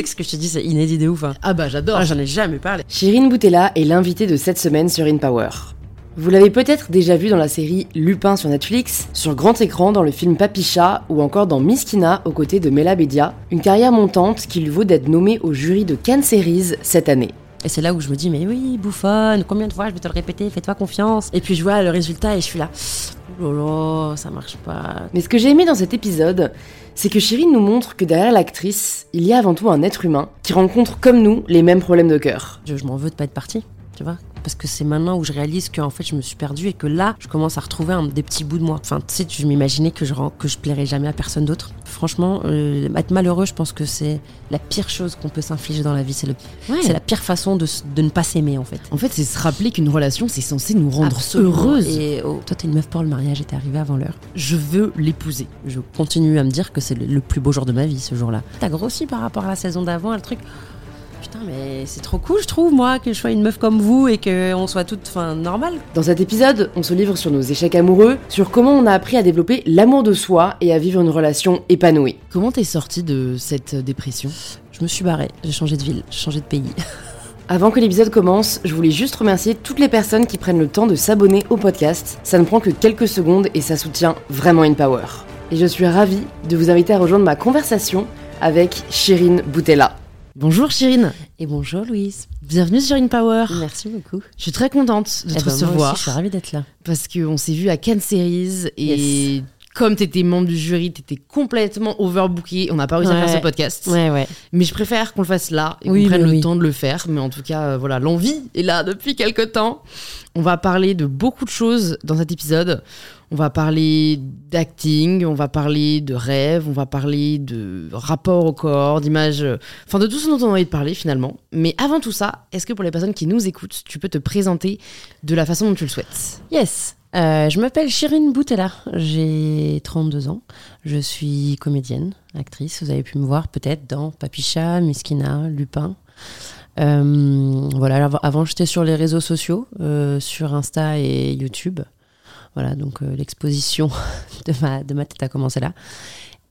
sais que ce que je te dis, c'est inédit de ouf. hein. Ah bah j'adore. Ah, J'en ai jamais parlé. Shirin Boutella est l'invitée de cette semaine sur In Power. Vous l'avez peut-être déjà vu dans la série Lupin sur Netflix, sur grand écran dans le film Papicha ou encore dans Miskina aux côtés de Mela Bedia, une carrière montante qui lui vaut d'être nommée au jury de Cannes Series cette année. Et c'est là où je me dis, mais oui, bouffonne, combien de fois je vais te le répéter, fais-toi confiance. Et puis je vois le résultat et je suis là, oh ça marche pas. Mais ce que j'ai aimé dans cet épisode, c'est que Shirin nous montre que derrière l'actrice, il y a avant tout un être humain qui rencontre comme nous les mêmes problèmes de cœur. Je, je m'en veux de pas être partie, tu vois. Parce que c'est maintenant où je réalise qu'en fait je me suis perdue et que là je commence à retrouver un, des petits bouts de moi. Enfin, tu sais, je m'imaginais que je, que je plairais jamais à personne d'autre. Franchement, euh, être malheureux, je pense que c'est la pire chose qu'on peut s'infliger dans la vie. C'est le, c'est la pire façon de, de ne pas s'aimer en fait. En fait, c'est se rappeler qu'une relation, c'est censé nous rendre Absolument. heureuse. Et oh, toi, t'es une meuf pour le mariage, était arrivé avant l'heure. Je veux l'épouser. Je continue à me dire que c'est le, le plus beau jour de ma vie, ce jour-là. T'as grossi par rapport à la saison d'avant, le truc. Putain, mais c'est trop cool, je trouve, moi, que je sois une meuf comme vous et qu'on soit toutes enfin, normales. Dans cet épisode, on se livre sur nos échecs amoureux, sur comment on a appris à développer l'amour de soi et à vivre une relation épanouie. Comment t'es sortie de cette dépression? Je me suis barrée, j'ai changé de ville, j'ai changé de pays. Avant que l'épisode commence, je voulais juste remercier toutes les personnes qui prennent le temps de s'abonner au podcast. Ça ne prend que quelques secondes et ça soutient vraiment InPower. Et je suis ravie de vous inviter à rejoindre ma conversation avec Shirin Boutella. Bonjour Chirine, Et bonjour, Louise. bienvenue sur InPower. Merci beaucoup. Je suis très contente de Eh te ben, moi recevoir aussi, je suis ravie d'être là. parce qu'on s'est vu à Cannes Series et comme t'étais membre du jury, t'étais complètement overbooké. On n'a pas réussi à faire ce podcast. Ouais, ouais. Mais je préfère qu'on le fasse là et Oui, qu'on prenne oui, le oui. temps de le faire. Mais en tout cas, euh, voilà, l'envie est là depuis quelques temps. On va parler de beaucoup de choses dans cet épisode. On va parler d'acting, on va parler de rêve, on va parler de rapport au corps, d'image, euh, enfin de tout ce dont on a envie de parler finalement. Mais avant tout ça, est-ce que pour les personnes qui nous écoutent, tu peux te présenter de la façon dont tu le souhaites? Yes. Euh, je m'appelle Shirin Boutella, j'ai 32 ans, je suis comédienne, actrice, vous avez pu me voir peut-être dans Papicha, Miskina, Lupin. Euh, voilà, avant, j'étais sur les réseaux sociaux, euh, sur Insta et YouTube. Voilà, donc l'exposition de ma, de ma tête a commencé là.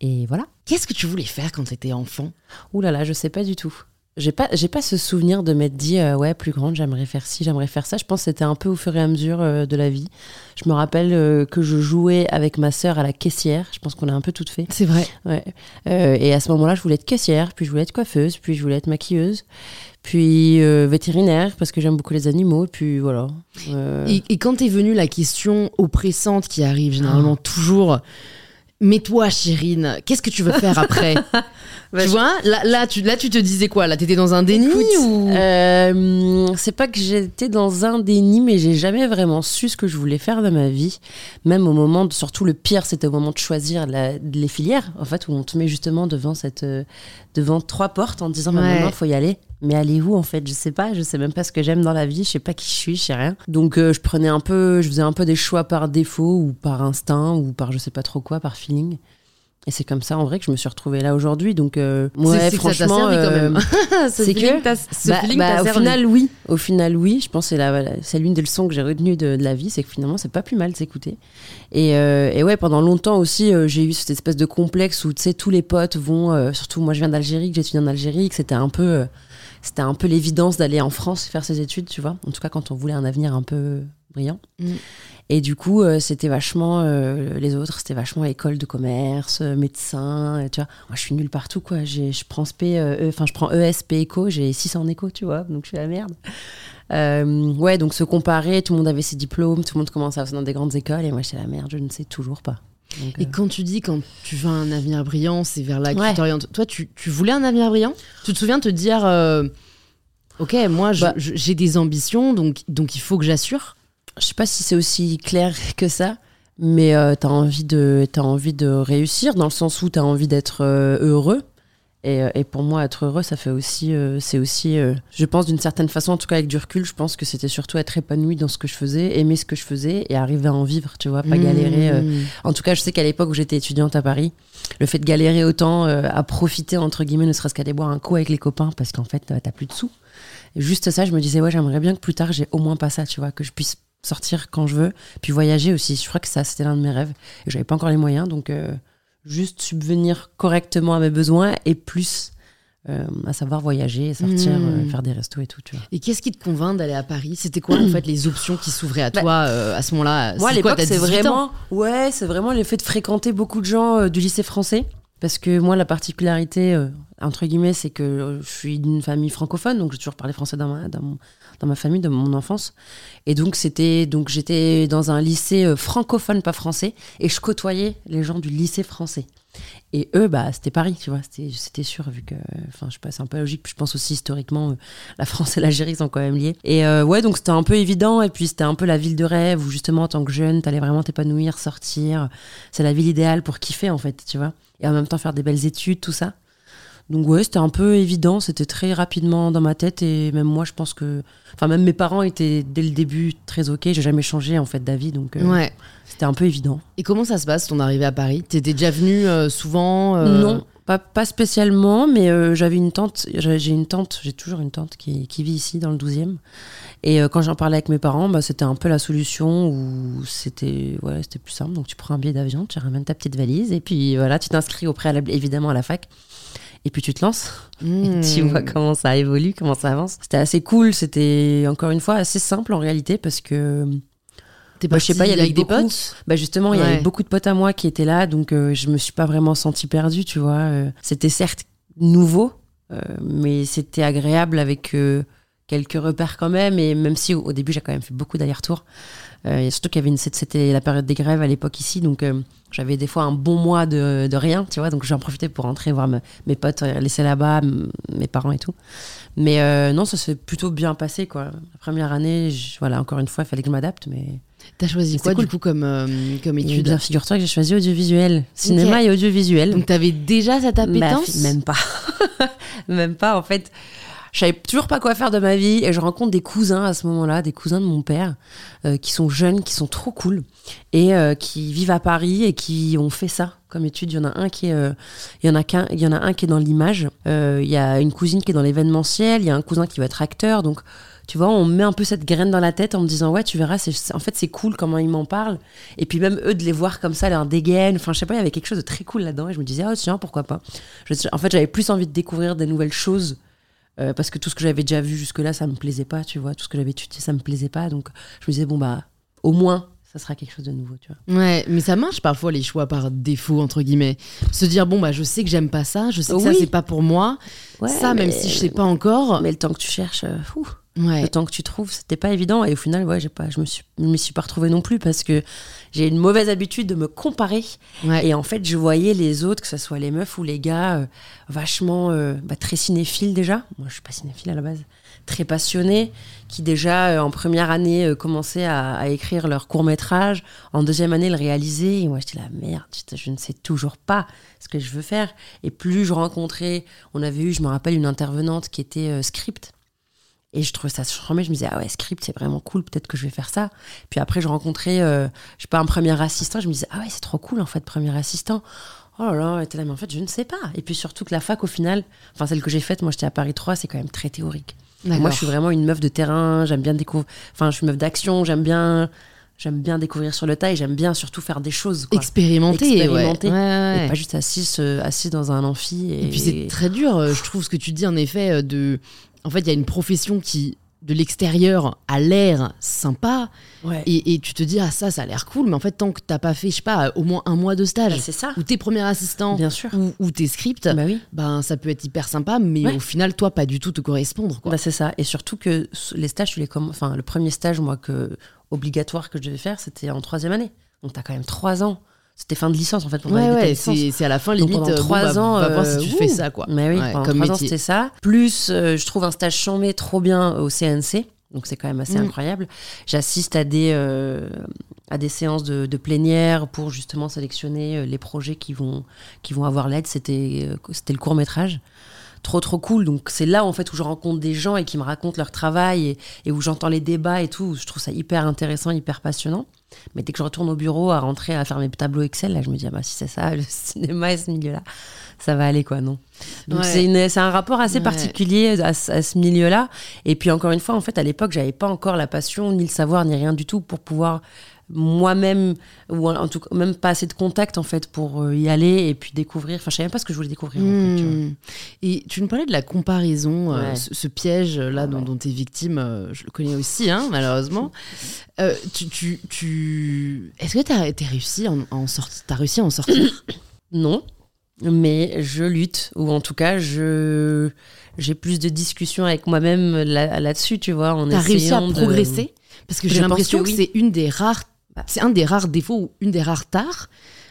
Et voilà. Qu'est-ce que tu voulais faire quand t'étais enfant? Ouh là là, je sais pas du tout. J'ai pas, j'ai pas ce souvenir de m'être dit, euh, ouais, plus grande, j'aimerais faire ci, j'aimerais faire ça. Je pense que c'était un peu au fur et à mesure euh, de la vie. Je me rappelle euh, que je jouais avec ma sœur à la caissière. Je pense qu'on a un peu toutes fait. C'est vrai. Ouais. Et à ce moment-là, je voulais être caissière, puis je voulais être coiffeuse, puis je voulais être maquilleuse, puis vétérinaire, parce que j'aime beaucoup les animaux, puis voilà. Et, et quand est venue la question oppressante qui arrive généralement Ah. toujours, mais toi, Chérine, qu'est-ce que tu veux faire après Bah, Tu vois, là, là, tu, là, tu te disais quoi Là, t'étais dans un déni Écoute, ou Euh, c'est pas que j'étais dans un déni, mais j'ai jamais vraiment su ce que je voulais faire de ma vie. Même au moment, de, surtout le pire, c'était au moment de choisir la- les filières, en fait, où on te met justement devant cette, euh, devant trois portes en disant, bah, Ouais. maintenant, faut y aller. Mais allez où en fait Je sais pas, je sais même pas ce que j'aime dans la vie, je sais pas qui je suis, je sais rien. Donc euh, je prenais un peu, je faisais un peu des choix par défaut ou par instinct ou par je sais pas trop quoi, par feeling. Et c'est comme ça en vrai que je me suis retrouvée là aujourd'hui. Donc euh, ouais, franchement, euh, c'est que- bah, bah, au final, oui. Au final, oui. Je pense que c'est voilà, c'est l'une des leçons que j'ai retenues de, de la vie, c'est que finalement, c'est pas plus mal de s'écouter. Et, euh, et ouais, pendant longtemps aussi, euh, j'ai eu cette espèce de complexe où, tu sais, tous les potes vont, surtout moi, je viens d'Algérie, que j'étudie en Algérie, que c'était un peu, c'était un peu l'évidence d'aller en France faire ses études, tu vois. En tout cas, quand on voulait un avenir un peu brillant. Mm. Et du coup, euh, c'était vachement euh, les autres, c'était vachement école de commerce, euh, médecin, tu vois. Moi, je suis nulle partout, quoi. Je prends SP, E- enfin, je prends ESP éco, j'ai 6 en éco, tu vois. Donc, je suis la merde. Ouais, donc se comparer, tout le monde avait ses diplômes, tout le monde commençait à faire dans des grandes écoles, et moi, j'étais la merde, je ne sais toujours pas. Donc, Et euh, quand tu dis quand tu veux un avenir brillant, c'est vers là que Ouais. tu t'orientes. Toi, tu, tu voulais un avenir brillant? Tu te souviens de te dire, euh, ok, moi, Bah. j'ai des ambitions, donc, donc il faut que j'assure? je sais pas si c'est aussi clair que ça, mais euh, t'as envie de t'as envie de réussir dans le sens où t'as envie d'être euh, heureux. Et, euh, et pour moi, être heureux, ça fait aussi, euh, c'est aussi, euh, je pense d'une certaine façon, en tout cas avec du recul, je pense que c'était surtout être épanoui dans ce que je faisais, aimer ce que je faisais et arriver à en vivre, tu vois, pas galérer. euh. Mmh. En tout cas, je sais qu'à l'époque où j'étais étudiante à Paris, le fait de galérer autant euh, à profiter entre guillemets, ne serait-ce qu'aller boire un coup avec les copains, parce qu'en fait, t'as plus de sous. Et juste ça, je me disais ouais, j'aimerais bien que plus tard, j'ai au moins pas ça, tu vois, que je puisse sortir quand je veux, puis voyager aussi. Je crois que ça, c'était l'un de mes rêves. Et j'avais pas encore les moyens, donc euh, juste subvenir correctement à mes besoins et plus euh, à savoir voyager, sortir, Hmm. euh, faire des restos et tout. Tu vois. Et qu'est-ce qui te convainc d'aller à Paris? C'était quoi en fait les options qui s'ouvraient à Bah, toi euh, à ce moment-là? Moi, à C'est quoi, l'époque, c'est 18 ans? Vraiment, ouais, c'est vraiment le fait de fréquenter beaucoup de gens du lycée français. Parce que moi, la particularité, entre guillemets, c'est que je suis d'une famille francophone, donc j'ai toujours parlé français dans ma, dans, mon- dans ma famille, dans mon enfance. Et donc, c'était, donc j'étais dans un lycée euh, francophone, pas français, et je côtoyais les gens du lycée français. Et eux, bah, c'était Paris, tu vois, c'était, sûr, vu que, enfin, je sais pas, c'est un peu logique. Puis je pense aussi historiquement, euh, la France et l'Algérie sont quand même liés. Et euh, ouais, donc c'était un peu évident. Et puis c'était un peu la ville de rêve où justement, en tant que jeune, t'allais vraiment t'épanouir, sortir. C'est la ville idéale pour kiffer, en fait, tu vois. Et en même temps, faire des belles études, tout ça. Donc ouais, c'était un peu évident, c'était très rapidement dans ma tête et même moi, je pense que, enfin même mes parents étaient dès le début très ok. J'ai jamais changé en fait d'avis, donc euh, Ouais. c'était un peu évident. Et comment ça se passe ton arrivée à Paris? T'étais déjà venu euh, souvent euh, Non, pas, pas spécialement, mais j'avais une tante, j'ai une tante, j'ai toujours une tante qui, qui vit ici dans le 12e. Et quand j'en parlais avec mes parents, bah, c'était un peu la solution où c'était ouais, c'était plus simple. Donc tu prends un billet d'avion, tu ramènes ta petite valise et puis voilà, tu t'inscris au préalable évidemment à la fac. Et puis tu te lances. Et tu vois comment ça évolue, comment ça avance. C'était assez cool, c'était encore une fois assez simple en réalité parce que T'es Bah, je sais pas, il y avait avec des beaucoup. potes bah justement, il y avait beaucoup de potes à moi qui étaient là, donc euh, je me suis pas vraiment sentie perdue, tu vois. Euh, c'était certes nouveau, euh, mais c'était agréable avec euh, quelques repères quand même. Et même si au, au début, j'ai quand même fait beaucoup d'allers-retours. Euh, et surtout qu'il y avait une, c'était la période des grèves à l'époque ici, donc euh, j'avais des fois un bon mois de, de rien, tu vois. Donc j'en profitais pour rentrer voir me- mes potes euh, laissés là-bas, m- mes parents et tout. Mais euh, non, ça s'est plutôt bien passé, quoi. La première année, je- voilà, encore une fois, il fallait que je m'adapte, mais T'as choisi quoi cool. du coup comme, euh, comme étude bien, figure-toi que j'ai choisi audiovisuel, cinéma et audiovisuel. Donc t'avais déjà cette Bah, appétence Même pas. même pas, en fait. Je savais toujours pas quoi faire de ma vie et je rencontre des cousins à ce moment-là, des cousins de mon père, euh, qui sont jeunes, qui sont trop cool et euh, qui vivent à Paris et qui ont fait ça comme étude. Il y en a un qui est, euh, y en a qu'un, y en a un qui est dans l'image. Il y a une cousine qui est dans l'événementiel. Il y a un cousin qui va être acteur. Donc, tu vois, on me met un peu cette graine dans la tête en me disant ouais, tu verras, en fait, c'est cool comment ils m'en parlent. Et puis même eux de les voir comme ça, leur dégaine. Enfin, je sais pas, il y avait quelque chose de très cool là-dedans. Et je me disais oh tiens, pourquoi pas. En fait, j'avais plus envie de découvrir des nouvelles choses. Euh, parce que tout ce que j'avais déjà vu jusque-là, ça me plaisait pas, tu vois. Tout ce que j'avais étudié, ça me plaisait pas. Donc, je me disais, bon, bah, au moins, ça sera quelque chose de nouveau, tu vois. Ouais, mais ça marche parfois les choix par défaut entre guillemets. Se dire bon bah je sais que j'aime pas ça, je sais que ça c'est pas pour moi. ça même si je sais pas encore. Mais le temps que tu cherches, euh, fou, Ouais. le temps que tu trouves, c'était pas évident. Et au final, ouais, j'ai pas, je me suis, m'y suis pas retrouvée non plus parce que j'ai une mauvaise habitude de me comparer. Ouais. Et en fait, je voyais les autres, que ce soit les meufs ou les gars, euh, vachement euh, bah, très cinéphiles déjà. Moi, je suis pas cinéphile à la base. Très passionnés, qui déjà euh, en première année commençaient à, à écrire leur court métrage, en deuxième année le réaliser. Et moi, j'étais là, merde, je ne sais toujours pas ce que je veux faire. Et plus je rencontrais, on avait eu, je me rappelle, une intervenante qui était script. Et je trouvais ça charmé. Je me disais, ah ouais, script, c'est vraiment cool. Peut-être que je vais faire ça. Puis après, je rencontrais, euh, je sais pas, un premier assistant. Je me disais, ah ouais, c'est trop cool, en fait, premier assistant. Oh là là, là, mais en fait, je ne sais pas. Et puis surtout que la fac, au final, enfin, celle que j'ai faite, moi, j'étais à Paris 3, c'est quand même très théorique. Moi, je suis vraiment une meuf de terrain. J'aime bien découvrir. Enfin, je suis une meuf d'action. J'aime bien, j'aime bien découvrir sur le tas et j'aime bien surtout faire des choses. Quoi. expérimenter, ouais. Expérimenter. Ouais, ouais, Et pas juste assise, euh, assise dans un amphi. Et, Et puis c'est très dur, euh, je trouve ce que tu dis en effet euh, de en fait, il y a une profession qui de l'extérieur a l'air sympa Ouais. et, et tu te dis ah ça ça a l'air cool mais en fait tant que t'as pas fait je sais pas au moins un mois de stage Bah, c'est ça. ou tes premiers assistants Bien sûr. ou, ou tes scripts Bah oui. ben ça peut être hyper sympa mais Ouais. au final toi pas du tout te correspondre quoi Bah, c'est ça. Et surtout que les stages, tu les comm- enfin, le premier stage, moi, que, obligatoire que je devais faire, c'était en troisième année. Donc, t'as quand même trois ans. C'était fin de licence, en fait, pour ouais ouais c'est à la fin limite pendant euh, bon, trois bah, ans, voir si euh, tu ouh. fais ça quoi Mais oui, Ouais, pendant comme ans, c'était ça. Plus, euh, je trouve un stage chambé trop bien au CNC. Donc, c'est quand même assez Mm. incroyable. J'assiste à des, euh, à des séances de, de plénière pour justement sélectionner les projets qui vont, qui vont avoir l'aide. C'était, c'était le court métrage. Trop, trop cool. Donc, c'est là, en fait, où je rencontre des gens et qui me racontent leur travail et, et où j'entends les débats et tout. Je trouve ça hyper intéressant, hyper passionnant. Mais dès que je retourne au bureau à rentrer à faire mes tableaux Excel, là, je me dis, ah bah, si c'est ça, le cinéma et ce milieu-là, ça va aller, quoi, non Donc, Ouais. c'est un rapport assez Ouais. particulier à, ce- à ce milieu-là. Et puis, encore une fois, en fait, à l'époque, j'avais pas encore la passion, ni le savoir, ni rien du tout pour pouvoir moi-même, ou en tout cas même pas assez de contact en fait pour euh, y aller et puis découvrir. Enfin, je savais même pas ce que je voulais découvrir. en fait, tu vois. Hmm. Et tu nous parlais de la comparaison, euh, ce, ce piège là dont, Ouais. dont tu es victime, euh, je le connais aussi, hein, malheureusement. Euh, tu, tu, tu... Est-ce que tu as, réussi en, en sortir T'as réussi à en sortir? Non, mais je lutte, ou en tout cas, je j'ai plus de discussions avec moi-même là- là-dessus, tu vois. En T'as réussi à de- progresser? Parce que j'ai l'impression que que, oui. c'est une des rares. C'est un des rares défauts ou une des rares tares,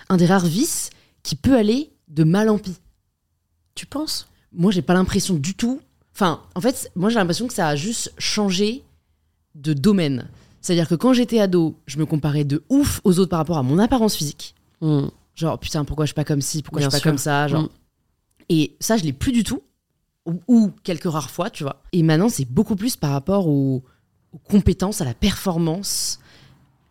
un des rares vices qui peut aller de mal en pis. Tu penses? Moi, j'ai pas l'impression du tout. Enfin, en fait, moi, j'ai l'impression que ça a juste changé de domaine. C'est-à-dire que quand j'étais ado, je me comparais de ouf aux autres par rapport à mon apparence physique. Hmm. Genre, putain, pourquoi je suis pas comme ci, pourquoi Bien je suis pas sûr. comme ça, genre. Mm. Et ça, je l'ai plus du tout. Ou, ou quelques rares fois, tu vois. Et maintenant, c'est beaucoup plus par rapport aux, aux compétences, à la performance.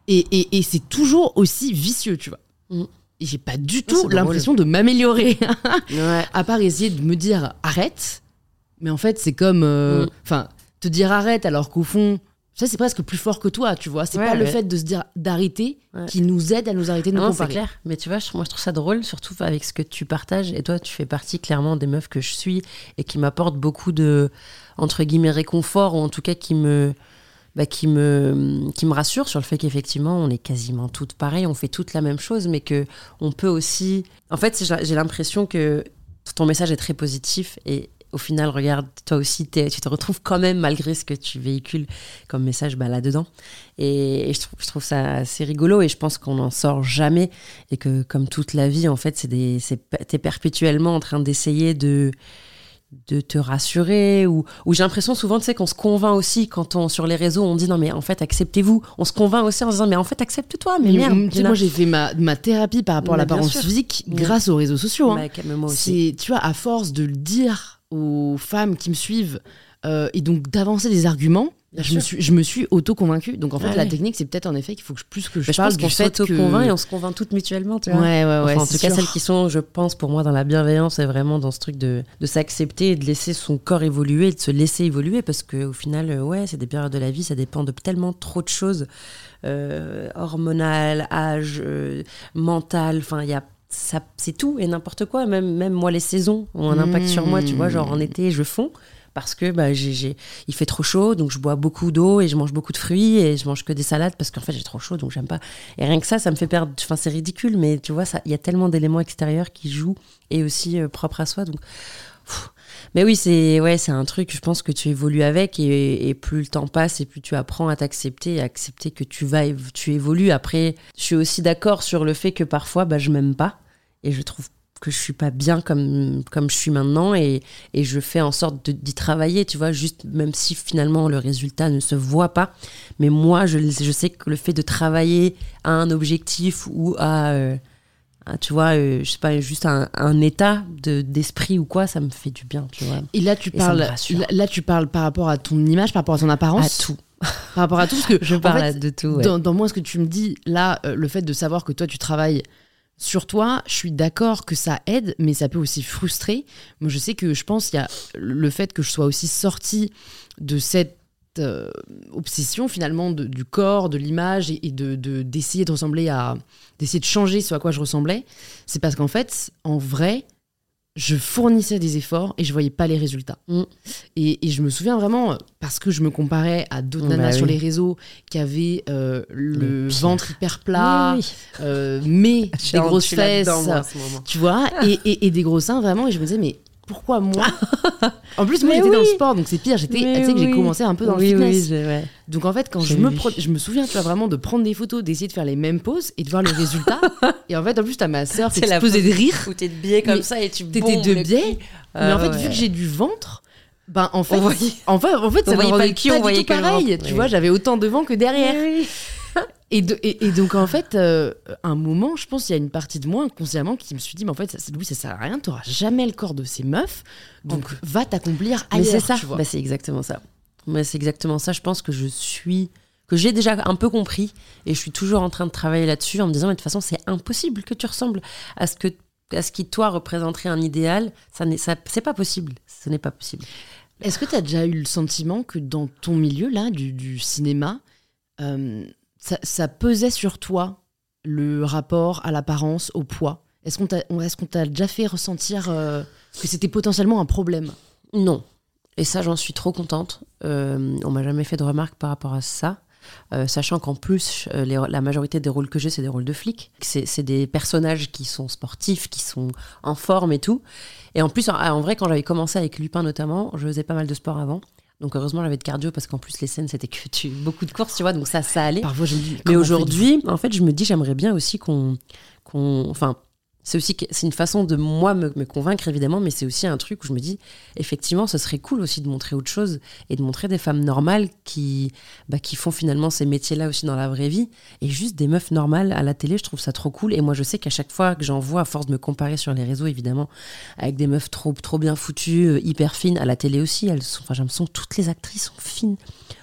Et, et- et c'est toujours aussi vicieux, tu vois. Mm. Et j'ai pas du tout l'impression de m'améliorer. Ouais. à part essayer de me dire arrête. Mais en fait, c'est comme. euh, Mm. Enfin, te dire arrête alors qu'au fond. Ça, c'est presque plus fort que toi, tu vois. C'est Ouais, pas le fait de se dire d'arrêter Ouais. qui nous aide à nous arrêter de nous Non, c'est comparer. clair. Mais tu vois, je- moi, je trouve ça drôle, surtout avec ce que tu partages. Et toi, tu fais partie clairement des meufs que je suis et qui m'apportent beaucoup de, entre guillemets, réconfort, ou en tout cas qui me, bah, qui me, qui me rassure sur le fait qu'effectivement, on est quasiment toutes pareilles, on fait toutes la même chose, mais que on peut aussi. En fait, j'ai l'impression que ton message est très positif et au final, regarde, toi aussi, tu te retrouves quand même malgré ce que tu véhicules comme message bah, là-dedans. Et, je, trouve, ça assez rigolo et je pense qu'on n'en sort jamais et que comme toute la vie, en fait, c'est, t'es perpétuellement en train d'essayer de de te rassurer ou, ou j'ai l'impression souvent tu sais qu'on se convainc aussi quand on sur les réseaux on dit non mais en fait acceptez-vous on se convainc aussi en se disant mais en fait accepte-toi mais Mais merde tu sais, moi, j'ai fait ma, ma thérapie par rapport à Mais l'apparence physique grâce aux réseaux sociaux. hein. Bah, mais moi aussi C'est, tu vois, à force de le dire aux femmes qui me suivent euh, et donc d'avancer des arguments, je me, suis, je me suis auto-convaincue. Donc en fait, Ah la oui. technique, c'est peut-être en effet qu'il faut que je, plus que je Bah, je parle pense du qu'on fait que... s'auto-convainc et on se convainc toutes mutuellement tu vois Ouais, ouais, ouais. Enfin, en tout cas, sûr. celles qui sont, je pense, pour moi, dans la bienveillance, et vraiment dans ce truc de, de s'accepter et de laisser son corps évoluer, de se laisser évoluer, parce qu'au final, euh, ouais, c'est des périodes de la vie, ça dépend de tellement trop de choses, euh, hormonales, âge, euh, mental, enfin, il y a. Ça, c'est tout et n'importe quoi. Même, même moi, les saisons ont un impact sur moi. Tu vois, genre en été, je fonds parce que bah, il fait trop chaud, donc je bois beaucoup d'eau et je mange beaucoup de fruits et je mange que des salades parce qu'en fait j'ai trop chaud, donc j'aime pas. Et rien que ça, ça me fait perdre. Enfin, c'est ridicule, mais tu vois, il y a tellement d'éléments extérieurs qui jouent et aussi euh, propres à soi. Donc, mais oui, c'est ouais, c'est un truc. Je pense que tu évolues avec et, plus le temps passe et plus tu apprends à t'accepter à accepter que tu vas, tu évolues. Après, je suis aussi d'accord sur le fait que parfois, bah, je m'aime pas et je trouve que je suis pas bien comme comme je suis maintenant et, et je fais en sorte d'y travailler tu vois juste même si finalement le résultat ne se voit pas mais moi je, je sais que le fait de travailler à un objectif ou à, euh, à, tu vois euh, je sais pas juste un, un état de d'esprit ou quoi ça me fait du bien tu vois Et là, tu Et parles, là, tu parles par rapport à ton image, par rapport à ton apparence. à tout Par rapport à tout, parce que je en parle fait, de tout ouais. dans, dans moi, ce que tu me dis, là, euh, le fait de savoir que toi, tu travailles sur toi, je suis d'accord que ça aide, mais ça peut aussi frustrer. Moi, je sais que je pense qu'il y a le fait que je sois aussi sortie de cette euh, obsession finalement du corps, de l'image et, et de de- d'essayer de, ressembler à d'essayer de changer ce à quoi je ressemblais. C'est parce qu'en fait, en vrai, je fournissais des efforts et je voyais pas les résultats. Mm. Et, et je me souviens vraiment, parce que je me comparais à d'autres Bah nanas sur oui. les réseaux qui avaient euh, le ventre hyper plat, Oui, oui. euh, mais des grosses fesses, moi, tu vois, et, et- et des gros seins vraiment. Et je me disais, mais pourquoi moi En plus, moi j'étais dans le sport, donc c'est pire. J'étais, tu sais que j'ai commencé un peu dans oui, le fitness. ouais. Donc en fait, quand je me, pro- je me souviens, tu vois, vraiment de prendre des photos, d'essayer de faire les mêmes poses et de voir le résultat. et en fait, en plus, t'as ma sœur qui explosait de rire. Où t'es de biais comme Mais ça et tu t'étais de biais. Mais en Ah fait, ouais. vu que j'ai du ventre, ben en fait, On voyait- en fait, en fait, ça On me pas rendait le cul, pas on du voyait tout pareil. Tu vois, j'avais autant de vent que derrière. Et, de- et, et donc en fait, euh, un moment, je pense qu'il y a une partie de moi inconsciemment qui me suis dit, mais en fait, ça, Louis, ça sert à rien, t'auras jamais le corps de ces meufs, donc va t'accomplir Mais ailleurs. c'est ça. Bah, c'est exactement ça. Mais c'est exactement ça. Je pense que je suis, que j'ai déjà un peu compris et je suis toujours en train de travailler là-dessus en me disant, mais de toute façon, c'est impossible que tu ressembles à ce que, à ce qui toi représenterait un idéal. Ça n'est, ça, c'est pas possible. Ce n'est pas possible. Est-ce que tu as déjà eu le sentiment que dans ton milieu là du, du cinéma, euh, ça, pesait sur toi le rapport à l'apparence, au poids Est-ce qu'on t'a est déjà fait ressentir euh, que c'était potentiellement un problème? Non. Et ça, j'en suis trop contente. Euh, on m'a jamais fait de remarques par rapport à ça. Euh, sachant qu'en plus, euh, la majorité des rôles que j'ai, c'est des rôles de flics. C'est des personnages qui sont sportifs, qui sont en forme et tout. Et en plus, en vrai, quand j'avais commencé avec Lupin notamment, je faisais pas mal de sport avant. Donc heureusement, j'avais de cardio parce qu'en plus, les scènes, c'était que tu, beaucoup de courses, tu vois. Donc ça, ça allait. Parfois, je me dis. Mais aujourd'hui, en fait, je me dis, j'aimerais bien aussi qu'on. qu'on enfin, c'est aussi une façon de moi me, convaincre, évidemment, mais c'est aussi un truc où je me dis, effectivement, ce serait cool aussi de montrer autre chose et de montrer des femmes normales qui, bah, qui font finalement ces métiers-là aussi dans la vraie vie. Et juste des meufs normales à la télé, je trouve ça trop cool. Et moi, je sais qu'à chaque fois que j'en vois, à force de me comparer sur les réseaux, évidemment, avec des meufs trop, trop bien foutues, euh, hyper fines, à la télé aussi, elles sont, enfin, j'ai l'impression que toutes les actrices sont fines.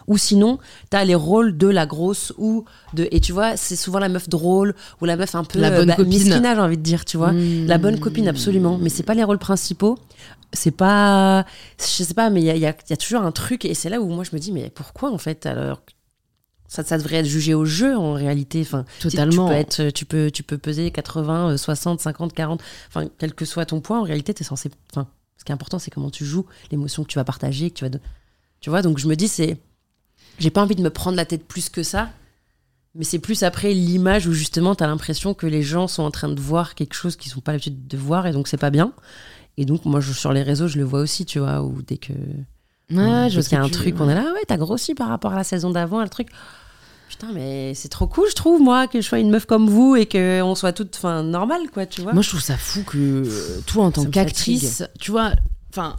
Ou sinon, t'as les rôles de la grosse ou de. Et tu vois, c'est souvent la meuf drôle ou la meuf un peu. La bonne bah, copine. j'ai envie de dire, tu vois. Mmh. La bonne copine, absolument. Mais c'est pas les rôles principaux. C'est pas. Je sais pas, mais il y a, y a- y a toujours un truc. Et c'est là où moi je me dis, mais pourquoi en fait alors ça, ça devrait être jugé au jeu en réalité. Enfin, Totalement. Tu peux, être, tu, peux, tu peux peser 80, euh, 60, 50, 40. Enfin, quel que soit ton poids, en réalité, tu es censé. Enfin, ce qui est important, c'est comment tu joues, l'émotion que tu vas partager. Que tu, vas de- tu vois, donc je me dis, c'est. J'ai pas envie de me prendre la tête plus que ça. Mais c'est plus après l'image où justement tu as l'impression que les gens sont en train de voir quelque chose qu'ils sont pas l'habitude de voir et donc c'est pas bien. Et donc moi je, sur les réseaux je le vois aussi, tu vois, ou dès que Ouais, dès je qu'il y a un truc, on est là, ouais, t'as grossi par rapport à la saison d'avant, le truc. Putain, mais c'est trop cool, je trouve, moi, que je sois une meuf comme vous et qu'on soit toutes enfin, normales, quoi, tu vois. Moi, je trouve ça fou que euh, toi, en tant qu'actrice, tu vois, enfin,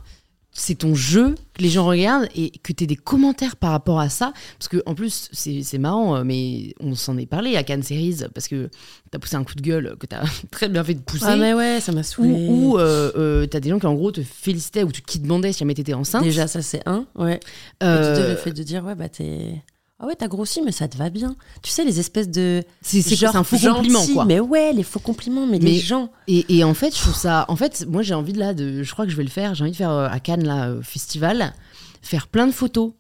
c'est ton jeu que les gens regardent et que tu aies des commentaires par rapport à ça. Parce que, en plus, c'est c'est marrant, euh, mais on s'en est parlé à Cannes Series parce que tu as poussé un coup de gueule que tu as très bien fait de pousser. ah, mais ouais, ça m'a ou saoulé. ou euh, euh, t'as des gens qui, en gros, te félicitaient ou tu- qui demandaient si jamais t'étais enceinte. Déjà, ça, c'est un, ouais. Euh, Et le fait de dire, ouais, bah t'es. Ah ouais, t'as grossi, mais ça te va bien. Tu sais, les espèces de. c'est genre un faux compliment, quoi. Mais ouais, les faux compliments, mais, les Mais- gens. Et, et en fait, je trouve ça. En fait, moi, j'ai envie de là, de, je crois que je vais le faire. J'ai envie de faire euh, à Cannes, là, au festival, faire plein de photos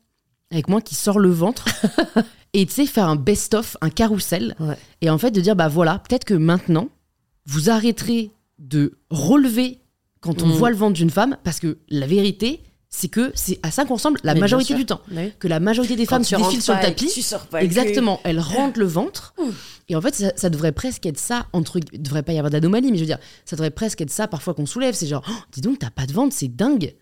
avec moi qui sort le ventre. et tu sais, faire un best-of, un carrousel. Ouais. Et en fait, de dire, bah voilà, peut-être que maintenant, vous arrêterez de relever quand on Mm. voit le ventre d'une femme, parce que la vérité, c'est que c'est à ça qu'on ressemble la Mais majorité du temps. Bah oui. Que la majorité des femmes se défilent sur le tapis. Tu sors pas. Exactement, elle rentre le ventre. Ouh. Et en fait, ça, ça devrait presque être ça, entre Il devrait pas y avoir d'anomalie, mais je veux dire, ça devrait presque être ça parfois qu'on soulève. C'est genre, Oh, dis donc, t'as pas de ventre, c'est dingue.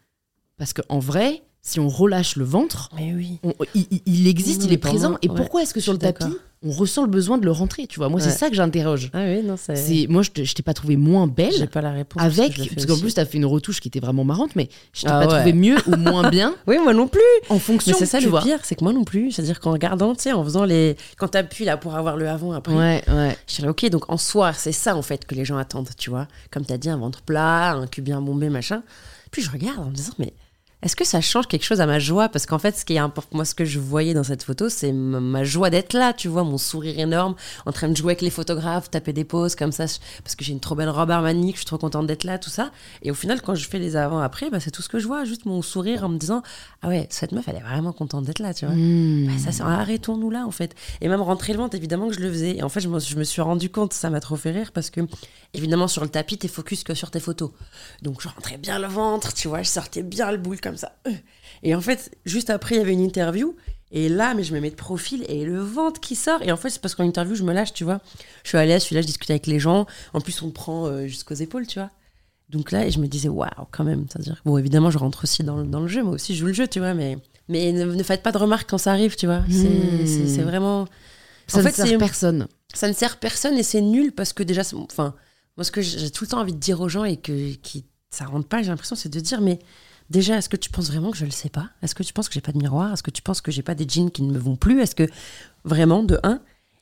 Parce qu'en vrai, si on relâche le ventre, Mais oui. on- il, existe, Oui, il est pour présent. moi, et ouais, pourquoi est-ce que sur le tapis. On ressent le besoin de le rentrer Tu vois, moi, c'est ça que j'interroge. Ah oui, non, c'est. Moi, je t'ai pas trouvé moins J'ai belle. pas la réponse. parce Avec, parce qu'en plus, t'as fait une retouche qui était vraiment marrante, mais je t'ai Ah pas ouais. trouvé mieux ou moins bien Oui, moi non plus. en fonction. Mais c'est ça tu le vois. pire, c'est que moi non plus. C'est-à-dire qu'en regardant, tu sais, en faisant les. Quand t'appuies là pour avoir le avant, après. Ouais, ouais. Je suis là, ok, donc en soi, c'est ça en fait que les gens attendent, tu vois. Comme t'as dit, un ventre plat, un cul bien bombé, machin. Puis je regarde en me disant, mais est-ce que ça change quelque chose à ma joie? Parce qu'en fait, ce qui est important, moi, ce que je voyais dans cette photo, c'est ma- joie d'être là, tu vois, mon sourire énorme, en train de jouer avec les photographes, taper des poses comme ça, parce que j'ai une trop belle robe Armani, que je suis trop contente d'être là, tout ça. Et au final, quand je fais les avant-après, bah, c'est tout ce que je vois, juste mon sourire en me disant, ah ouais, cette meuf, elle est vraiment contente d'être là, tu vois. Mmh. Bah, ça, c'est arrêtons-nous là, en fait. Et même rentrer le ventre, évidemment que je le faisais. Et en fait, je me, je me suis rendu compte, ça m'a trop fait rire, parce que, évidemment, sur le tapis, t'es focus que sur tes photos. Donc, je rentrais bien le ventre, tu vois, je sortais bien le boule comme ça. Et en fait, juste après, il y avait une interview. Et là, mais je me mets de profil et le ventre qui sort. Et en fait, c'est parce qu'en interview, je me lâche, tu vois. Je suis à l'aise, je suis là, je discute avec les gens. En plus, on me prend euh, jusqu'aux épaules, tu vois. Donc là, et je me disais, waouh, quand même. C'est-à-dire, bon, évidemment, je rentre aussi dans, le- dans le jeu. Moi aussi, je joue le jeu, tu vois. Mais, mais ne, ne faites pas de remarques quand ça arrive, tu vois. C'est Hmm. c'est- vraiment. Ça en ne fait, sert personne. ça ne sert personne et c'est nul parce que déjà, enfin, moi, ce que j'ai tout le temps envie de dire aux gens et que qui, ça rentre pas, j'ai l'impression, c'est de dire, mais déjà, est-ce que tu penses vraiment que je le sais pas? Est-ce que tu penses que j'ai pas de miroir? Est-ce que tu penses que j'ai pas des jeans qui ne me vont plus? Est-ce que vraiment, de un?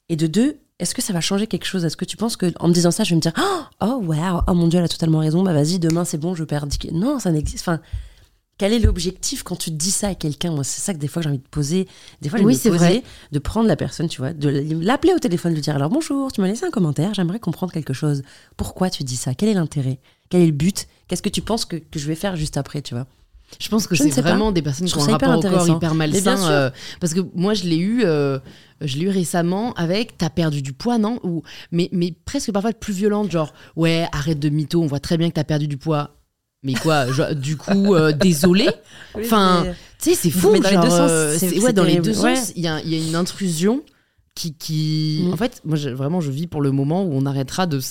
Et de deux, est-ce que ça va changer quelque chose? Est-ce que tu penses que en me disant ça, je vais me dire, oh, wow, oh mon Dieu, elle a totalement raison, bah vas-y, demain c'est bon, je perds 10 kilos. Non, ça n'existe. Enfin, quel est l'objectif quand tu dis ça à quelqu'un? Moi, c'est ça que des fois j'ai envie de poser. Des fois, j'ai Oui, c'est vrai. de prendre la personne, tu vois, de l'appeler au téléphone, de lui dire alors bonjour, tu m'as laissé un commentaire, j'aimerais comprendre quelque chose. Pourquoi tu dis ça? Quel est l'intérêt? Quel est le but? Qu'est-ce que tu penses que, que je vais faire juste après, tu vois? Je pense que c'est pas. vraiment des personnes Je qui ont un rapport hyper au corps hyper malsain. euh, parce que moi, je l'ai eu, euh, je l'ai eu récemment avec t'as perdu du poids, non? Ou mais mais presque parfois plus violente, genre ouais, arrête de mytho, on voit très bien que t'as perdu du poids. Mais quoi, du coup, euh, désolé? Enfin, Tu sais, c'est fou. Mais dans les genre, deux sens, ouais, dans les deux Ouais. sens, il y a, il y a une intrusion qui, qui... Mm. en fait, moi, je- vraiment, je vis pour le moment où on arrêtera de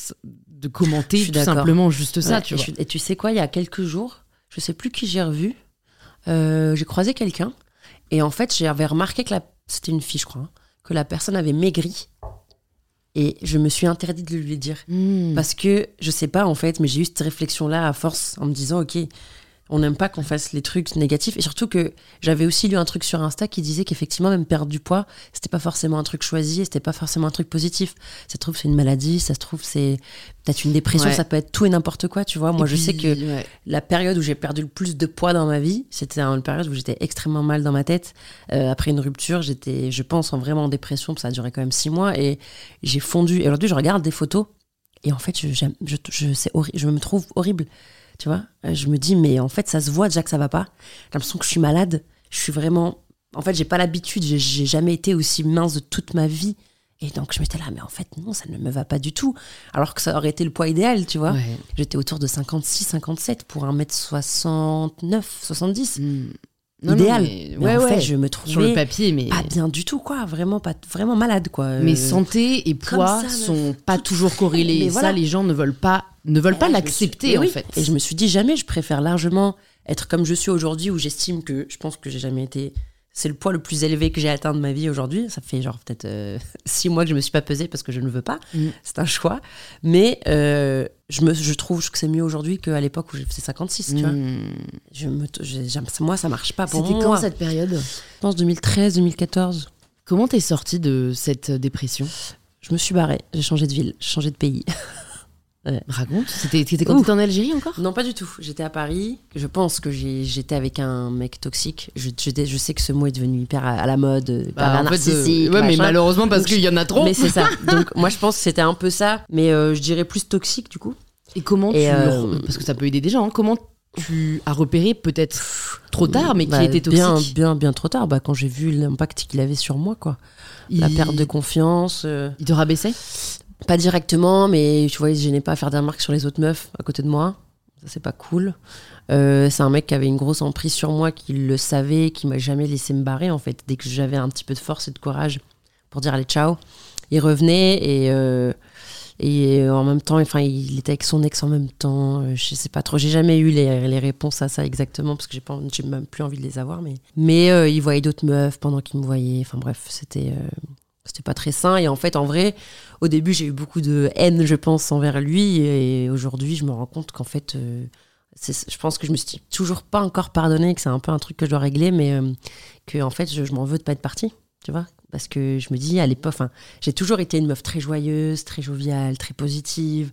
de commenter tout simplement juste ça, Ouais, tu et, vois. je- et tu sais quoi, il y a quelques jours, je sais plus qui j'ai revu, euh, j'ai croisé quelqu'un, et en fait, j'avais remarqué que la... c'était une fille, je crois, hein, que la personne avait maigri, et je me suis interdit de lui dire. Mm. Parce que, je sais pas en fait, mais j'ai eu cette réflexion-là à force en me disant, ok, on n'aime pas qu'on fasse les trucs négatifs. Et surtout que j'avais aussi lu un truc sur Insta qui disait qu'effectivement, même perdre du poids, c'était pas forcément un truc choisi et c'était pas forcément un truc positif. Ça se trouve, c'est une maladie, ça se trouve, c'est peut-être une dépression, Ouais. ça peut être tout et n'importe quoi, tu vois. Moi, je sais que ouais. la période où j'ai perdu le plus de poids dans ma vie, c'était une période où j'étais extrêmement mal dans ma tête. Euh, après une rupture, j'étais, je pense, en vraiment en dépression, ça a duré quand même six mois et j'ai fondu. Et aujourd'hui, je regarde des photos et en fait, je, je, je, je me trouve horrible. Tu vois, Euh, je me dis, mais en fait, ça se voit déjà que ça va pas. J'ai l'impression que je suis malade. Je suis vraiment. En fait, j'ai pas l'habitude. J'ai, j'ai jamais été aussi mince de toute ma vie. Et donc, je m'étais là, mais en fait, non, ça ne me va pas du tout. Alors que ça aurait été le poids idéal, tu vois. Ouais. J'étais autour de 56, 57 pour 1m69, 70. Mm. Non, non, Idéal. mais- Mais ouais, en ouais. fait, je me Sur le trouvais papier, mais. pas bien du tout, quoi. Vraiment, pas, vraiment malade, quoi. Mais Euh, santé et poids ça, sont pas toujours corrélés. Mais Et voilà. ça, les gens ne veulent pas, ne veulent pas l'accepter suis- en mais oui. fait. Et je me suis dit, jamais, je préfère largement être comme je suis aujourd'hui, où j'estime que je pense que j'ai jamais été. C'est le poids le plus élevé que j'ai atteint de ma vie aujourd'hui. Ça fait genre peut-être euh, six mois que je me suis pas pesée parce que je ne veux pas. Mm. C'est un choix. Mais euh, je, me, je trouve que c'est mieux aujourd'hui qu'à l'époque où j'ai fait 56. Tu vois. Mm. Je me, moi, ça marche pas pour C'était moi. quand cette période Je pense 2013, 2014. Comment t'es sortie de cette dépression? Je me suis barrée. J'ai changé de ville, j'ai changé de pays. Raconte. C'était c'était quand t'étais en Algérie encore? Non, pas du tout. J'étais à Paris. Je pense que j'étais avec un mec toxique. Je, sais que ce mot est devenu hyper à, à la mode, hyper Bah, narcissique. euh, ouais, mais malheureusement parce qu'il y en a trop. Mais c'est ça. Donc moi, je pense que c'était un peu ça. Mais euh, je dirais plus toxique du coup. Et comment Et, tu euh, parce que ça peut aider des gens. hein, comment tu as repéré peut-être trop tard, mais qui Bah, était bien, toxique? bien, bien trop tard. Bah, quand j'ai vu l'impact qu'il avait sur moi, quoi. La perte de confiance. euh, Il te rabaissait? Pas directement, mais tu vois, il se gênait pas à faire des remarques sur les autres meufs à côté de moi. Ça, c'est pas cool. Euh, c'est un mec qui avait une grosse emprise sur moi, qui le savait, qui m'a jamais laissé me barrer, en fait. Dès que j'avais un petit peu de force et de courage pour dire allez, ciao, il revenait et, euh, et en même temps, enfin, il était avec son ex en même temps. euh, Je sais pas trop. J'ai jamais eu les, les réponses à ça exactement parce que j'ai pas, même plus envie de les avoir. Mais, mais euh, il voyait d'autres meufs pendant qu'il me voyait. Enfin bref, c'était. euh, c'était pas très sain. Et en fait en vrai au début j'ai eu beaucoup de haine je pense envers lui. Et aujourd'hui je me rends compte qu'en fait euh, je pense que je me suis toujours pas encore pardonné que c'est un peu un truc que je dois régler. Mais euh, que en fait je, je m'en veux de pas être partie tu vois parce que je me dis à l'époque j'ai toujours été une meuf très joyeuse très joviale très positive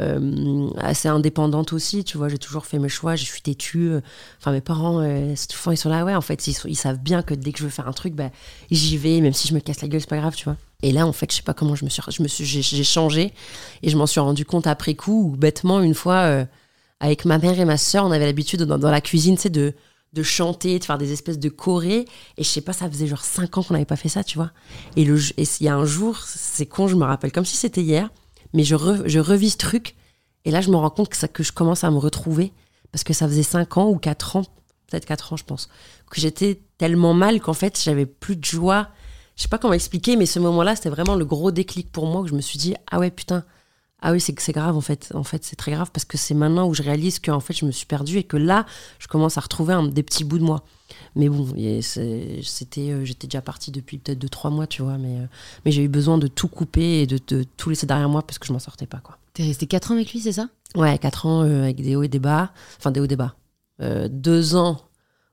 euh, assez indépendante aussi tu vois j'ai toujours fait mes choix je suis têtue euh, enfin mes parents euh, souvent ils sont là ouais en fait ils, savent bien que dès que je veux faire un truc bah j'y vais même si je me casse la gueule c'est pas grave tu vois. Et là en fait je sais pas comment je me suis je me suis j'ai, changé et je m'en suis rendu compte après coup bêtement une fois avec ma mère et ma soeur on avait l'habitude dans, dans la cuisine tu sais de de chanter, de faire des espèces de chorés. Et je sais pas, ça faisait genre 5 ans qu'on n'avait pas fait ça, tu vois. Et il y a un jour, c'est con, je me rappelle comme si c'était hier, mais je, je revis ce truc. Et là, je me rends compte que, que je commence à me retrouver. Parce que ça faisait 5 ans ou 4 ans, peut-être 4 ans, je pense, que j'étais tellement mal qu'en fait, j'avais plus de joie. Je sais pas comment expliquer, mais ce moment-là, c'était vraiment le gros déclic pour moi, que je me suis dit, ah ouais, putain, ah oui, c'est que c'est grave en fait. En fait, c'est très grave parce que c'est maintenant où je réalise que en fait, je me suis perdue et que là, je commence à retrouver un- des petits bouts de moi. Mais bon, c'était, euh, j'étais déjà partie depuis peut-être deux trois mois, tu vois. Mais, euh, mais j'ai eu besoin de tout couper et de, de tout laisser derrière moi parce que je m'en sortais pas, quoi. T'es resté 4 ans avec lui, c'est ça? Ouais, quatre ans euh, avec des hauts et des bas. Enfin, des hauts et des bas. Deux ans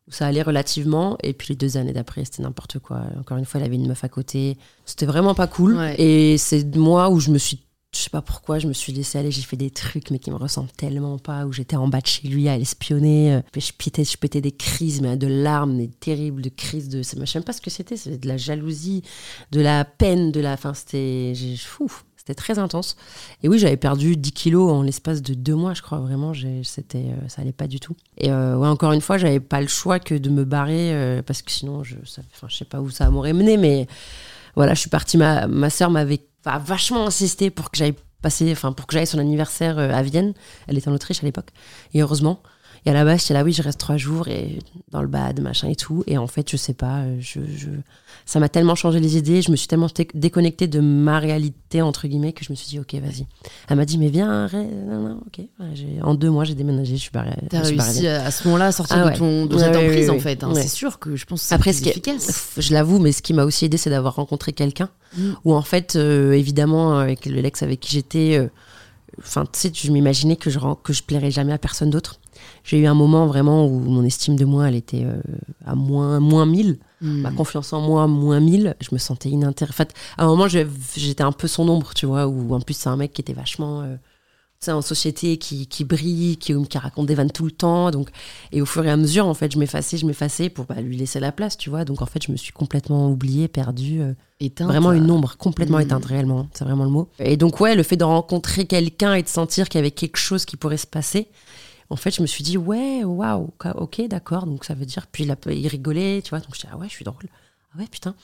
où ça allait relativement. Et puis les deux années d'après, c'était n'importe quoi. Encore une fois, il avait une meuf à côté. C'était vraiment pas cool. Ouais. Et c'est moi où je me suis je sais pas pourquoi, je me suis laissée aller, j'ai fait des trucs, mais qui me ressemblent tellement pas, où j'étais en bas de chez lui à l'espionner, euh, je pétais, je pétais des crises, mais de larmes, des terribles de crises de, je sais même pas ce que c'était, c'était de la jalousie, de la peine, de la, enfin, c'était, fou, c'était très intense. Et oui, j'avais perdu 10 kilos en l'espace de deux mois, je crois, vraiment, c'était, euh, ça allait pas du tout. Et euh, ouais, encore une fois, j'avais pas le choix que de me barrer, parce que sinon, je, enfin, je sais pas où ça m'aurait mené, mais voilà, je suis partie, ma, ma soeur m'avait a vachement insisté pour que j'aille passer, enfin pour que j'aille son anniversaire euh, à Vienne. Elle était en Autriche à l'époque. Et heureusement, et à la base, j'étais là, oui, je reste trois jours et dans le bad, machin et tout. Et en fait, je sais pas, euh, je, je... ça m'a tellement changé les idées, je me suis tellement déconnectée de ma réalité, entre guillemets, que je me suis dit, ok, vas-y. Elle m'a dit, mais viens, non, non, ok. en deux mois, j'ai déménagé, je suis barré. T'as réussi à ce moment-là à sortir ah de, ton, de cette emprise, en fait. Hein. C'est sûr que je pense que c'est Après, ce efficace. je l'avoue, mais ce qui m'a aussi aidé, c'est d'avoir rencontré quelqu'un mm. où, en fait, euh, évidemment, avec le Lex avec qui j'étais, euh, tu sais, je m'imaginais que je, que je plairais jamais à personne d'autre j'ai eu un moment vraiment où mon estime de moi, elle était euh, à moins, moins 1000. Hmm. Ma confiance en moi, moins 1000. Je me sentais inintéressante. En fait, à un moment, j'étais un peu son ombre, tu vois, où en plus, c'est un mec qui était vachement. Euh, en société qui, qui brille, qui, qui, raconte des vannes tout le temps. Donc, et au fur et à mesure, en fait, je m'effaçais, je m'effaçais pour bah, lui laisser la place, tu vois. Donc, en fait, je me suis complètement oubliée, perdue. Euh, éteinte. Vraiment une ombre, complètement hmm. éteinte, réellement. C'est vraiment le mot. Et donc, ouais, le fait de rencontrer quelqu'un et de sentir qu'il y avait quelque chose qui pourrait se passer, en fait, je me suis dit, ouais, waouh, ok, d'accord, donc ça veut dire. Puis il, a, il rigolait, tu vois, donc je dis, ah ouais, je suis drôle. Ah ouais, putain.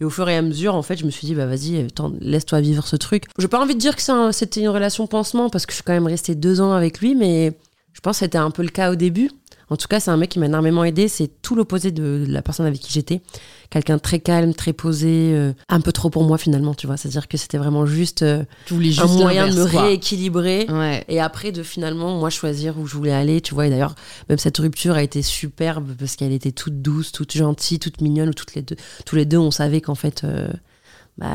Et au fur et à mesure, en fait, je me suis dit, bah vas-y, laisse-toi vivre ce truc. J'ai pas envie de dire que c'était une relation pansement, parce que je suis quand même restée deux ans avec lui, mais je pense que c'était un peu le cas au début. En tout cas, c'est un mec qui m'a énormément aidé. C'est tout l'opposé de la personne avec qui j'étais. Quelqu'un très calme, très posé, euh, un peu trop pour moi finalement, tu vois. C'est-à-dire que c'était vraiment juste, euh, un moyen de me rééquilibrer. Et après, de finalement, moi, choisir où je voulais aller, tu vois. Et d'ailleurs, même cette rupture a été superbe parce qu'elle était toute douce, toute gentille, toute mignonne. Où toutes les deux, tous les deux, on savait qu'en fait, euh, bah,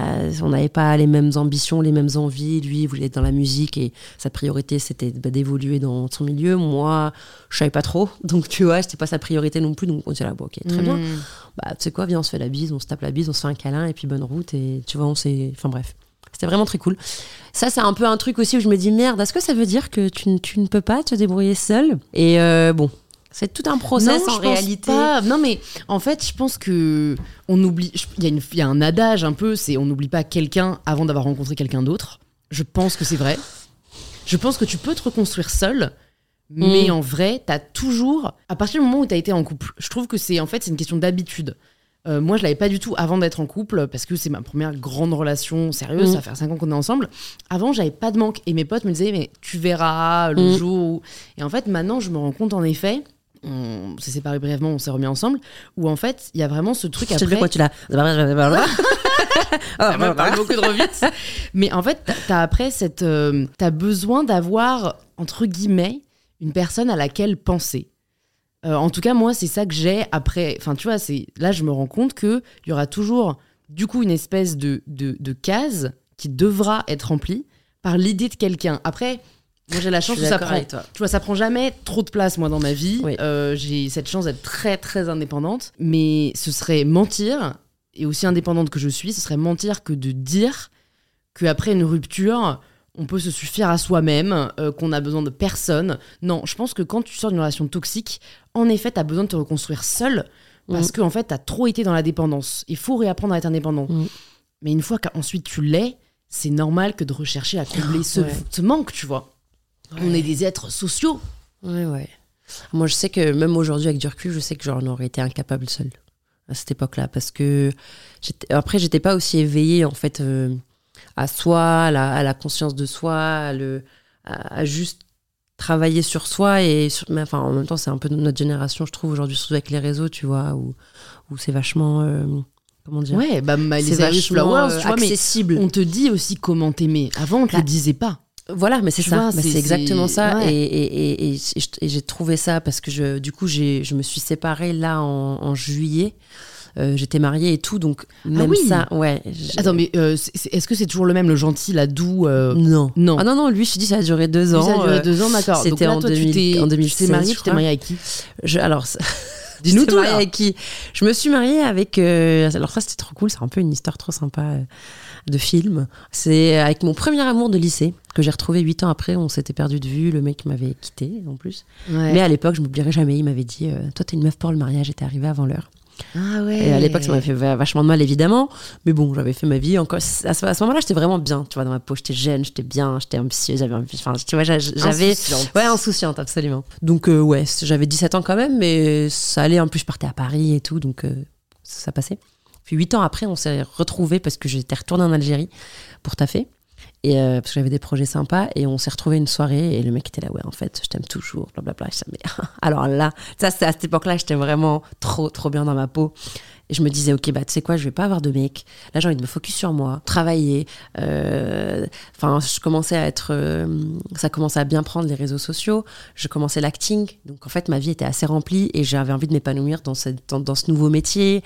on n'avait pas les mêmes ambitions, les mêmes envies. Lui, il voulait être dans la musique et sa priorité, c'était bah, d'évoluer dans son milieu. Moi, je savais pas trop. Donc, tu vois, c'était pas sa priorité non plus. Donc, on s'est là, bon, ok, très bien. Hmm. Bah, tu sais quoi, viens, on se fait la bise, on se tape la bise, on se fait un câlin et puis bonne route. Et tu vois, on s'est. Enfin, bref. C'était vraiment très cool. Ça, c'est un peu un truc aussi où je me dis, merde, est-ce que ça veut dire que tu, tu ne peux pas te débrouiller seul Et euh, bon, c'est tout un process en réalité. Non, mais en fait, je pense que on oublie. Il y, a un adage un peu, c'est on n'oublie pas quelqu'un avant d'avoir rencontré quelqu'un d'autre. Je pense que c'est vrai. Je pense que tu peux te reconstruire seul, mais mm. en vrai, tu as toujours. À partir du moment où tu as été en couple, je trouve que c'est en fait c'est une question d'habitude. Euh, moi, je l'avais pas du tout avant d'être en couple parce que c'est ma première grande relation sérieuse. Mm. Ça fait 5 ans qu'on est ensemble. Avant, j'avais pas de manque et mes potes me disaient mais tu verras le mm. jour. Où... Et en fait, maintenant, je me rends compte en effet on s'est séparés brièvement, on s'est remis ensemble, où en fait, il y a vraiment ce truc après. quoi tu l'as beaucoup trop vite. Mais en fait, t'as après cette, euh, t'as besoin d'avoir entre guillemets une personne à laquelle penser. Euh, en tout cas, moi, c'est ça que j'ai après. Enfin, tu vois, c'est là, je me rends compte que il y aura toujours, du coup, une espèce de, de, de case qui devra être remplie par l'idée de quelqu'un. Après, moi, j'ai la chance que ça prend. Tu vois, ça prend jamais trop de place, moi, dans ma vie. Euh, j'ai cette chance d'être très, très indépendante. Mais ce serait mentir, et aussi indépendante que je suis, ce serait mentir que de dire qu'après une rupture, on peut se suffire à soi-même, euh, qu'on a besoin de personne. Non, je pense que quand tu sors d'une relation toxique, en effet, tu as besoin de te reconstruire seul parce mm. qu'en en fait, tu as trop été dans la dépendance. Il faut réapprendre à être indépendant. Mm. Mais une fois qu'ensuite tu l'es, c'est normal que de rechercher à combler ce, ce manque, tu vois. On est des êtres sociaux. Ouais, ouais. Moi, je sais que même aujourd'hui, avec du recul, je sais que j'en aurais été incapable seule à cette époque-là. Parce que après, j'étais pas aussi éveillée, en fait, euh, à soi, à la, conscience de soi, à, le, à, juste travailler sur soi. Et mais, enfin, en même temps, c'est un peu notre génération, je trouve, aujourd'hui, surtout avec les réseaux, tu vois, où, où c'est vachement. Euh, comment dire? Ouais, bah, les Flowers, tu vois, accessible. on te dit aussi comment t'aimer. Avant, on te le bah, disait pas. Voilà, mais c'est ça, c'est exactement ça. Et, j'ai trouvé ça parce que je, du coup, je me suis séparée là en, juillet. Euh, j'étais mariée et tout, donc ah même ça, ouais. Attends, mais euh, est-ce que c'est toujours le même, le gentil, la doux euh, Non. Non. Ah non, non, lui, je te dis, ça a duré deux ans. ça a duré deux ans, d'accord. C'était en, 2000, en 2016. Tu t'es mariée, tu t'es mariée avec qui? Je, Alors. Dis-nous tout. Mariée avec qui? Je me suis mariée avec. alors, ça, c'était trop cool, c'est un peu une histoire trop sympa de film. C'est avec mon premier amour de lycée que j'ai retrouvé huit ans après. On s'était perdu de vue. Le mec m'avait quitté en plus. Ouais. Mais à l'époque, je m'oublierai jamais. Il m'avait dit euh, Toi, t'es une meuf pour le mariage et t'es arrivée avant l'heure. Ah ouais. Et à l'époque, ça m'a fait va- vachement de mal, évidemment. Mais bon, j'avais fait ma vie. Encore, à ce, ce moment-là, j'étais vraiment bien. Tu vois, dans ma peau, j'étais jeune, j'étais bien, j'étais ambitieuse. J'avais, enfin, tu vois, j'a- j'avais. Insouciante. Ouais, insouciante, absolument. Donc, euh, ouais, j'avais 17 ans quand même, mais ça allait. En plus, je partais à Paris et tout, donc euh, ça passait. Puis 8 ans après, on s'est retrouvés parce que j'étais retournée en Algérie pour taffer. Et euh, parce que j'avais des projets sympas et on s'est retrouvés une soirée et le mec était là ouais en fait je t'aime toujours blablabla disais, mais alors là ça c'est à cette époque là j'étais vraiment trop trop bien dans ma peau. Et je me disais ok bah tu sais quoi je vais pas avoir de mec. Là j'ai envie de me focus sur moi travailler. Euh, enfin je commençais à être euh, ça commençait à bien prendre les réseaux sociaux. Je commençais l'acting. Donc en fait ma vie était assez remplie et j'avais envie de m'épanouir dans, cette- dans, ce nouveau métier.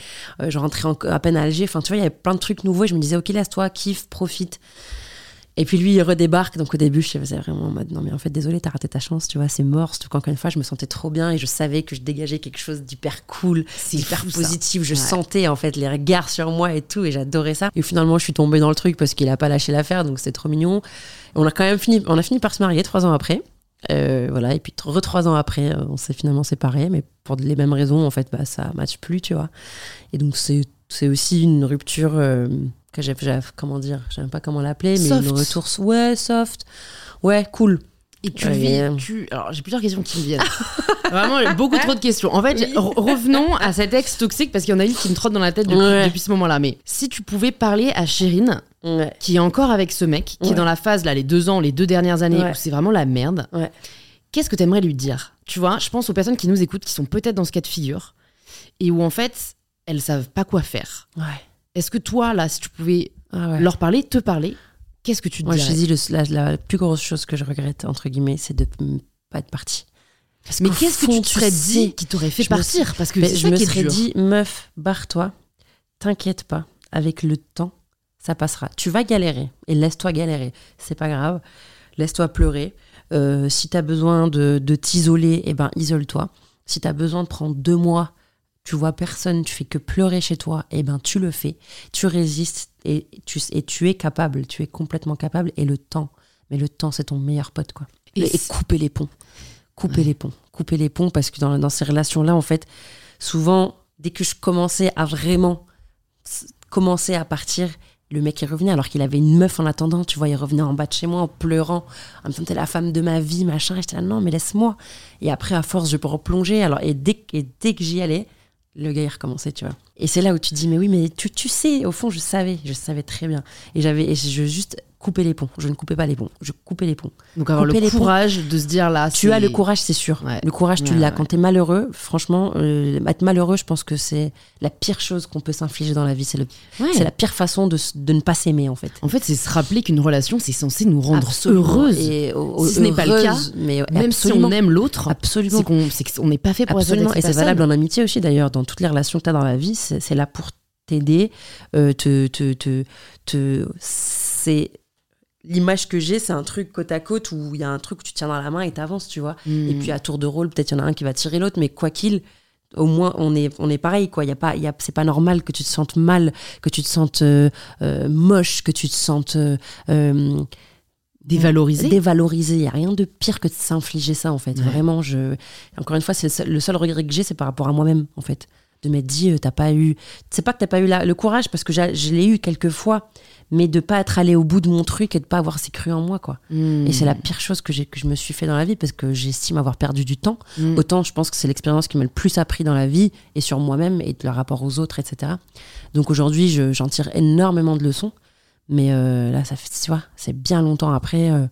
Je rentrais en- à peine à Alger. Enfin tu vois il y avait plein de trucs nouveaux et je me disais ok laisse-toi kiffe profite et puis lui, il redébarque. Donc au début, je faisais vraiment en mode non, mais en fait, désolé, t'as raté ta chance, tu vois, c'est mort. Surtout qu'encore une fois, je me sentais trop bien et je savais que je dégageais quelque chose d'hyper cool, C'est hyper fou, ça. positif. Je Ouais. sentais en fait les regards sur moi et tout, et j'adorais ça. Et finalement, je suis tombée dans le truc parce qu'il a pas lâché l'affaire, donc c'était trop mignon. On a quand même fini, on a fini par se marier trois ans après. Euh, voilà, et puis re trois ans après, euh, on s'est finalement séparés, mais pour les mêmes raisons, en fait, bah, ça matche plus, tu vois. Et donc, c'est c'est aussi une rupture euh, que j'ai, comment dire, je sais pas comment l'appeler, mais Soft. une retour, ouais, soft, ouais, cool. Et tu Ouais, vis, et- tu... Alors, j'ai plusieurs questions qui me viennent. Vraiment, j'ai beaucoup trop de questions. En fait, re- revenons à cet ex toxique parce qu'il y en a une qui me trotte dans la tête depuis, Ouais. depuis ce moment-là. Mais si tu pouvais parler à Chérine, Ouais. qui est encore avec ce mec, qui est dans la phase, là, les deux ans, les deux dernières années, où c'est vraiment la merde, qu'est-ce que tu aimerais lui dire? Tu vois, je pense aux personnes qui nous écoutent, qui sont peut-être dans ce cas de figure, et où en fait, elles savent pas quoi faire. Ouais. Est-ce que toi, là, si tu pouvais Ah ouais. leur parler, te parler, qu'est-ce que tu te Moi, je dirais te dis, la, la plus grosse chose que je regrette, entre guillemets, c'est de ne pas être partie. Parce Mais qu'est-ce que tu te serais dit qui t'aurait fait je me partir Parce que je ça me qui serais dit, meuf, barre-toi, t'inquiète pas, avec le temps, ça passera. Tu vas galérer et laisse-toi galérer, c'est pas grave. Laisse-toi pleurer. Euh, si t'as besoin de, de t'isoler, eh ben isole-toi. Si t'as besoin de prendre deux mois, tu vois personne, tu fais que pleurer chez toi, eh ben tu le fais. Tu résistes et tu, et tu es capable, tu es complètement capable. Et le temps, mais le temps, c'est ton meilleur pote, quoi. Et Et, et couper les ponts. Couper Ouais. les ponts. Couper les ponts parce que dans, dans ces relations-là, en fait, souvent, dès que je commençais à vraiment commencer à partir, le mec il revenait alors qu'il avait une meuf en attendant, tu vois, il revenait en bas de chez moi en pleurant, en me disant t'es la femme de ma vie, machin, et j'étais là non mais laisse-moi. Et après à force je peux replonger, alors et dès, et dès que j'y allais, le gars il recommençait, tu vois. Et c'est là où tu dis mais oui mais tu, sais, au fond je savais, je savais très bien. Et j'avais, et je juste coupais les ponts, je ne coupais pas les ponts, je coupais les ponts. Donc avoir couper le ponts. courage de se dire là. Tu as le courage, c'est sûr. Ouais. Le courage, tu Ouais, l'as. ouais. Quand t'es malheureux, franchement, euh, être malheureux, je pense que c'est la pire chose qu'on peut s'infliger dans la vie. C'est le- la pire façon de, de ne pas s'aimer, en fait. En fait, c'est se rappeler qu'une relation, c'est censé nous rendre Absolument. heureuses. Et, Si ce n'est pas le cas, mais Même si on aime l'autre, Absolument. c'est qu'on n'est pas fait pour Absolument. Et c'est valable en amitié aussi, d'ailleurs. Dans toutes les relations que tu as dans la vie, c'est c'est là pour t'aider. euh, te, te, te, te- c'est l'image que j'ai, c'est un truc côte à côte où il y a un truc que tu tiens dans la main et t'avances, tu vois. Mm. Et puis à tour de rôle, peut-être il y en a un qui va tirer l'autre, mais quoi qu'il, au moins on est, on est pareil, quoi. Y a pas, y a, c'est pas normal que tu te sentes mal, que tu te sentes euh, euh, moche, que tu te sentes euh, dévalorisé. dévalorisé. Il y a rien de pire que de s'infliger ça, en fait. Ouais. Vraiment, je. Encore une fois, c'est le seul, regret que j'ai, c'est par rapport à moi-même, en fait. De m'être dit, t'as pas eu. C'est pas que t'as pas eu la- le courage, parce que j'ai- je l'ai eu quelques fois, mais de pas être allé au bout de mon truc et de pas avoir ces cru en moi, quoi. Mm. Et c'est la pire chose que, j'ai, que je me suis fait dans la vie parce que j'estime avoir perdu du temps. Mm. Autant je pense que c'est l'expérience qui m'a le plus appris dans la vie et sur moi-même et le rapport aux autres, etc. Donc aujourd'hui, je- j'en tire énormément de leçons. Mais euh, là, ça fait, tu vois, c'est bien longtemps après. euh,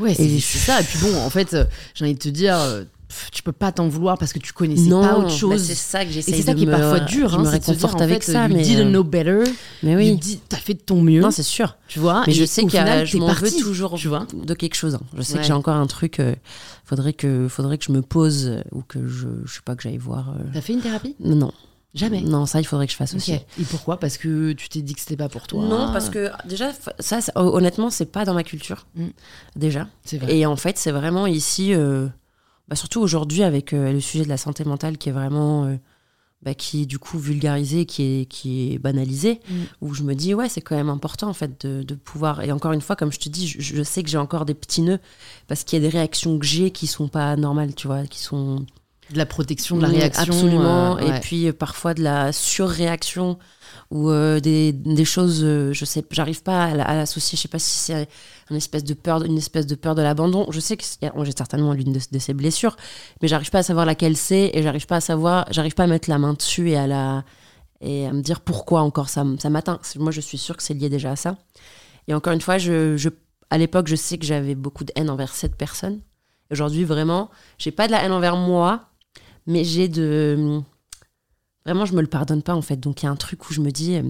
Ouais, c'est ça. Et puis bon, en fait, euh, j'ai envie de te dire, euh, pff, tu peux pas t'en vouloir parce que tu connaissais non, pas autre bah, chose. c'est ça que et j'essaie c'est ça de qui est parfois dur. Je hein, me de réconforte avec fait, ça, you mais. didn't know better. mais oui. T'as fait de ton mieux. Non, c'est sûr. tu vois. Mais et je sais que euh, je m'en veux toujours Tu vois. de quelque chose. hein. Je sais Ouais. que j'ai encore un truc. euh, faudrait que, faudrait que je me pose euh, ou que je, je sais pas que j'aille voir. euh, T'as fait une thérapie? Non, Jamais? non, ça il faudrait que je fasse Ok. aussi. Et pourquoi? Parce que tu t'es dit que c'était pas pour toi. Non, parce que déjà, ça, ça, honnêtement, c'est pas dans ma culture. Mm. Déjà. c'est vrai. Et en fait, c'est vraiment ici, euh, bah, surtout aujourd'hui avec euh, le sujet de la santé mentale qui est vraiment euh, bah, qui est du coup vulgarisé, qui est, qui est banalisé, Mm. où je me dis, ouais, c'est quand même important en fait de, de pouvoir. Et encore une fois, comme je te dis, je, je sais que j'ai encore des petits nœuds parce qu'il y a des réactions que j'ai qui sont pas normales, tu vois, qui sont. De la protection, de la Mm, réaction. Absolument. euh, Et puis parfois de la surréaction ou euh, des, choses, euh, je sais, j'arrive pas à, la- à l'associer. Je sais pas si c'est une espèce de peur, une espèce de peur de l'abandon. Je sais que j'ai certainement l'une de, ces blessures, mais j'arrive pas à savoir laquelle c'est et j'arrive pas à savoir, j'arrive pas à mettre la main dessus et à me dire pourquoi encore ça, ça m'atteint. Moi, je suis sûre que c'est lié déjà à ça. Et encore une fois, à l'époque, je sais que j'avais beaucoup de haine envers cette personne. Aujourd'hui, vraiment, j'ai pas de la haine envers moi, mais j'ai de. Vraiment, je me le pardonne pas, en fait. Donc, il y a un truc où je me dis. euh,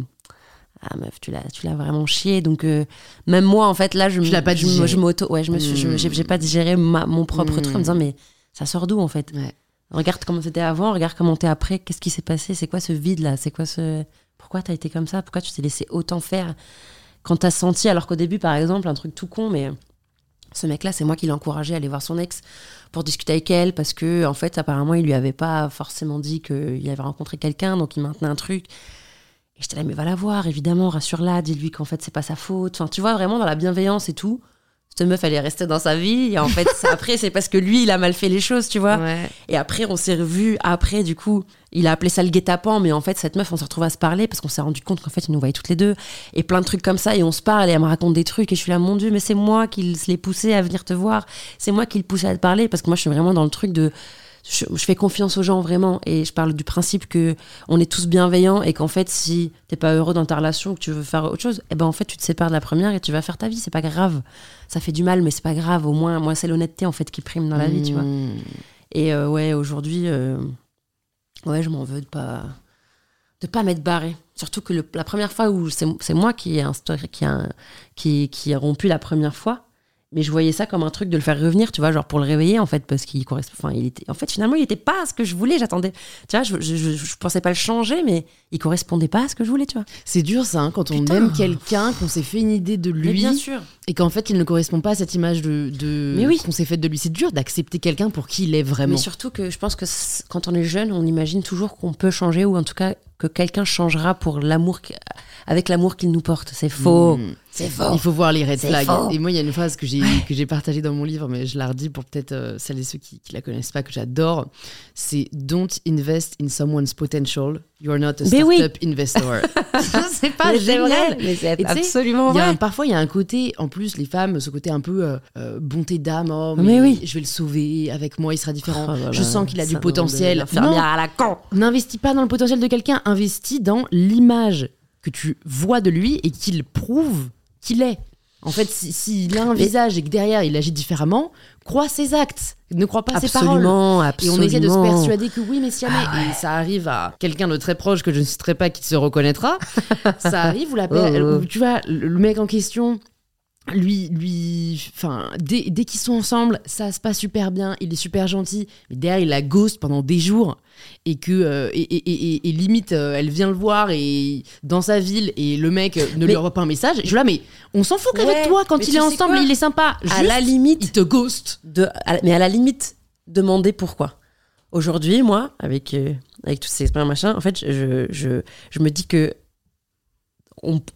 Ah, meuf, tu l'as, tu l'as vraiment chié. Donc, euh, même moi, en fait, là, je l'as pas digéré. je m'auto. Ouais, je me suis, me- j'ai, pas digéré ma- mon propre truc en me disant, mais ça sort d'où, en fait? Ouais. Regarde comment c'était avant, regarde comment t'es après. Qu'est-ce qui s'est passé? C'est quoi ce vide-là? C'est quoi ce. Pourquoi t'as été comme ça? Pourquoi tu t'es laissé autant faire Quand t'as senti, alors qu'au début, par exemple, un truc tout con, mais ce mec-là, c'est moi qui l'ai encouragé à aller voir son ex pour discuter avec elle parce que, en fait, apparemment, il lui avait pas forcément dit qu'il avait rencontré quelqu'un, donc il maintenait un truc. Et j'étais là, mais va la voir, évidemment, rassure-la, dis-lui qu'en fait, c'est pas sa faute. Enfin, tu vois, vraiment dans la bienveillance et tout. Cette meuf, elle est restée dans sa vie. Et en fait, après, c'est parce que lui, il a mal fait les choses, tu vois. Ouais. Et après, on s'est revus. Après, du coup, il a appelé ça le guet-apens, mais en fait, cette meuf, on s'est retrouvé à se parler parce qu'on s'est rendu compte qu'en fait, il nous voyait toutes les deux. Et plein de trucs comme ça. Et on se parle et elle me raconte des trucs. Et je suis là, mon Dieu, mais c'est moi qui l'ai poussé à venir te voir. C'est moi qui le poussé à te parler parce que moi, je suis vraiment dans le truc de. Je, je fais confiance aux gens vraiment. Et je parle du principe que on est tous bienveillants et qu'en fait si t'es pas heureux dans ta relation ou que tu veux faire autre chose eh ben en fait tu te sépares de la première et tu vas faire ta vie. C'est pas grave. Ça fait du mal mais c'est pas grave. Au moins moi c'est l'honnêteté en fait qui prime dans la vie tu vois. Mm. et euh, ouais, aujourd'hui, euh, ouais, je m'en veux de pas de pas m'être barré. Surtout que le- la première fois où c'est c'est moi qui ai qui a, qui, qui a rompu la première fois, mais je voyais ça comme un truc de le faire revenir, tu vois, genre pour le réveiller en fait, parce qu'il correspond. Enfin, il était, en fait, finalement, il était pas à ce que je voulais. J'attendais, tu vois, je, je, je, je pensais pas le changer, mais il correspondait pas à ce que je voulais, tu vois. C'est dur ça, hein, quand on Putain. aime quelqu'un, qu'on s'est fait une idée de Mais lui bien sûr. et qu'en fait il ne correspond pas à cette image de, de Mais oui. qu'on s'est faite de lui. C'est dur d'accepter quelqu'un pour qui il est vraiment. Mais surtout que je pense que quand on est jeune, on imagine toujours qu'on peut changer ou en tout cas que quelqu'un changera pour l'amour qu- avec l'amour qu'il nous porte. C'est faux. Mm. C'est faux. Il faut voir les red C'est flags. faux. Et moi, il y a une phrase que j'ai que j'ai partagée dans mon livre, mais je la redis pour peut-être euh, celles et ceux qui, qui la connaissent pas, que j'adore. C'est Don't invest in someone's potential. You're not a Mais oui. startup investor. c'est pas Mais génial. vrai, mais c'est absolument Il y a un- vrai. parfois, il y a un côté, en plus, les femmes, ce côté un peu euh, euh, bonté d'âme. Oh, mais, Mais oui. je vais le sauver. Avec moi, il sera différent. Oh je sens qu'il a du potentiel. Non, à la con. N'investis pas dans le potentiel de quelqu'un, investis dans l'image que tu vois de lui et qu'il prouve qu'il est. En fait, s'il si, s'il a un visage et que derrière il agit différemment, crois ses actes, ne crois pas ses paroles. Absolument, Et on essaie de se persuader que oui, mais si jamais, et ça arrive à quelqu'un de très proche que je ne citerai pas qui se reconnaîtra, ça arrive où, la, Oh, oh. où tu vois, le mec en question, lui, lui, enfin, dès, dès qu'ils sont ensemble, ça se passe super bien, il est super gentil, mais derrière il la ghost pendant des jours et que euh, et, et- et- et- et limite euh, elle vient le voir et dans sa ville et le mec euh, ne lui envoie pas un message. Je là, mais on s'en fout qu'avec Ouais, toi quand il est ensemble, il est sympa. à la limite il te ghost. de, à mais à la limite, demander pourquoi. Aujourd'hui, moi, avec, avec toutes ces expériences, machin, en fait, je, je, je me dis que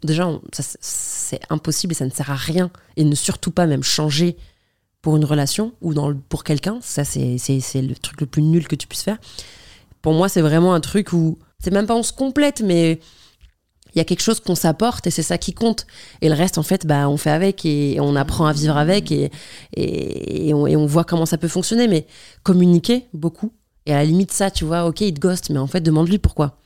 déjà, c'est- impossible et ça ne sert à rien. Et ne surtout pas même changer pour une relation ou pour quelqu'un. Ça, c'est c'est- c'est le truc le plus nul que tu puisses faire. Pour moi, c'est vraiment un truc où c'est même pas on se complète, mais il y a quelque chose qu'on s'apporte et c'est ça qui compte. Et le reste, en fait, bah, on fait avec et on apprend à vivre avec et, et, et on, et on voit comment ça peut fonctionner. Mais communiquer beaucoup. Et à la limite, ça, tu vois, ok, il te ghost, mais en fait, demande-lui pourquoi.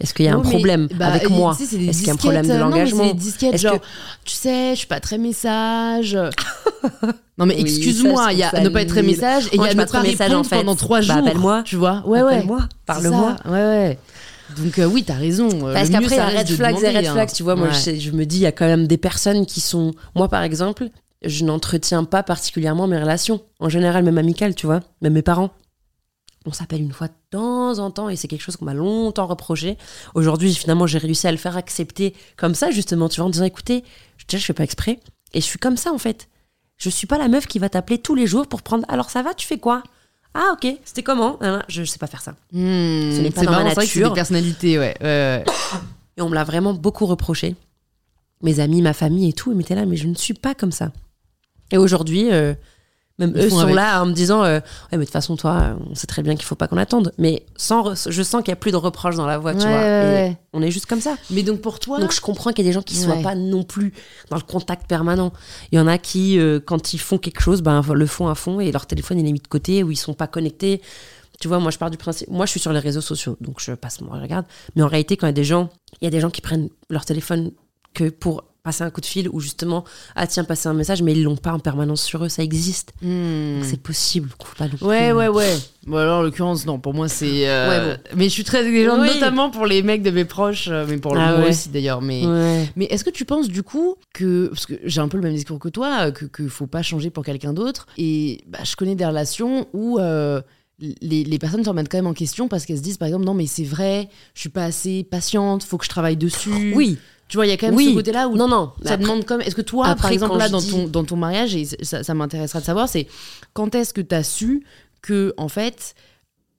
Est-ce qu'il y a un mais, problème bah, avec moi Est-ce qu'il y a un problème de euh, l'engagement C'est des disquettes, Est-ce genre, que- tu sais, je suis pas très message. non, mais Oui, excuse-moi, il y a ça ne pas être très message et il y a ne pas pas répondre en fait. pendant trois Bah, jours. appelle-moi. Tu vois Ouais, ouais. Appelle-moi, parle-moi. Ouais, ouais. Donc, euh, oui, t'as raison. euh, Parce qu'après, il y a red flags et red hein. flags, tu vois. Moi, je me dis, il y a quand même des personnes qui sont. Moi, par exemple, je n'entretiens pas particulièrement mes relations. En général, même amicales, tu vois. Même mes parents. On s'appelle une fois de temps en temps et c'est quelque chose qu'on m'a longtemps reproché. Aujourd'hui, finalement, j'ai réussi à le faire accepter comme ça, justement, tu vois, en disant, écoutez, je- déjà, je fais pas exprès. Et je suis comme ça, en fait. Je suis pas la meuf qui va t'appeler tous les jours pour prendre. Alors, ça va, tu fais quoi? Ah, ok, c'était comment? Ah, Je sais pas faire ça. Hmm, Ce n'est pas c'est dans ma marrant, nature. ouais. ouais, ouais. Et on me l'a vraiment beaucoup reproché. Mes amis, ma famille et tout, ils m'étaient là, mais je ne suis pas comme ça. Et aujourd'hui, euh, même eux sont avec. là en me disant euh, Ouais, mais de toute façon, toi, on sait très bien qu'il faut pas qu'on attende. Mais sans, je sens qu'il y a plus de reproches dans la voix, tu vois. ouais, Et ouais. On est juste comme ça. Mais donc pour toi, Donc je comprends qu'il y a des gens qui soient Ouais. pas non plus dans le contact permanent. Il y en a qui, euh, quand ils font quelque chose, ben, le font à fond et leur téléphone il est mis de côté ou ils sont pas connectés. Tu vois, moi je pars du principe. Moi je suis sur les réseaux sociaux, donc je passe mon regarde. Mais en réalité, quand il y a des gens, il y a des gens qui prennent leur téléphone que pour passer un coup de fil ou justement, ah tiens, passer un message, mais ils l'ont pas en permanence sur eux, ça existe. Hmm. C'est possible. pas Ouais, ouais, ouais. Bon, alors, en l'occurrence, non, pour moi, c'est. euh, Ouais, Mais je suis très exigeante, Oui. notamment pour les mecs de mes proches, euh, mais pour Ah moi ouais. aussi d'ailleurs. Mais, Ouais. mais est-ce que tu penses du coup que. Parce que j'ai un peu le même discours que toi, que, que faut pas changer pour quelqu'un d'autre. Et bah, je connais des relations où. euh, les, les personnes se remettent quand même en question parce qu'elles se disent par exemple non mais c'est vrai je suis pas assez patiente faut que je travaille dessus Oui. Tu vois il y a quand même Oui. ce côté là où Non, non. ça Après- demande comme. Est-ce que toi, par après, exemple, là, je dans, dis- ton, dans ton mariage, et ça, ça m'intéresserait de savoir, c'est quand est-ce que tu as su que, en fait,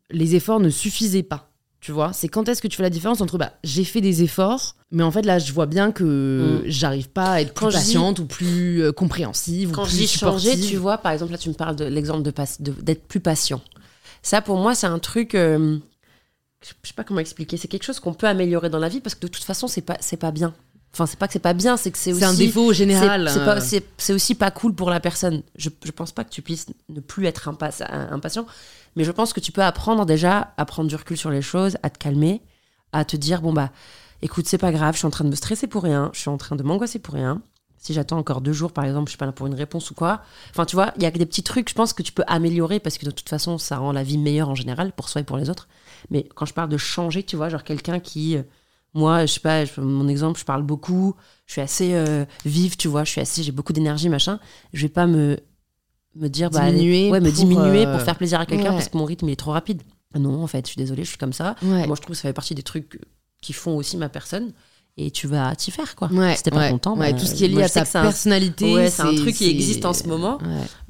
les efforts ne suffisaient pas tu vois, c'est quand est-ce que tu fais la différence entre bah, j'ai fait des efforts, mais en fait là je vois bien que Mm. j'arrive pas à être plus Quand je dis- patiente ou plus euh, compréhensive Quand ou je plus dis changer, supportive. tu vois, par exemple, là, tu me parles de l'exemple de pas- de- d'être plus patient. Ça, pour moi, c'est un truc. euh, je sais pas comment expliquer. C'est quelque chose qu'on peut améliorer dans la vie parce que de toute façon, c'est pas, c'est pas bien. Enfin, c'est pas que c'est pas bien, c'est que c'est aussi. C'est un défaut général. C'est euh, pas- c'est- aussi pas cool pour la personne. Je, je pense pas que tu puisses ne plus être impa- impatient, mais je pense que tu peux apprendre déjà à prendre du recul sur les choses, à te calmer, à te dire bon bah, écoute, c'est pas grave, je suis en train de me stresser pour rien, je suis en train de m'angoisser pour rien. Si j'attends encore deux jours, par exemple, je suis pas là pour une réponse ou quoi. Enfin, tu vois, il y a des petits trucs, je pense que tu peux améliorer parce que de toute façon, ça rend la vie meilleure en général pour soi et pour les autres. Mais quand je parle de changer, tu vois, genre quelqu'un qui, euh, moi, je sais pas, je- mon exemple, je parle beaucoup, je suis assez euh, vive, tu vois, je suis assez, j'ai beaucoup d'énergie, machin. Je vais pas me me dire, bah, Diminuer ouais, me diminuer euh, pour faire plaisir à quelqu'un ouais. parce que mon rythme il est trop rapide. Non, en fait, je suis désolée, je suis comme ça. Ouais. Moi, je trouve que ça fait partie des trucs qui font aussi ma personne. Et tu vas t'y faire, quoi. Ouais, si t'es pas ouais, content, ouais, bah, tout ce qui est lié moi, à ta personnalité. Ouais, c'est un truc qui existe en ce moment.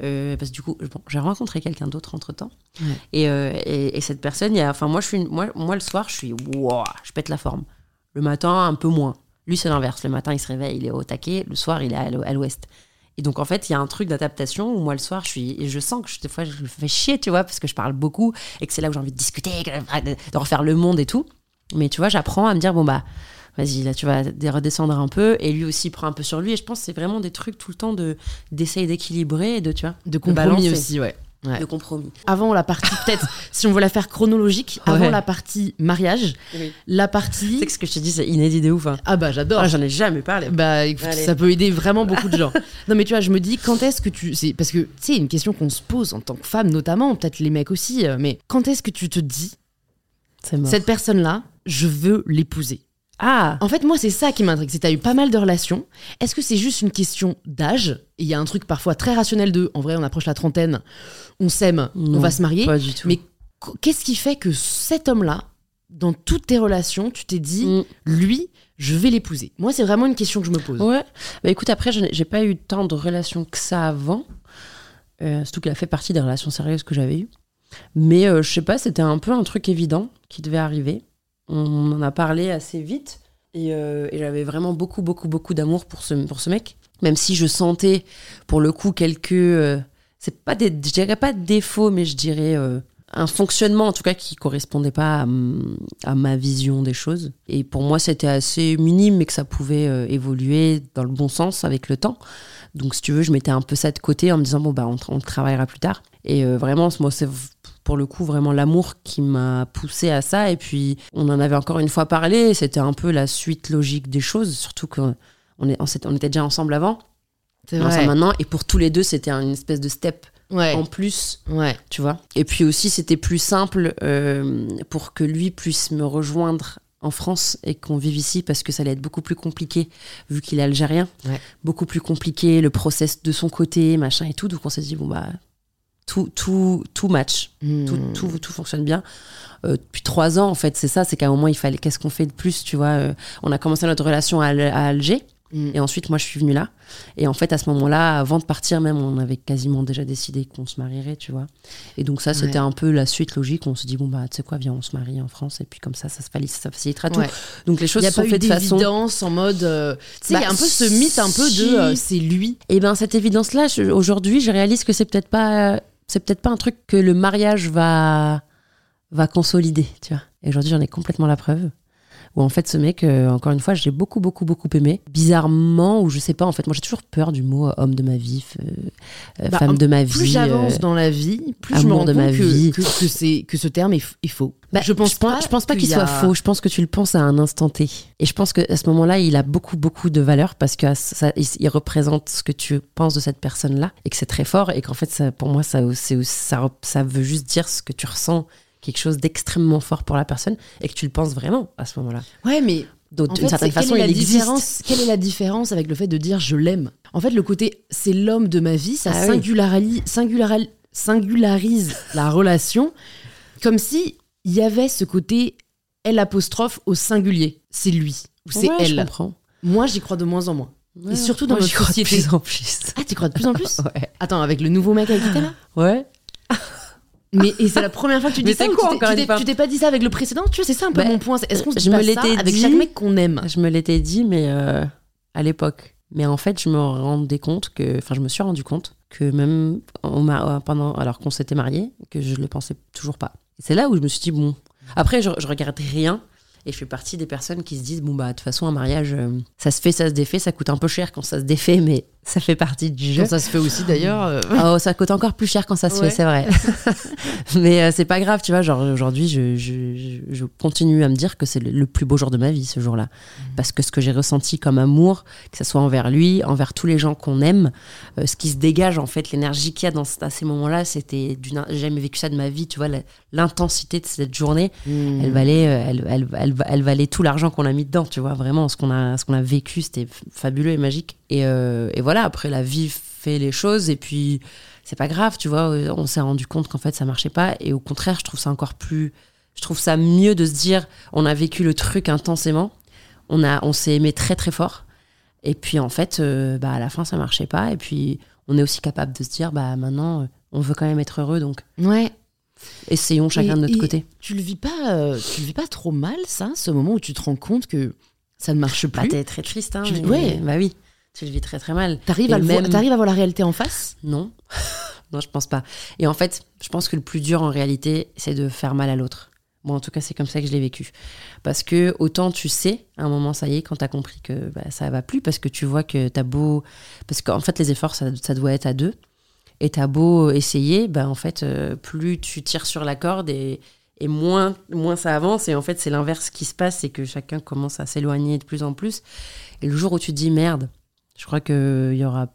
Euh, parce que du coup, bon, j'ai rencontré quelqu'un d'autre entre temps. Et, euh, et, et cette personne, y a, enfin, moi, je suis, moi, moi, le soir, je suis, wow, je pète la forme. Le matin, un peu moins. Lui, c'est l'inverse. Le matin, il se réveille, il est au taquet. Le soir, il est à l'o- à l'ouest. Et donc, en fait, il y a un truc d'adaptation où moi, le soir, je suis, et je sens que je- des fois, je me fais chier, tu vois, parce que je parle beaucoup et que c'est là où j'ai envie de discuter, de refaire le monde et tout. Mais tu vois, j'apprends à me dire, bon, bah, vas-y, là, tu vas redescendre un peu. Et lui aussi prend un peu sur lui. Et je pense que c'est vraiment des trucs tout le temps de, d'essayer d'équilibrer et de, tu vois, De compromis aussi, ouais. Ouais. de compromis. Avant la partie, peut-être, si on veut la faire chronologique, avant la partie mariage, Oui. la partie. que ce que je te dis, c'est inédit de ouf. hein. Ah bah j'adore. Ah, J'en ai jamais parlé. Bah écoute, Allez. ça peut aider vraiment beaucoup de gens. non mais tu vois, je me dis quand est-ce que tu c'est parce que tu sais une question qu'on se pose en tant que femme notamment, peut-être les mecs aussi, euh, mais quand est-ce que tu te dis C'est cette personne là, je veux l'épouser? Ah En fait, moi c'est ça qui m'intrigue, c'est que tu as eu pas mal de relations. Est-ce que c'est juste une question d'âge? Et il y a un truc parfois très rationnel de en vrai, on approche la trentaine, on s'aime, on va se marier. Pas du tout. Mais qu- qu'est-ce qui fait que cet homme-là, dans toutes tes relations, tu t'es dit, Mm. lui, je vais l'épouser? Moi, c'est vraiment une question que je me pose. Ouais. Bah écoute, après, je n'ai- j'ai pas eu tant de relations que ça avant. Euh, surtout qu'elle a fait partie des relations sérieuses que j'avais eues. Mais euh, je sais pas, c'était un peu un truc évident qui devait arriver. On en a parlé assez vite. Et, euh, et j'avais vraiment beaucoup, beaucoup, beaucoup d'amour pour ce, pour ce mec. Même si je sentais, pour le coup, quelques. euh, c'est pas des. Je dirais pas de défauts, mais je dirais. euh, un fonctionnement en tout cas qui correspondait pas à, à ma vision des choses. Et pour moi, c'était assez minime, mais que ça pouvait évoluer dans le bon sens avec le temps. Donc, si tu veux, je mettais un peu ça de côté en me disant, bon, bah, on, on travaillera plus tard. Et vraiment, moi, c'est pour le coup vraiment l'amour qui m'a poussé à ça. Et puis, on en avait encore une fois parlé. C'était un peu la suite logique des choses, surtout qu'on on était déjà ensemble avant, C'est vrai. maintenant. Et pour tous les deux, c'était une espèce de step Ouais. en plus Ouais. tu vois. Et puis aussi, c'était plus simple euh, pour que lui puisse me rejoindre en France et qu'on vive ici parce que ça allait être beaucoup plus compliqué vu qu'il est algérien. Ouais. Beaucoup plus compliqué, le process de son côté, machin et tout. Donc on s'est dit, bon, bah, tout, tout, tout match, Hmm. tout, tout, tout fonctionne bien. Euh, depuis trois ans, en fait, c'est ça, c'est qu'à un moment, il fallait, qu'est-ce qu'on fait de plus, tu vois. euh, on a commencé notre relation à, Al- à Alger. Mm. Et ensuite, moi, je suis venue là. Et en fait, à ce moment-là, avant de partir, même, on avait quasiment déjà décidé qu'on se marierait, tu vois. Et donc, ça, c'était Ouais. un peu la suite logique. On se dit, bon, bah, tu sais quoi, viens, on se marie en France. Et puis, comme ça, ça, ça facilitera tout. Ouais. Donc, les choses n'y a se sont pas eu faites de façon. d'évidence en mode. euh, tu sais, il y a Bah, un peu ce mythe un peu si. de euh, c'est lui. Et ben cette évidence-là, aujourd'hui, je réalise que c'est peut-être pas, c'est peut-être pas un truc que le mariage va va consolider, tu vois. Et aujourd'hui, j'en ai complètement la preuve. Où en fait, ce mec, euh, encore une fois, j'ai beaucoup, beaucoup, beaucoup aimé. Bizarrement, ou je sais pas, en fait, moi j'ai toujours peur du mot euh, homme de ma vie, euh, Bah, femme de ma vie. Plus j'avance dans la vie, plus je me rends de compte ma que, vie. que, que c'est, que ce terme est, est faux. Bah, je pense pas, je pense pas qu'il soit a- faux. Je pense que tu le penses à un instant T. Et je pense qu'à ce moment-là, il a beaucoup, beaucoup de valeur parce que ça, il, représente ce que tu penses de cette personne-là et que c'est très fort et qu'en fait, ça, pour moi, ça, c'est- ça, ça veut juste dire ce que tu ressens, quelque chose d'extrêmement fort pour la personne et que tu le penses vraiment à ce moment-là. Ouais, mais Donc, d'une certaine c'est- quelle façon, est la il existe. différence Quelle est la différence avec le fait de dire je l'aime? En fait, le côté c'est l'homme de ma vie, ça Ah oui. singulari- singulari- singularise la relation comme si il y avait ce côté elle apostrophe au singulier. C'est lui ou c'est Ouais, Je elle. comprends. Moi, j'y crois de moins en moins. Ouais, surtout dans moi, notre j'y crois de plus en plus. Ah, tu crois de plus en plus Ouais. Attends, avec le nouveau mec avec qui t'es là? Ouais. Mais et c'est la première fois que tu dis ça c'est ou quoi, tu t'es- pas dit ça avec le précédent Tu vois, c'est ça un peu Bah, mon point. Est-ce qu'on se je dit me pas ça l'étais avec dit. chaque mec qu'on aime? Je me l'étais dit, mais euh, à l'époque. Mais en fait, je me rendais compte que, enfin, je me suis rendu compte que même on euh, pendant, alors qu'on s'était mariés, que je le pensais toujours pas. C'est là où je me suis dit bon. Après, je, je regrette rien. Et je fais partie des personnes qui se disent bon bah de toute façon un mariage, euh, ça se fait, ça se défait, ça coûte un peu cher quand ça se défait, mais ça fait partie du jeu. Quand ça se fait aussi d'ailleurs. euh, Oh, ça coûte encore plus cher quand ça se Ouais. fait, c'est vrai. Mais euh, c'est pas grave, tu vois. Genre aujourd'hui, je, je, je- continue à me dire que c'est le, le plus beau jour de ma vie, ce jour-là, parce que ce que j'ai ressenti comme amour, que ce soit envers lui, envers tous les gens qu'on aime, euh, ce qui se dégage en fait, l'énergie qu'il y a dans à ces moments-là, c'était d'une. J'ai jamais vécu ça de ma vie, tu vois. L'intensité de cette journée, hmm. elle valait, euh, elle, elle, elle, elle valait tout l'argent qu'on a mis dedans, tu vois. Vraiment, ce qu'on a, ce qu'on a vécu, c'était fabuleux et magique. Et, et voilà, après, la vie fait les choses et puis c'est pas grave, tu vois. euh, On s'est rendu compte qu'en fait, ça marchait pas. Et au contraire, je trouve ça encore plus. Je trouve ça mieux de se dire, on a vécu le truc intensément, on, a, on s'est aimé très très fort. Et puis en fait, euh, bah, à la fin, ça marchait pas. Et puis, on est aussi capable de se dire, bah maintenant, euh, on veut quand même être heureux, donc Ouais. essayons chacun Et- de notre côté. Tu le vis pas, euh, tu le vis pas trop mal, ça, ce moment où tu te rends compte que ça ne marche Bah, plus? t'es très triste, hein. Tu- mais- ouais. Bah oui, tu le vis très très mal. T'arrives à, même- à voir la réalité en face? Non. non, je pense pas. Et en fait, je pense que le plus dur en réalité, c'est de faire mal à l'autre. Bon, en tout cas, c'est comme ça que je l'ai vécu. Parce que autant tu sais, à un moment, ça y est, quand t'as compris que bah, ça va plus, parce que tu vois que t'as beau. Parce qu'en fait, les efforts, ça, ça doit être à deux. Et t'as beau essayer, bah, en fait, euh, plus tu tires sur la corde et, et moins, moins ça avance. Et en fait, c'est l'inverse qui se passe, c'est que chacun commence à s'éloigner de plus en plus. Et le jour où tu te dis merde, je crois qu'il y aura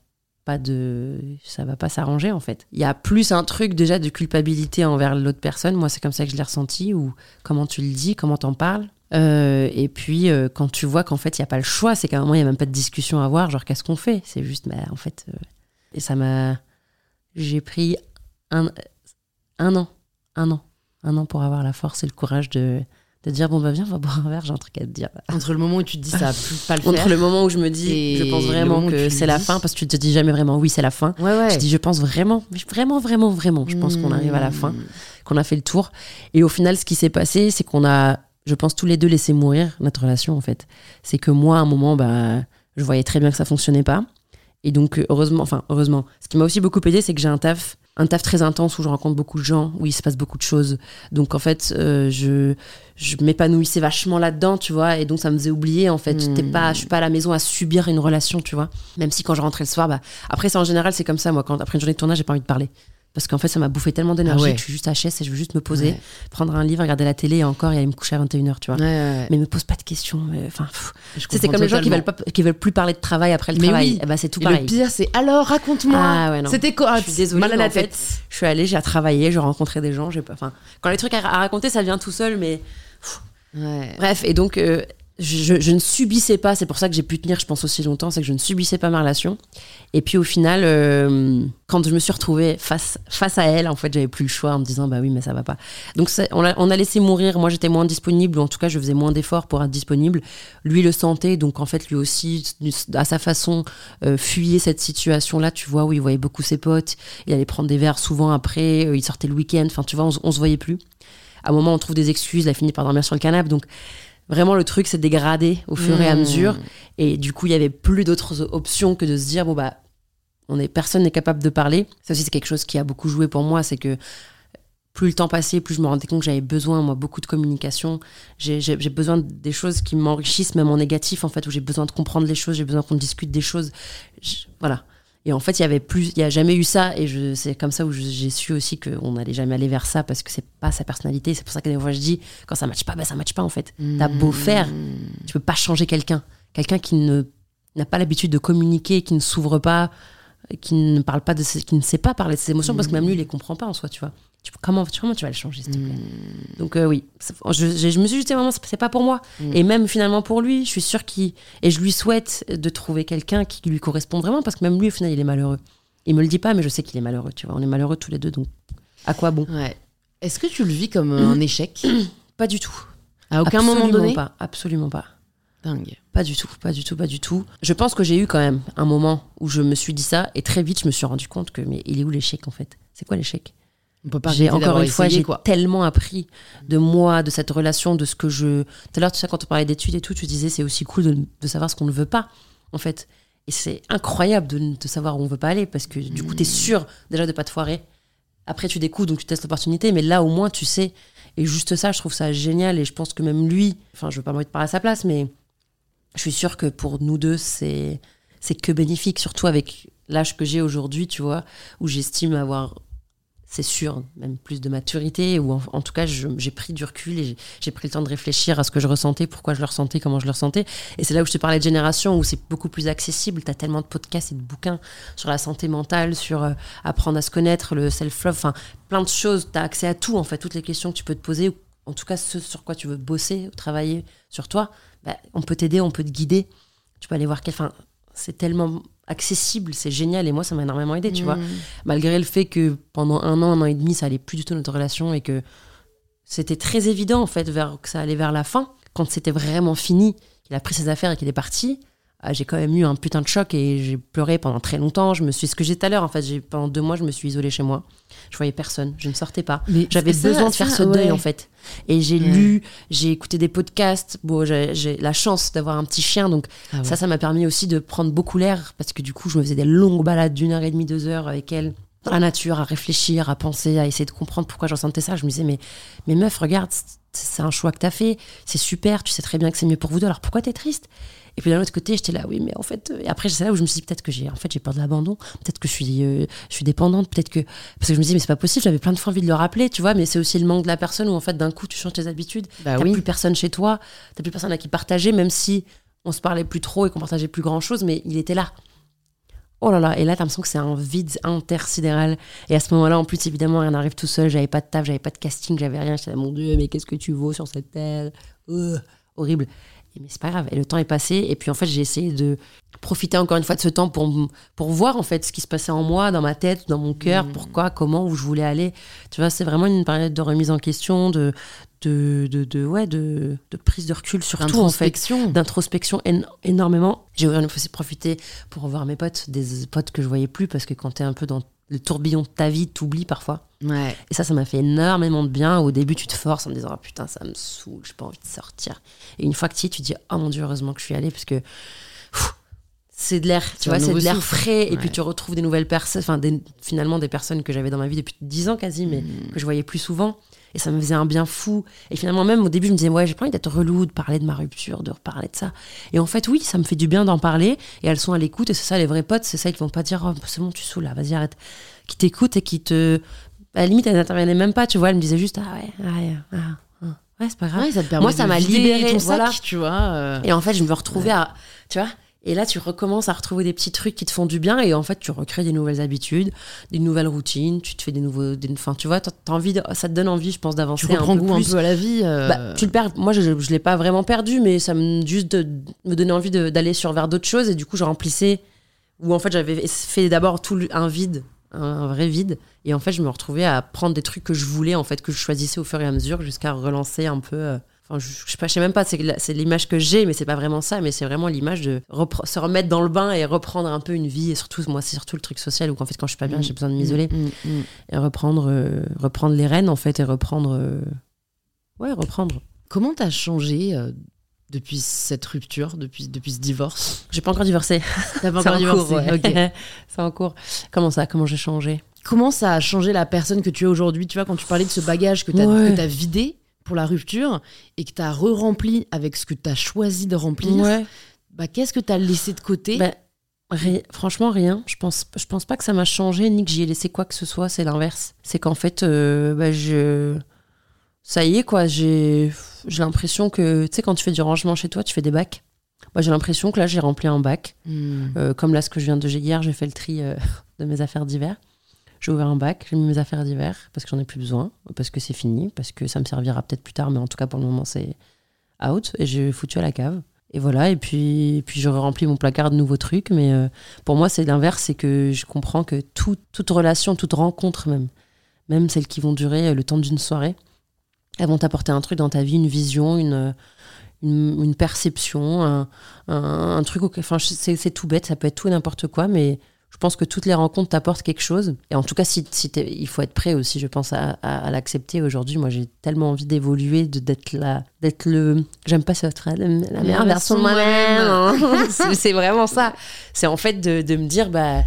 pas de ça va pas s'arranger en fait. Il y a plus un truc déjà de culpabilité envers l'autre personne. Moi c'est comme ça que je l'ai ressenti ou comment tu le dis comment t'en parles. Euh, et puis euh, quand tu vois qu'en fait il y a pas le choix c'est qu'à un moment il y a même pas de discussion à avoir genre qu'est-ce qu'on fait? C'est juste bah, en fait euh, et ça m'a j'ai pris un un an un an un an pour avoir la force et le courage de de dire bon bah viens on va boire un verre j'ai un truc à te dire Entre le moment où tu te dis ça va plus pas le faire. entre le moment où je me dis Et je pense vraiment que c'est la fin parce que tu te dis jamais vraiment oui c'est la fin Ouais, ouais. je dis, je pense vraiment, vraiment, vraiment, vraiment. Je pense qu'on arrive à la fin, qu'on a fait le tour. Et au final, ce qui s'est passé, c'est qu'on a, je pense, tous les deux laissé mourir notre relation, en fait. C'est que moi, à un moment, bah, je voyais très bien que ça fonctionnait pas. Et donc, heureusement, enfin, heureusement, ce qui m'a aussi beaucoup aidé, c'est que j'ai un taf, un taf très intense où je rencontre beaucoup de gens, où il se passe beaucoup de choses. Donc, en fait, euh, je, je m'épanouissais vachement là-dedans, tu vois, et donc ça me faisait oublier, en fait. Mm. T'es pas, je suis pas à la maison à subir une relation, tu vois. Même si quand je rentrais le soir, bah, après, ça en général, c'est comme ça, moi, quand après une journée de tournage, j'ai pas envie de parler. Parce qu'en fait, ça m'a bouffé tellement d'énergie Ah ouais. que je suis juste HS et je veux juste me poser, Ouais. prendre un livre, regarder la télé et encore, et aller me coucher à 21h, tu vois. Ouais, Mais me pose pas de questions. Enfin, c'est comme les gens qui veulent, pas, qui veulent plus parler de travail après le Mais travail. oui. Eh ben, c'est tout Et pareil. le pire, c'est alors raconte-moi. Ah. C'était quoi? Je suis désolée, Mal à la fait, tête. Je suis allée, j'ai travaillé, j'ai rencontré des gens. J'ai pas, enfin, quand les trucs à, raconter, ça vient tout seul, mais bref. Et donc, euh, je, je ne subissais pas, c'est pour ça que j'ai pu tenir, je pense, aussi longtemps, c'est que je ne subissais pas ma relation. Et puis au final, euh, quand je me suis retrouvée face, face à elle, en fait, j'avais plus le choix en me disant, bah oui, mais ça va pas. Donc on a, on a laissé mourir, moi j'étais moins disponible, ou en tout cas je faisais moins d'efforts pour être disponible. Lui le sentait, donc en fait lui aussi, à sa façon, euh, fuyait cette situation-là, tu vois, où il voyait beaucoup ses potes, il allait prendre des verres souvent après, euh, il sortait le week-end, enfin tu vois, on, on se voyait plus. À un moment, on trouve des excuses, il a fini par dormir sur le canapé, donc Vraiment, le truc s'est dégradé au fur et à Mmh. mesure. Et du coup, il y avait plus d'autres options que de se dire, bon, bah, on est, personne n'est capable de parler. Ça aussi, c'est quelque chose qui a beaucoup joué pour moi. C'est que plus le temps passait, plus je me rendais compte que j'avais besoin, moi, beaucoup de communication. J'ai besoin des choses qui m'enrichissent, même en négatif, en fait, où j'ai besoin de comprendre les choses, j'ai besoin qu'on discute des choses. Je- voilà. Et en fait, il y avait plus, il y a jamais eu ça, et je, c'est comme ça où j'ai su aussi qu'on n'allait jamais aller vers ça parce que c'est pas sa personnalité. C'est pour ça que des fois je dis, quand ça matche pas, bah ça matche pas en fait. T'as beau faire, tu peux pas changer quelqu'un. Quelqu'un qui ne n'a pas l'habitude de communiquer, qui ne s'ouvre pas, qui ne parle pas de ses- qui ne sait pas parler de ses émotions parce que même lui il les comprend pas en soi, tu vois. Tu, comment, tu- comment tu vas le changer s'il te plaît Donc euh, oui, c'est- je, je- je me suis juste dit vraiment c'est pas pour moi et même finalement pour lui, je suis sûre qu'il et je lui souhaite de trouver quelqu'un qui lui correspond vraiment parce que même lui au final il est malheureux. Il me le dit pas mais je sais qu'il est malheureux, tu vois. On est malheureux tous les deux donc à quoi bon? Ouais. Est-ce que tu le vis comme un échec? Pas du tout. À aucun moment donné? pas, absolument pas. Dingue. Pas du tout, pas du tout, pas du tout. Je pense que j'ai eu quand même un moment où je me suis dit ça et très vite je me suis rendu compte que mais il est où l'échec en fait? C'est quoi l'échec? On peut pas J'ai encore une fois j'ai tellement appris de moi, de cette relation, de ce que je. Tout à l'heure tu sais quand on parlait d'études et tout, tu disais c'est aussi cool de, de savoir ce qu'on ne veut pas en fait. Et c'est incroyable de, de savoir où on veut pas aller parce que du coup tu es sûr déjà de pas te foirer. Après tu découvres donc tu testes l'opportunité, mais là au moins tu sais. Et juste ça, je trouve ça génial et je pense que même lui, enfin je veux pas me parler à sa place, mais je suis sûre que pour nous deux, c'est c'est que bénéfique, surtout avec l'âge que j'ai aujourd'hui, tu vois, où j'estime avoir, c'est sûr, même plus de maturité, ou en, tout cas, j'ai pris du recul et j'ai- pris le temps de réfléchir à ce que je ressentais, pourquoi je le ressentais, comment je le ressentais. Et c'est là où je te parlais de génération, où c'est beaucoup plus accessible. Tu tellement de podcasts et de bouquins sur la santé mentale, sur euh, apprendre à se connaître, le self-love, enfin, plein de choses. Tu as accès à tout, en fait, toutes les questions que tu peux te poser, ou en tout cas, ce sur quoi tu veux bosser, ou travailler sur toi, bah, on peut t'aider, on peut te guider. Tu peux aller voir quel. Enfin, c'est tellement accessible, c'est génial. Et moi, ça m'a énormément aidé, tu vois. Malgré le fait que pendant un an, un an et demi, ça allait plus du tout notre relation et que c'était très évident, en fait, vers, que ça allait vers la fin. Quand c'était vraiment fini, qu'il a pris ses affaires et qu'il est parti, j'ai quand même eu un putain de choc et j'ai pleuré pendant très longtemps. Je me suis, ce que j'ai tout à l'heure, en fait, j'ai, pendant deux mois, je me suis isolée chez moi. Je voyais personne, je ne sortais pas. J'avais besoin de faire ça, ce deuil ouais. en fait. Et j'ai Ouais. lu, j'ai écouté des podcasts. Bon, j'ai la chance d'avoir un petit chien, donc Ah ouais. ça, ça m'a permis aussi de prendre beaucoup l'air parce que du coup, je me faisais des longues balades d'une heure et demie, deux heures avec elle dans la nature, à réfléchir, à penser, à essayer de comprendre pourquoi je ressentais ça. Je me disais, mais, mais meuf, regarde, c'est- c'est un choix que t'as fait, c'est super, tu sais très bien que c'est mieux pour vous deux, alors pourquoi t'es triste? Et puis d'un autre côté, j'étais là, oui, mais en fait, euh, et après, c'est là où je me suis dit, peut-être que j'ai, en fait, j'ai peur de l'abandon, peut-être que je suis, euh, je suis dépendante, peut-être que, parce que je me disais, mais c'est pas possible, j'avais plein de fois envie de le rappeler, tu vois, mais c'est aussi le manque de la personne où en fait, d'un coup, tu changes tes habitudes, Bah t'as oui. plus personne chez toi, t'as plus personne à qui partager, même si on se parlait plus trop et qu'on partageait plus grand chose, mais il était là. Oh là là, et là, t'as l'impression que c'est un vide intersidéral. Et à ce moment-là, en plus, évidemment, rien n'arrive tout seul. J'avais pas de taf, j'avais pas de casting, j'avais rien. J'étais là, mon Dieu, mais qu'est-ce que tu vaux sur cette terre? Euh, Horrible. Mais c'est pas grave. Et le temps est passé. Et puis, en fait, j'ai essayé de profiter encore une fois de ce temps pour, pour voir, en fait, ce qui se passait en moi, dans ma tête, dans mon cœur, Mhm. pourquoi, comment, où je voulais aller. Tu vois, c'est vraiment une période de remise en question, de, de, de, de- ouais, de, de prise de recul surtout, en fait Introspection. d'introspection én- énormément. J'ai aussi profité pour revoir mes potes, des potes que je voyais plus parce que quand t'es un peu dans le tourbillon de ta vie, t'oublies parfois. Ouais. Et ça, ça m'a fait énormément de bien. Au début, tu te forces en te disant oh, putain, ça me saoule, j'ai pas envie de sortir. Et une fois que tu y es, tu te dis oh mon dieu, heureusement que je suis allée parce que c'est de l'air, tu vois, c'est de l'air frais. Et puis tu retrouves des nouvelles personnes, enfin des- finalement des personnes que j'avais dans ma vie depuis 10 ans quasi, mais Mm. que je voyais plus souvent. Et ça me faisait un bien fou. Et finalement, même au début, je me disais, ouais, j'ai pas envie d'être relou, de parler de ma rupture, de reparler de ça. Et en fait, oui, ça me fait du bien d'en parler. Et elles sont à l'écoute. Et c'est ça, les vrais potes, c'est ça, ils vont pas dire, oh, c'est bon, tu saoules là, vas-y, arrête. Qui t'écoutent et qui te. À la limite, elles n'intervenaient même pas, tu vois. Elles me disaient juste, ah ouais, ouais, ah, ah. ouais, c'est pas grave. Ouais, ça te permet Moi, ça m'a vider libérée, ton sac, voilà. tu vois. euh. Et en fait, je me retrouvais à. Tu vois Et là, tu recommences à retrouver des petits trucs qui te font du bien et en fait, tu recrées des nouvelles habitudes, des nouvelles routines, tu te fais des nouveaux. Des, enfin, tu vois, t'as envie de- ça te donne envie, je pense, d'avancer Tu reprends un peu goût un plus. peu à la vie. euh, Bah, tu le perds. Moi, je ne l'ai pas vraiment perdu, mais ça me juste de, me donnait envie d'aller sur vers d'autres choses. Et du coup, je remplissais. Ou en fait, j'avais fait d'abord tout un vide, un, un vrai vide. Et en fait, je me retrouvais à prendre des trucs que je voulais, en fait, que je choisissais au fur et à mesure, jusqu'à relancer un peu. Enfin, je, je sais pas, je sais même pas. C'est l'image que j'ai, mais c'est pas vraiment ça. Mais c'est vraiment l'image de se remettre dans le bain et reprendre un peu une vie. Et surtout, moi, c'est surtout le truc social où en fait, quand je suis pas bien, Mm. j'ai besoin de m'isoler mm, mm. et reprendre, euh, reprendre les rênes en fait et reprendre. euh, Ouais, reprendre. Comment t'as changé euh, depuis cette rupture, depuis, depuis ce divorce? J'ai pas encore divorcé. T'as pas encore en divorcé ouais. C'est en cours. Comment ça Comment j'ai changé? Comment ça a changé la personne que tu es aujourd'hui? Tu vois, quand tu parlais de ce bagage que tu as, Ouais. vidé pour la rupture et que tu as re-rempli avec ce que tu as choisi de remplir, bah, qu'est-ce que tu as laissé de côté ri- franchement, rien. Je pense, je pense pas que ça m'a changé ni que j'y ai laissé quoi que ce soit. C'est l'inverse. C'est qu'en fait, euh, ben, je. Ça y est, quoi. J'ai l'impression que. Tu sais, quand tu fais du rangement chez toi, tu fais des bacs. Moi, j'ai l'impression que là, j'ai rempli un bac. Hmm. Euh, comme là, ce que je viens de hier, j'ai fait le tri euh, de mes affaires d'hiver. J'ai ouvert un bac, j'ai mis mes affaires d'hiver parce que j'en ai plus besoin, parce que c'est fini, parce que ça me servira peut-être plus tard, mais en tout cas pour le moment c'est out et j'ai foutu à la cave. Et voilà, et puis, puis je remplis mon placard de nouveaux trucs, mais euh, pour moi c'est l'inverse, c'est que je comprends que tout- toute relation, toute rencontre même, même celles qui vont durer euh, le temps d'une soirée, elles vont t'apporter un truc dans ta vie, une vision, une, euh, une, perception, un, un, un truc. Enfin, c'est tout bête, ça peut être tout et n'importe quoi, mais je pense que toutes les rencontres t'apportent quelque chose. Et en tout cas, si, si t'es- il faut être prêt aussi, je pense, à, à- à l'accepter. Aujourd'hui, moi, j'ai tellement envie d'évoluer, d'être là, d'être le. J'aime pas cette phrase, la la meilleure version de moi-même. C'est vraiment ça. C'est en fait de, de me dire, bah.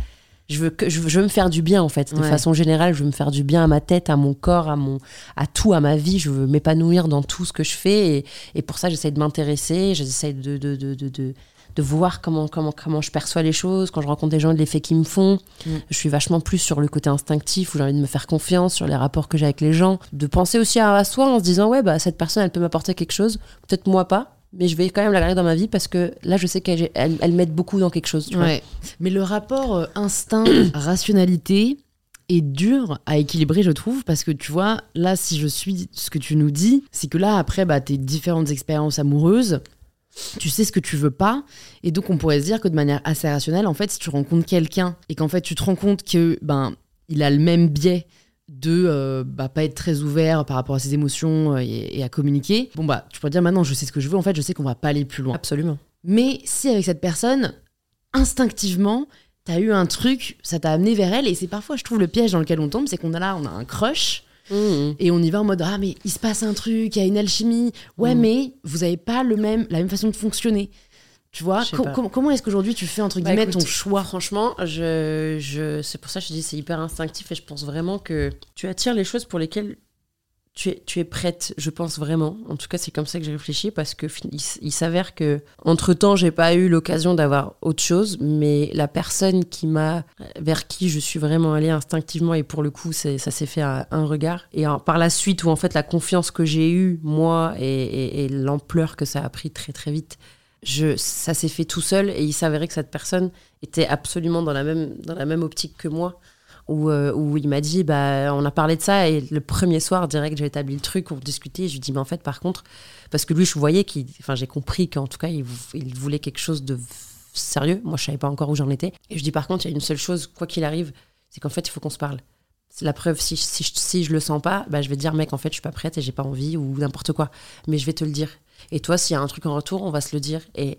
Je veux, que, je, veux, je veux me faire du bien en fait, de Ouais. façon générale. Je veux me faire du bien à ma tête, à mon corps, à, mon, à tout, à ma vie. Je veux m'épanouir dans tout ce que je fais. Et, et pour ça, j'essaie de m'intéresser, j'essaie de, de, de, de, de, voir comment, comment, comment je perçois les choses. Quand je rencontre des gens, l'effet qu'ils me font. Mm. Je suis vachement plus sur le côté instinctif où j'ai envie de me faire confiance, sur les rapports que j'ai avec les gens. De penser aussi à, à soi en se disant, ouais, bah, cette personne, elle peut m'apporter quelque chose. Peut-être moi pas. Mais je vais quand même la garder dans ma vie parce que là, je sais qu'elle elle, elle m'aide beaucoup dans quelque chose. tu vois. Ouais. Mais le rapport euh, instinct-rationalité est dur à équilibrer, je trouve, parce que tu vois, là, si je suis ce que tu nous dis, c'est que là, après bah, tes différentes expériences amoureuses, tu sais ce que tu veux pas, et donc on pourrait se dire que de manière assez rationnelle, en fait, si tu rencontres quelqu'un et qu'en fait tu te rends compte que ben il a le même biais de euh, bah, pas être très ouvert par rapport à ses émotions euh, et, et à communiquer, bon bah tu pourrais dire maintenant je sais ce que je veux, en fait je sais qu'on va pas aller plus loin. Absolument. Mais si avec cette personne, instinctivement, t'as eu un truc, ça t'a amené vers elle, et c'est parfois, je trouve, le piège dans lequel on tombe, c'est qu'on a là, on a un crush, Mhm. et on y va en mode, ah mais il se passe un truc, il y a une alchimie, ouais Mm. mais vous avez pas le même, la même façon de fonctionner. Tu vois, com- comment est-ce qu'aujourd'hui tu fais, entre Bah, guillemets, écoute, ton choix? Franchement, je, je, c'est pour ça que je dis c'est hyper instinctif et je pense vraiment que tu attires les choses pour lesquelles tu es, tu es prête, je pense vraiment. En tout cas, c'est comme ça que j'ai réfléchi parce que il, s'avère que entre temps, j'ai pas eu l'occasion d'avoir autre chose, mais la personne qui m'a, vers qui je suis vraiment allée instinctivement et pour le coup, ça s'est fait à un regard. Et par la suite, où en fait la confiance que j'ai eue moi et, l'ampleur que ça a pris très très vite, ça s'est fait tout seul et il s'avérait que cette personne était absolument dans la même, dans la même optique que moi. Où, euh, où il m'a dit, bah, on a parlé de ça et le premier soir, direct, j'ai établi le truc, on discutait. Je lui dis, mais en fait, par contre, parce que lui, je voyais qu'il, enfin, j'ai compris qu'en tout cas, il, vou- il voulait quelque chose de sérieux. Moi, je savais pas encore où j'en étais. Et je dis, par contre, il y a une seule chose, quoi qu'il arrive, c'est qu'en fait, il faut qu'on se parle. C'est la preuve, si, si, je- si je le sens pas, bah, je vais te dire, mec, en fait, je suis pas prête et j'ai pas envie ou n'importe quoi. Mais je vais te le dire. Et toi, s'il y a un truc en retour, on va se le dire. Et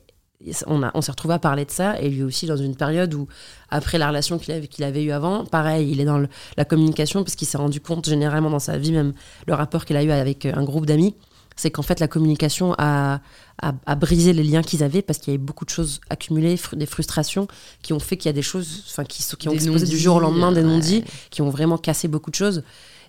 on, a- on s'est retrouvé à parler de ça, et lui aussi dans une période où, après la relation qu'il avait, qu'il avait eue avant, pareil, il est dans le- la communication, parce qu'il s'est rendu compte généralement dans sa vie, même le rapport qu'il a eu avec euh, un groupe d'amis, c'est qu'en fait la communication a, a, a brisé les liens qu'ils avaient, parce qu'il y avait beaucoup de choses accumulées, fr- des frustrations, qui ont fait qu'il y a des choses enfin, qui, qui ont Des explosé du jour au lendemain, des ouais. non-dits, qui ont vraiment cassé beaucoup de choses.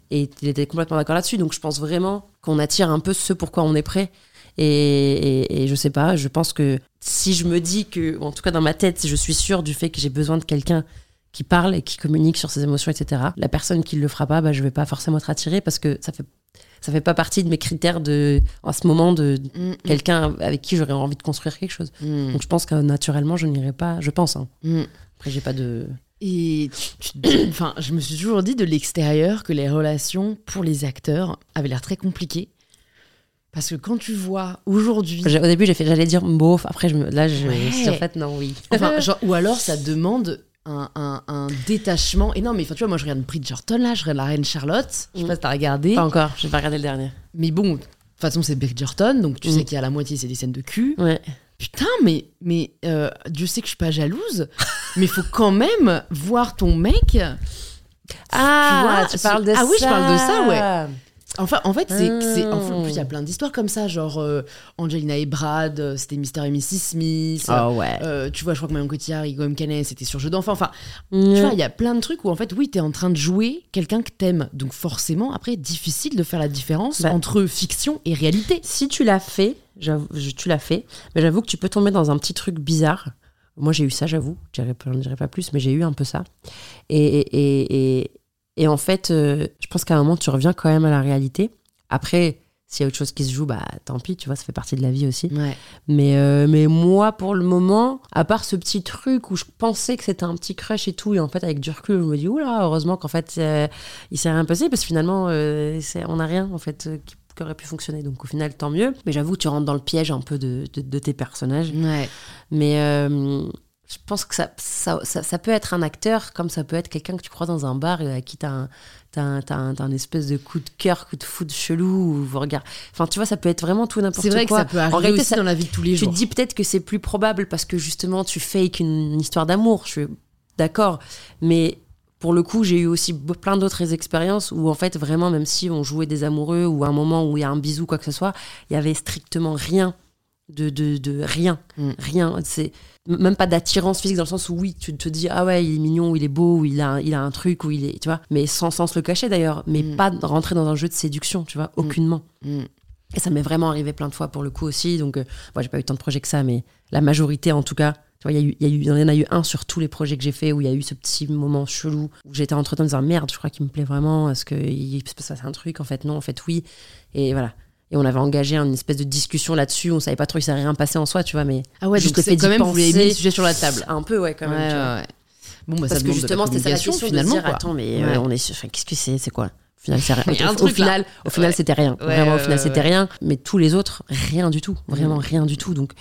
Et il était complètement d'accord là-dessus. Donc je pense vraiment qu'on attire un peu ce pourquoi on est prêt. Et, et, et je sais pas, je pense que si je me dis que, en tout cas dans ma tête, je suis sûre du fait que j'ai besoin de quelqu'un qui parle et qui communique sur ses émotions, etc. La personne qui le fera pas, bah, je vais pas forcément être attirée parce que ça fait ça fait pas partie de mes critères de, en ce moment, de Mm, quelqu'un avec qui j'aurais envie de construire quelque chose. mm, Donc je pense que naturellement, je n'irai pas, je pense. Hein. mm. Après, j'ai pas de. Et tu- tu- enfin, je me suis toujours dit de l'extérieur que les relations pour les acteurs avaient l'air très compliquées. Parce que quand tu vois aujourd'hui. Au début, j'ai fait, j'allais dire bof. Après, je me, là, je, je suis en fait, non, oui. Enfin, genre, ou alors ça demande un, un- un détachement énorme. Mais enfin, tu vois, moi je regarde Bridgerton là, je regarde la reine Charlotte. Je sais Mm. pas si t'as regardé. Pas encore. J'ai pas regardé le dernier. Mais bon, de toute façon, c'est Bridgerton, donc tu Mm. sais qu'il y a la moitié, c'est des scènes de cul. Ouais. Putain, mais, mais euh, Dieu sait que je suis pas jalouse, mais faut quand même voir ton mec. Ah, vois, tu parles de ah ça. oui, je parle de ça, ouais. Enfin, en fait, c'est, en Ah. plus, il y a plein d'histoires comme ça, genre euh, Angelina et Brad, euh, c'était Mr. et Mrs. Smith. Oh ouais. Euh, tu vois, je crois que Marion Cotillard et Guillaume Canet, c'était sur Jeu d'enfant. Enfin, tu Ouais. vois, il y a plein de trucs où, en fait, oui, t'es en train de jouer quelqu'un que t'aimes. Donc, forcément, après, difficile de faire la différence Bah. entre fiction et réalité. si tu l'as fait, j'avoue, je- tu l'as fait, mais j'avoue que tu peux tomber dans un petit truc bizarre. Moi, j'ai eu ça, j'avoue. Je dirais pas- je dirais pas plus, mais j'ai eu un peu ça. Et, et, et, et- en fait, euh, je pense qu'à un moment, tu reviens quand même à la réalité. Après, s'il y a autre chose qui se joue, bah tant pis, tu vois, ça fait partie de la vie aussi. Ouais. Mais, euh, mais moi, pour le moment, à part ce petit truc où je pensais que c'était un petit crush et tout, et en fait, avec du recul, je me dis, oula, heureusement qu'en fait, euh, il s'est rien passé, parce que finalement, euh, on n'a rien, en fait, qui, qui aurait pu fonctionner. Donc, au final, tant mieux. Mais j'avoue, tu rentres dans le piège un peu de, de, de tes personnages. Ouais. Mais je pense que ça, ça, ça, ça peut être un acteur, comme ça peut être quelqu'un que tu crois dans un bar et à qui t'as un, t'as un, espèce de coup de cœur, coup de foudre chelou, ou vous regardez. Enfin, tu vois, ça peut être vraiment tout n'importe C'est quoi. vrai que ça peut arriver réalité, aussi dans la vie de tous les tu jours. te dis peut-être que c'est plus probable parce que justement tu fake une, histoire d'amour. Je suis d'accord. Mais pour le coup, j'ai eu aussi plein d'autres expériences où en fait, vraiment, même si on jouait des amoureux ou à un moment où il y a un bisou, quoi que ce soit, il y avait strictement rien. De, de, de rien. Mm. Rien. C'est même pas d'attirance physique dans le sens où oui, tu te dis ah ouais, il est mignon, ou il est beau, ou il a, un- il a un truc, ou il est. Tu vois. Mais sans, sans se le cacher d'ailleurs. Mais Mm. pas rentrer dans un jeu de séduction, tu vois. Aucunement. Mm. Et ça m'est vraiment arrivé plein de fois pour le coup aussi. Donc, euh, moi, j'ai pas eu tant de projets que ça, mais la majorité, en tout cas, tu vois, il y, a eu- il y, y en a eu un sur tous les projets que j'ai fait où il y a eu ce petit moment chelou où j'étais entre temps en disant merde, je crois qu'il me plaît vraiment. Est-ce qu'il se passe un truc En fait, non, en fait, oui. Et voilà. Et on avait engagé une espèce de discussion là-dessus. On savait pas trop, il s'est rien passé en soi, tu vois, mais Ah ouais, Juste le fait quand même, vous avez mis le sujet sur la table. un peu, ouais, quand même. Ouais, tu vois. ouais, ouais. Bon, bah, ça Parce que de justement, c'était ça la question de finalement. dire quoi. attends, mais euh, on est sur- enfin, qu'est-ce que c'est C'est quoi? Au final, c'est rien. Au- final, au final, Ouais. c'était rien. Vraiment, au final, c'était rien. Mais tous les autres, rien du tout. Vraiment, Mhm. rien du tout. Donc,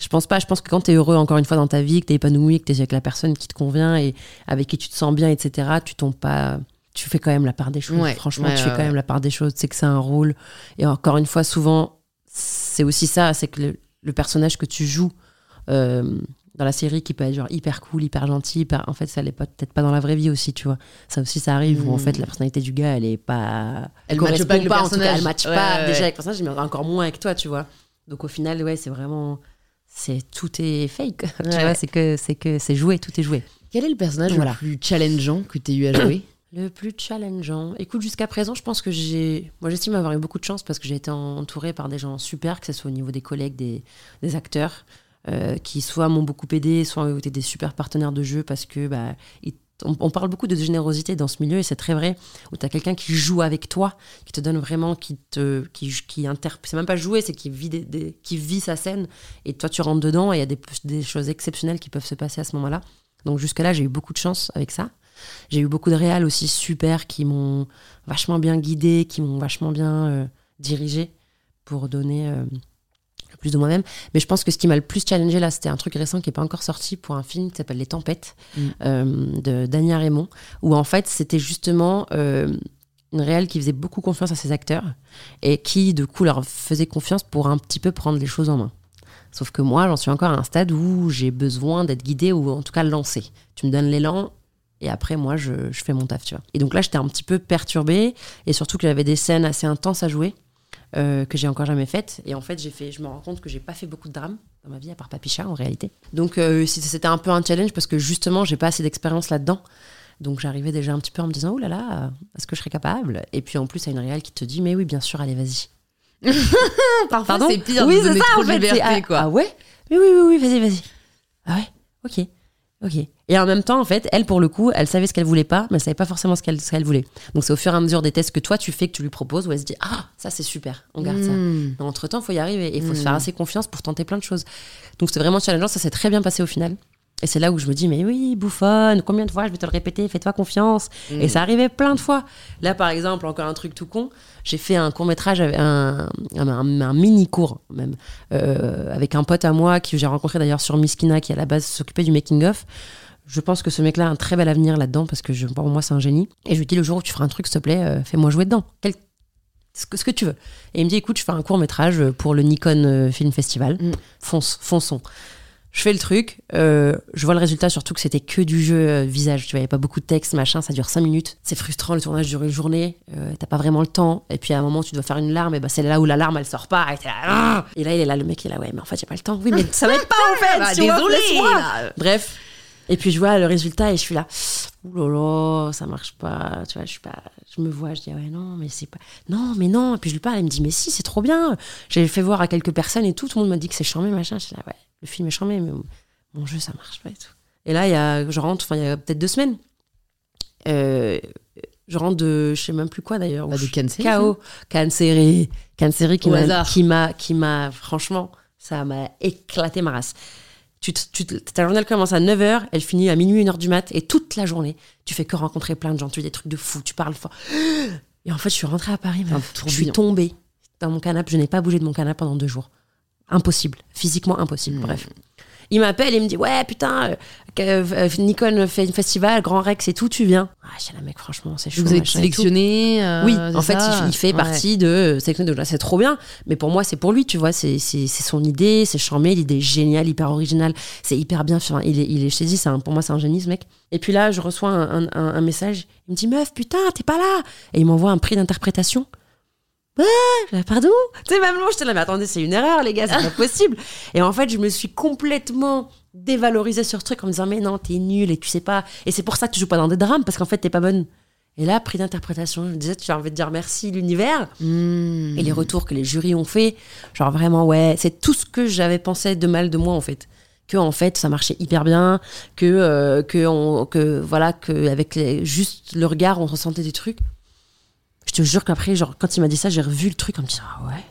je pense pas. Je pense que quand tu es heureux, encore une fois, dans ta vie, que tu es épanoui, que tu es avec la personne qui te convient et avec qui tu te sens bien, etc., tu tombes pas. Tu fais quand même la part des choses. Ouais, Franchement, ouais, tu fais quand même la part des choses. Sais que c'est un rôle. Et encore une fois, souvent, c'est aussi ça. C'est que le, le personnage que tu joues euh, dans la série qui peut être genre hyper cool, hyper gentil, hyper... en fait, ça l'est pas- peut-être pas dans la vraie vie aussi, tu vois. Ça aussi, ça arrive où en Mm. fait, la personnalité du gars, elle est pas. Elle matche pas avec le en tout cas, personnage. elle matche Ouais, pas ouais, déjà ouais. avec le personnage, mais encore moins avec toi, tu vois. Donc au final, ouais, c'est vraiment. C'est tout est fake. tu vois, c'est que c'est que c'est joué, tout est joué. Quel est le personnage Voilà. le plus challengeant que tu aies eu à jouer? Le plus challengeant. Écoute, jusqu'à présent, je pense que j'ai. Moi, j'estime avoir eu beaucoup de chance parce que j'ai été entourée par des gens super, que ce soit au niveau des collègues, des, acteurs, euh, qui soit m'ont beaucoup aidé, soit ont été des super partenaires de jeu parce que. Bah, on, parle beaucoup de générosité dans ce milieu et c'est très vrai, où tu as quelqu'un qui joue avec toi, qui te donne vraiment, qui te. qui, qui C'est même pas jouer, c'est qui vit, des- qui vit sa scène et toi, tu rentres dedans et il y a des, des choses exceptionnelles qui peuvent se passer à ce moment-là. Donc, jusque-là, j'ai eu beaucoup de chance avec ça. J'ai eu beaucoup de réals aussi super qui m'ont vachement bien guidé, qui m'ont vachement bien euh, dirigé pour donner euh, le plus de moi-même. Mais je pense que ce qui m'a le plus challengé là, c'était un truc récent qui n'est pas encore sorti pour un film qui s'appelle Les Tempêtes Mm. euh, de Dania Raymond, où en fait c'était justement une réelle qui faisait beaucoup confiance à ses acteurs et qui du coup leur faisait confiance pour un petit peu prendre les choses en main. Sauf que moi, j'en suis encore à un stade où j'ai besoin d'être guidée ou en tout cas lancée. Tu me donnes l'élan et après, moi, je, je fais mon taf, tu vois. Et donc là, j'étais un petit peu perturbée et surtout que j'avais des scènes assez intenses à jouer euh, que j'ai encore jamais faites. Et en fait, j'ai fait, je me rends compte que j'ai pas fait beaucoup de drames dans ma vie à part Papicha en réalité. Donc euh, c'était un peu un challenge parce que justement, j'ai pas assez d'expérience là-dedans. Donc j'arrivais déjà un petit peu en me disant, oh là là, est-ce que je serais capable? Et puis en plus, a une réelle qui te dit, mais oui, bien sûr, allez, vas-y. Parfois, c'est pire oui, c'est ça, en fait, liberté, ah, quoi. Ah ouais? Mais oui, oui, oui, vas-y, vas-y. Ah ouais? Ok. Ok. Et en même temps, en fait, elle, pour le coup, elle savait ce qu'elle voulait pas, mais elle savait pas forcément ce qu'elle ce qu'elle voulait. Donc c'est au fur et à mesure des tests que toi tu fais, que tu lui proposes, où elle se dit Ah, ça c'est super, on garde ça. Mm. Mais entre temps, il faut y arriver et il faut se Mm. faire assez confiance pour tenter plein de choses. Donc c'était vraiment challengeant, ça s'est très bien passé au final. Et c'est là où je me dis, mais oui, bouffonne, combien de fois je vais te le répéter, fais-toi confiance. Mm. Et ça arrivait plein de fois. Là, par exemple, encore un truc tout con, j'ai fait un court-métrage, un, un, un- mini-cours même, euh, avec un pote à moi que j'ai rencontré d'ailleurs sur Miskina, qui à la base s'occupait du making-of. Je pense que ce mec-là a un très bel avenir là-dedans parce que je, pour moi, c'est un génie. Et je lui dis, le jour où tu feras un truc, s'il te plaît, euh, fais-moi jouer dedans. Quel- ce, que, ce que tu veux. Et il me dit, écoute, je fais un court-métrage pour le Nikon euh, Film Festival. Mm. Fonce, fonçons. Je fais le truc, euh, je vois le résultat, surtout que c'était que du jeu euh, visage. Tu vois, il n'y a pas beaucoup de texte, machin, ça dure 5 minutes. C'est frustrant, le tournage dure une journée, euh, t'as pas vraiment le temps. Et puis à un moment, tu dois faire une larme, et bah, c'est là où la larme, elle sort pas. Et, là, Ah et là, il est là, le mec, il est là, ouais, mais en fait, j'ai pas le temps. Oui, mais ça être pas en fait. Bah, désolé, là. Bref. Et puis je vois le résultat et je suis là, là, ça marche pas. Tu vois, je suis pas, je me vois, je dis ah ouais non, mais c'est pas, non mais non. Et puis je lui parle, elle me dit mais si, c'est trop bien. J'ai fait voir à quelques personnes et tout, tout le monde m'a dit que c'est charmé machin. Je suis là ouais, le film est charmé, mais mon jeu ça marche pas et tout. Et là y a, je rentre, enfin il y a peut-être deux semaines. Euh, je rentre de, je sais même plus quoi d'ailleurs. Bah, de Cannes KO, Cannes série qui m'a, qui m'a, qui m'a, franchement, ça m'a éclaté ma race. Tu, tu, ta journée elle commence à 9h, elle finit à minuit, 1h du mat, et toute la journée, tu fais que rencontrer plein de gens, tu fais des trucs de fou, tu parles fort. Et en fait, je suis rentrée à Paris, je suis tombée dans mon canapé, je n'ai pas bougé de mon canapé pendant deux jours. Impossible, physiquement impossible, Hmm. bref. Il m'appelle et il me dit Ouais, putain, euh, euh, Nikon fait une festival, Grand Rex et tout, tu viens. Ah, je suis là, mec, franchement, c'est chaud. Vous êtes sélectionné euh, Oui, en fait, il, il fait Ouais. partie de c'est trop bien. Mais pour moi, c'est pour lui, tu vois. C'est son idée, c'est charmé, l'idée est géniale, hyper originale, c'est hyper bien. Enfin, il est, il est, un- pour moi, c'est un génie, ce mec. Et puis là, je reçois un, un- un- un message. Il me dit, meuf, putain, t'es pas là. Et il m'envoie un prix d'interprétation. Dis, pardon. Tu sais, même là, j'étais là, mais attendez, c'est une erreur, les gars, c'est pas possible. Et en fait, je me suis complètement dévalorisée sur ce truc en me disant, mais non, t'es nul et tu sais pas. Et c'est pour ça que tu joues pas dans des drames, parce qu'en fait, t'es pas bonne. Et là, prix d'interprétation, je me disais, tu as envie de dire merci l'univers. Mm. Et les retours que les jurys ont fait, genre vraiment, ouais, c'est tout ce que j'avais pensé de mal de moi, en fait. Que, en fait, ça marchait hyper bien, que, euh, que, on, que voilà, que avec les, juste le regard, on ressentait des trucs. Je te jure qu'après, genre, quand il m'a dit ça, j'ai revu le truc en me disant, ah ouais.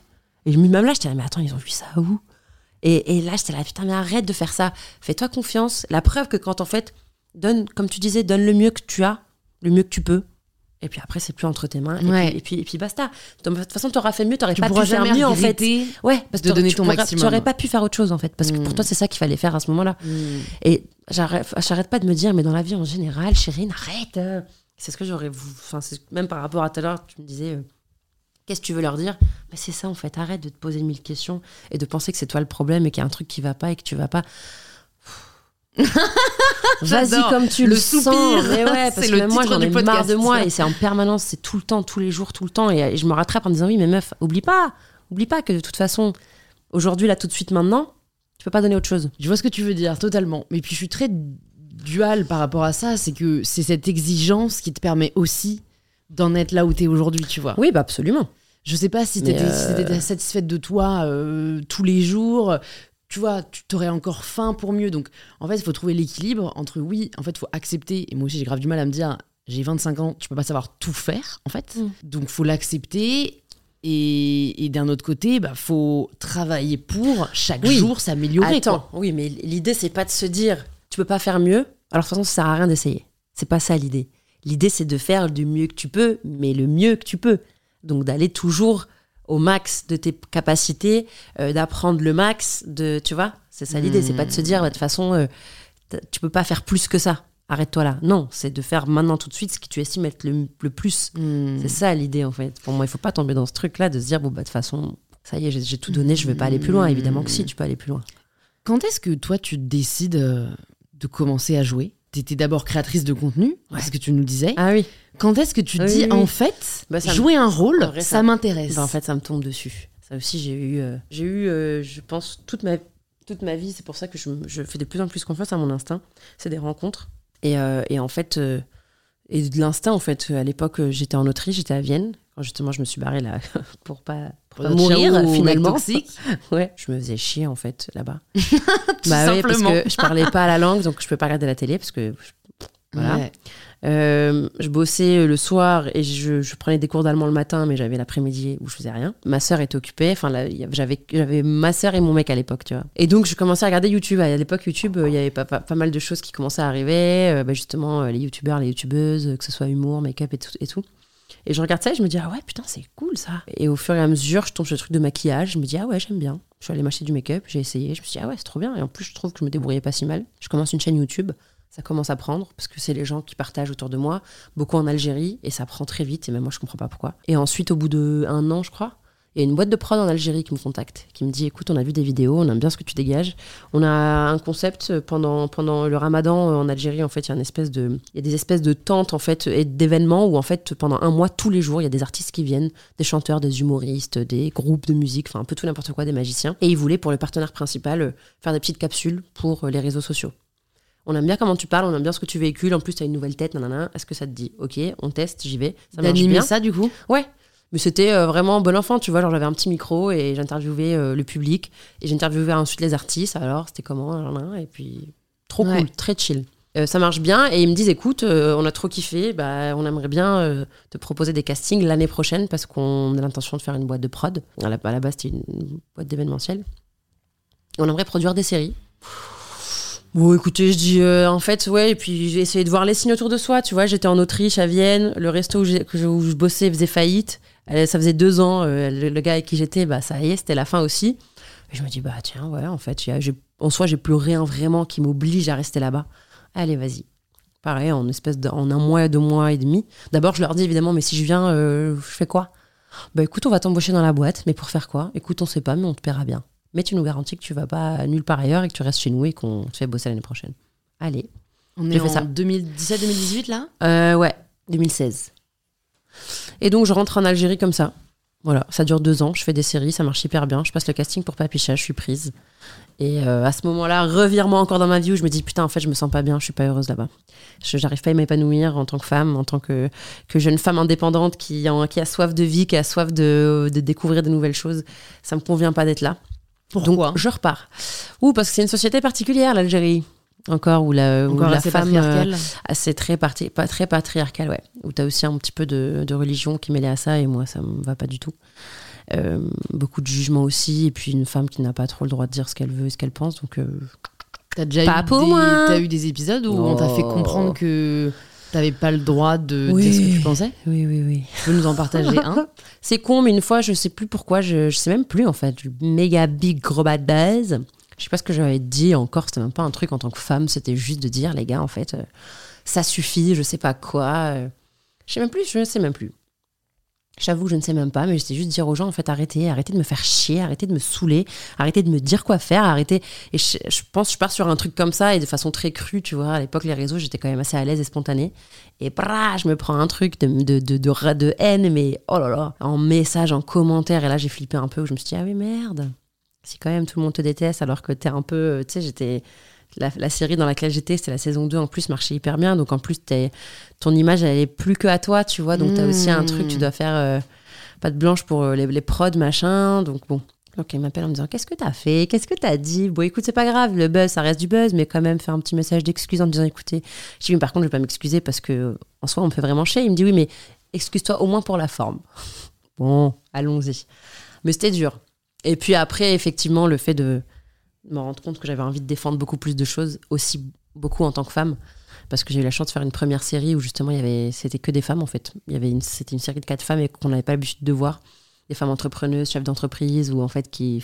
Et même là, j'étais là, mais attends, ils ont vu ça où? Et, et là, j'étais là, putain, mais arrête de faire ça. Fais-toi confiance. La preuve que quand, en fait, donne, comme tu disais, donne le mieux que tu as, le mieux que tu peux. Et puis après, c'est plus entre tes mains. Et, puis, et, puis, et puis basta. De toute façon, tu auras fait mieux, tu n'aurais pas pu faire mieux, en fait. Ouais, parce de que donner tu ton pourras- maximum. Tu n'aurais pas pu faire autre chose, en fait. Parce que Mm. pour toi, c'est ça qu'il fallait faire à ce moment-là. Mm. Et j'arrête j'arrête pas de me dire, mais dans la vie en général, Chérine, arrête. C'est ce que j'aurais voulu. Enfin, même par rapport à tout à l'heure, tu me disais, euh, qu'est-ce que tu veux leur dire? Mais c'est ça, en fait. Arrête de te poser mille questions et de penser que c'est toi le problème et qu'il y a un truc qui va pas et que tu vas pas. Vas-y comme tu le, Le sens. Mais ouais, parce que même moi, j'en ai marre podcast, de moi et c'est en permanence, c'est tout le temps, tous les jours, tout le temps. Et, et je me rattrape en disant, oui, mais meuf, oublie pas. Oublie pas que de toute façon, aujourd'hui, là, tout de suite, maintenant, tu peux pas donner autre chose. Je vois ce que tu veux dire, totalement. Mais puis je suis très dual par rapport à ça, c'est que c'est cette exigence qui te permet aussi d'en être là où t'es aujourd'hui, tu vois. Oui, bah absolument. Je sais pas si t'étais euh, si satisfaite de toi euh, tous les jours. Tu vois, tu t'aurais encore faim pour mieux. Donc, en fait, il faut trouver l'équilibre entre oui, en fait, il faut accepter. Et moi aussi, j'ai grave du mal à me dire, j'ai 25 ans, tu peux pas savoir tout faire, en fait. Mm. Donc, faut l'accepter. Et, et d'un autre côté, bah, faut travailler pour chaque Oui. jour s'améliorer. Attends, quoi. oui, mais l'idée, c'est pas de se dire, tu peux pas faire mieux. Alors, de toute façon, ça sert à rien d'essayer. C'est pas ça l'idée. L'idée, c'est de faire du mieux que tu peux, mais le mieux que tu peux. Donc, d'aller toujours au max de tes capacités, euh, d'apprendre le max, de, tu vois, c'est ça l'idée. C'est pas de se dire, bah, de toute façon, euh, tu peux pas faire plus que ça. Arrête-toi là. Non, c'est de faire maintenant tout de suite ce que tu estimes être le, le plus. Mm. C'est ça l'idée en fait. Pour moi, il faut pas tomber dans ce truc-là de se dire bon bah de toute façon, ça y est, j'ai tout donné, je vais pas aller plus loin. Évidemment que si, tu peux aller plus loin. Quand est-ce que toi, tu décides euh, de commencer à jouer T'étais d'abord créatrice de contenu, c'est ce que tu nous disais. Ah oui. Quand est-ce que tu te dis, oui, oui. en fait, Bah, jouer un rôle, vrai, ça, ça- m'intéresse Bah, en fait, ça me tombe dessus. Ça aussi, j'ai eu, euh, j'ai eu, euh, je pense toute ma toute ma vie. C'est pour ça que je, je fais de plus en plus confiance à mon instinct. C'est des rencontres. Et, euh, et en fait, et de l'instinct en fait. À l'époque, j'étais en Autriche, j'étais à Vienne quand justement je me suis barrée là pour pas, pour pas mourir mec finalement. toxique. Ouais, je me faisais chier en fait là-bas. Bah oui, parce que je parlais pas la langue, donc je peux pas regarder la télé parce que voilà. Ouais. Euh, je bossais le soir et je, je prenais des cours d'allemand le matin, mais j'avais l'après-midi où je faisais rien. Ma sœur était occupée. Enfin, j'avais j'avais ma sœur et mon mec à l'époque, tu vois. Et donc, je commençais à regarder YouTube. À l'époque, YouTube, euh, il y avait pas, pas, pas mal de choses qui commençaient à arriver. Euh, bah, justement, euh, les youtubeurs, les youtubeuses, euh, que ce soit humour, make-up et tout, et tout. Et je regarde ça et je me dis, ah ouais, putain, c'est cool ça. Et au fur et à mesure, je tombe sur le truc de maquillage. Je me dis, ah ouais, j'aime bien. Je suis allée m'acheter du make-up, j'ai essayé. Je me suis ah ouais, c'est trop bien. Et en plus, je trouve que je me débrouillais pas si mal. Je commence une chaîne YouTube. Ça commence à prendre parce que c'est les gens qui partagent autour de moi, beaucoup en Algérie, et ça prend très vite. Et même moi, je comprends pas pourquoi. Et ensuite, au bout de un an, je crois, il y a une boîte de prod en Algérie qui me contacte, qui me dit écoute, on a vu des vidéos, on aime bien ce que tu dégages. On a un concept pendant, pendant le ramadan euh, en Algérie, en fait, il y a une espèce de, il y a des espèces de tentes, en fait, et d'événements où, en fait, pendant un mois, tous les jours, il y a des artistes qui viennent, des chanteurs, des humoristes, des groupes de musique, enfin, un peu tout n'importe quoi, des magiciens. Et ils voulaient, pour le partenaire principal, euh, faire des petites capsules pour euh, les réseaux sociaux. On aime bien comment tu parles, on aime bien ce que tu véhicules. En plus, tu as une nouvelle tête, nanana. Est-ce que ça te dit Ok, on teste, j'y vais. Ça marche bien. ça, du coup? Ouais. Mais c'était euh, vraiment bon enfant, tu vois. Genre, j'avais un petit micro et j'interviewais euh, le public. Et j'interviewais ensuite les artistes. Alors, c'était comment Et puis, trop Ouais. cool, très chill. Euh, ça marche bien. Et ils me disent écoute, euh, on a trop kiffé. Bah, on aimerait bien euh, te proposer des castings l'année prochaine parce qu'on a l'intention de faire une boîte de prod. À la, à la base, c'était une boîte d'événementiel. On aimerait produire des séries. Bon, écoutez, je dis en fait, ouais, et puis j'ai essayé de voir les signes autour de soi. Tu vois, j'étais en Autriche, à Vienne, le resto où je bossais faisait faillite. Ça faisait deux ans, euh, le, le gars avec qui j'étais, bah ça y est, c'était la fin aussi. Et je me dis, bah tiens, ouais, en fait, en soi, j'ai plus rien vraiment qui m'oblige à rester là-bas. Allez, vas-y. Pareil, en espèce de, en un mois, deux mois et demi. D'abord, je leur dis évidemment, mais si je viens, euh, je fais quoi? Bah écoute, on va t'embaucher dans la boîte, mais pour faire quoi? Écoute, on sait pas, mais on te paiera bien. Mais tu nous garantis que tu vas pas nulle part ailleurs et que tu restes chez nous et qu'on te fait bosser l'année prochaine. Allez. On est fait en ça. 2017-2018, là? Euh, ouais, 2016. Et donc, je rentre en Algérie comme ça. Voilà, ça dure deux ans, je fais des séries, ça marche hyper bien. Je passe le casting pour Papicha, je suis prise. Et euh, à ce moment-là, revirement encore dans ma vie où je me dis putain, en fait, je me sens pas bien, je suis pas heureuse là-bas. Je J'arrive pas à m'épanouir en tant que femme, en tant que, que jeune femme indépendante qui, en- qui a soif de vie, qui a soif de, de découvrir de nouvelles choses. Ça me convient pas d'être là. Pourquoi? Donc, je repars. Ou parce que c'est une société particulière, l'Algérie. Encore où la, où Encore la assez femme. euh, très, parti, pas, très patriarcal, ouais. Où tu as aussi un petit peu de, de religion qui est mêlée à ça, et moi, ça me va pas du tout. Euh, beaucoup de jugement aussi, et puis une femme qui n'a pas trop le droit de dire ce qu'elle veut et ce qu'elle pense. Donc, euh, T'as déjà Pas eu, pour des, moi. eu des épisodes où on t'a fait comprendre que t'avais pas le droit de Oui. dire ce que tu pensais? Oui, oui, oui. Tu peux nous en partager un? C'est con, mais une fois, je sais plus pourquoi, je, je sais même plus en fait. Méga big gros bad buzz. Je sais pas ce que j'avais dit encore, c'était même pas un truc en tant que femme, c'était juste de dire, les gars, en fait, euh, ça suffit, je sais pas quoi. euh. je sais même plus, je sais même plus. J'avoue que je ne sais même pas, mais c'était juste dire aux gens, en fait, arrêtez, arrêtez de me faire chier, arrêtez de me saouler, arrêtez de me dire quoi faire, arrêtez. Et je, pense, je pars sur un truc comme ça et de façon très crue, tu vois. À l'époque, les réseaux, j'étais quand même assez à l'aise et spontanée. Et brah, je me prends un truc de, de, de, de, de haine, mais oh là là, en message, en commentaire. Et là, j'ai flippé un peu, où je me suis dit, ah oui, merde. Si quand même tout le monde te déteste, alors que t'es un peu. euh, Tu sais, j'étais. La, série dans laquelle j'étais, c'était la saison 2 en plus, marchait hyper bien. Donc en plus, t'es- ton image, elle est plus que à toi, tu vois. Donc t'as aussi un truc, tu dois faire euh, pas de blanche pour euh, les, les prods, machin. Donc bon. Donc il m'appelle en me disant Qu'est-ce que t'as fait? Qu'est-ce que t'as dit? Bon, écoute, c'est pas grave, le buzz, ça reste du buzz, mais quand même, faire un petit message d'excuse en me disant Écoutez, je dis, mais par contre, je vais pas m'excuser parce que en soi, on me fait vraiment chier. Il me dit Oui, mais excuse-toi au moins pour la forme. Bon, allons-y. Mais c'était dur. Et puis après, effectivement, le fait de me rendre compte que j'avais envie de défendre beaucoup plus de choses, aussi beaucoup en tant que femme, parce que j'ai eu la chance de faire une première série où justement c'était que des femmes en fait. C'était une série de quatre femmes et qu'on n'avait pas l'habitude de voir, des femmes entrepreneuses, chefs d'entreprise ou en fait qui,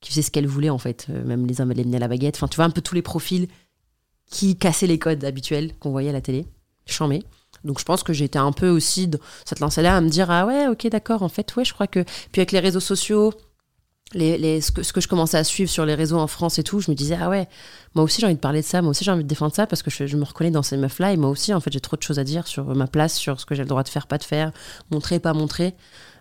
qui faisaient ce qu'elles voulaient en fait, Euh, même les hommes elles les menaient à la baguette. Enfin, tu vois un peu tous les profils qui cassaient les codes habituels qu'on voyait à la télé. Chambé. Donc je pense que j'étais un peu aussi dans cette lancée-là à me dire ah ouais ok d'accord en fait ouais je crois que puis avec les réseaux sociaux les, les- ce, que, ce que je commençais à suivre sur les réseaux en France et tout, je me disais, ah ouais, moi aussi j'ai envie de parler de ça, moi aussi j'ai envie de défendre ça parce que je, je me reconnais dans ces meufs-là et moi aussi en fait j'ai trop de choses à dire sur ma place, sur ce que j'ai le droit de faire, pas de faire, montrer, pas montrer.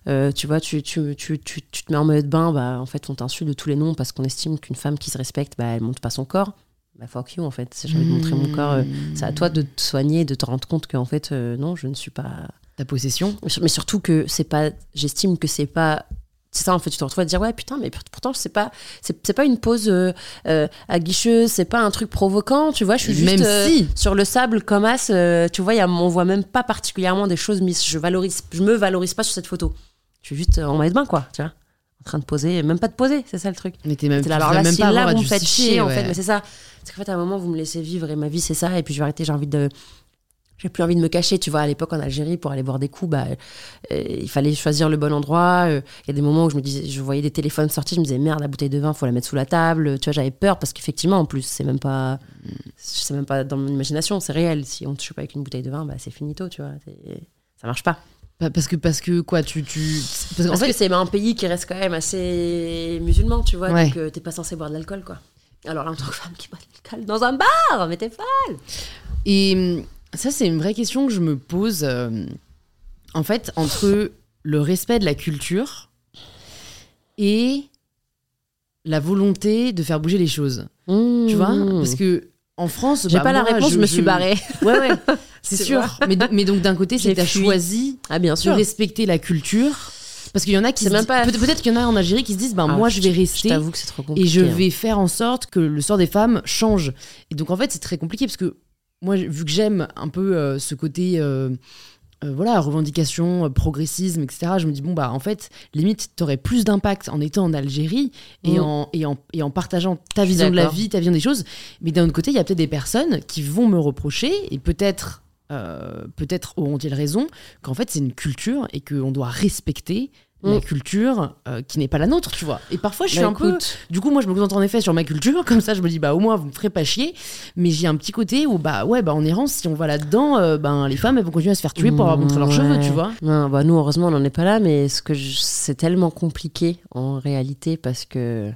Euh, tu vois, tu, tu, tu, tu, tu te mets en maillot de bain, bah en fait on t'insulte de tous les noms parce qu'on estime qu'une femme qui se respecte, bah elle montre pas son corps. Bah fuck you en fait, si j'ai envie de montrer mon corps, euh, c'est à toi de te soigner, de te rendre compte qu'en fait euh, non, je ne suis pas ta possession. Mais surtout que c'est pas, j'estime que c'est pas. C'est ça en fait, tu te retrouves à te dire ouais putain mais pourtant c'est pas c'est pas une pause euh, euh, aguicheuse, c'est pas un truc provoquant, tu vois, je suis juste euh, si. sur le sable comme as, euh, tu vois, y a, on voit même pas particulièrement des choses mises, je valorise je me valorise pas sur cette photo. Je suis juste en maillot de bain quoi, tu vois, en train de poser, même pas de poser, c'est ça le truc. Mais t'es même, là, alors là, même pas là vous me faites chier en ouais. fait, mais c'est ça. C'est qu'en fait à un moment vous me laissez vivre et ma vie c'est ça et puis je vais arrêter, j'ai envie de j'ai plus envie de me cacher, tu vois. À l'époque en Algérie, pour aller boire des coups, bah, euh, il fallait choisir le bon endroit. Euh, Il y a des moments où je me disais, je voyais des téléphones sortir, je me disais merde, la bouteille de vin, faut la mettre sous la table. Tu vois, j'avais peur parce qu'effectivement, en plus, c'est même pas, c'est même pas dans mon imagination, c'est réel. Si on te pas avec une bouteille de vin, bah, c'est finito, tu vois. Ça marche pas. Parce que, parce que quoi, tu. tu... Parce fait, que c'est un pays qui reste quand même assez musulman, tu vois. Ouais. Donc euh, t'es pas censé boire de l'alcool, quoi. Alors là, en tant que femme qui boit de l'alcool dans un bar, mais t'es folle. Et ça, c'est une vraie question que je me pose. euh, en fait, entre le respect de la culture et la volonté de faire bouger les choses. Tu vois? Parce que en France, Mmh. J'ai bah, pas la moi, réponse, je, me suis barrée. Ouais, ouais, c'est Tu sûr. Mais, do- mais donc, d'un côté, c'est que t'as fui. choisi Ah, bien de sûr. respecter la culture. Parce qu'il y en a qui. C'est se même disent- pas- peut- Peut-être qu'il y en a en Algérie qui se disent ben, Ah, moi, je vais Je rester. t'avoue que c'est trop compliqué. Et je hein. vais faire en sorte que le sort des femmes change. Et donc, en fait, c'est très compliqué parce que moi, vu que j'aime un peu euh, ce côté. euh, euh, voilà, revendication, euh, progressisme, etc. Je me dis, bon, bah, en fait, limite, t'aurais plus d'impact en étant en Algérie et, Mm. en, et, en, et en partageant ta vision de la vie, ta vision des choses. Mais d'un autre côté, il y a peut-être des personnes qui vont me reprocher, et peut-être, euh, peut-être auront-ils raison, qu'en fait, c'est une culture et qu'on doit respecter la Mm. culture euh, qui n'est pas la nôtre, tu vois. Et parfois, je suis Bah, un peu. Du coup, moi, je me concentre en effet sur ma culture, comme ça, je me dis, bah, au moins, vous me ferez pas chier. Mais j'ai un petit côté où, bah, ouais, bah, en errance, si on va là-dedans, euh, ben, les femmes, elles vont continuer à se faire tuer pour avoir montré leurs Ouais. cheveux, tu vois. Non, bah nous, heureusement, on n'en est pas là, mais ce que je- c'est tellement compliqué en réalité parce que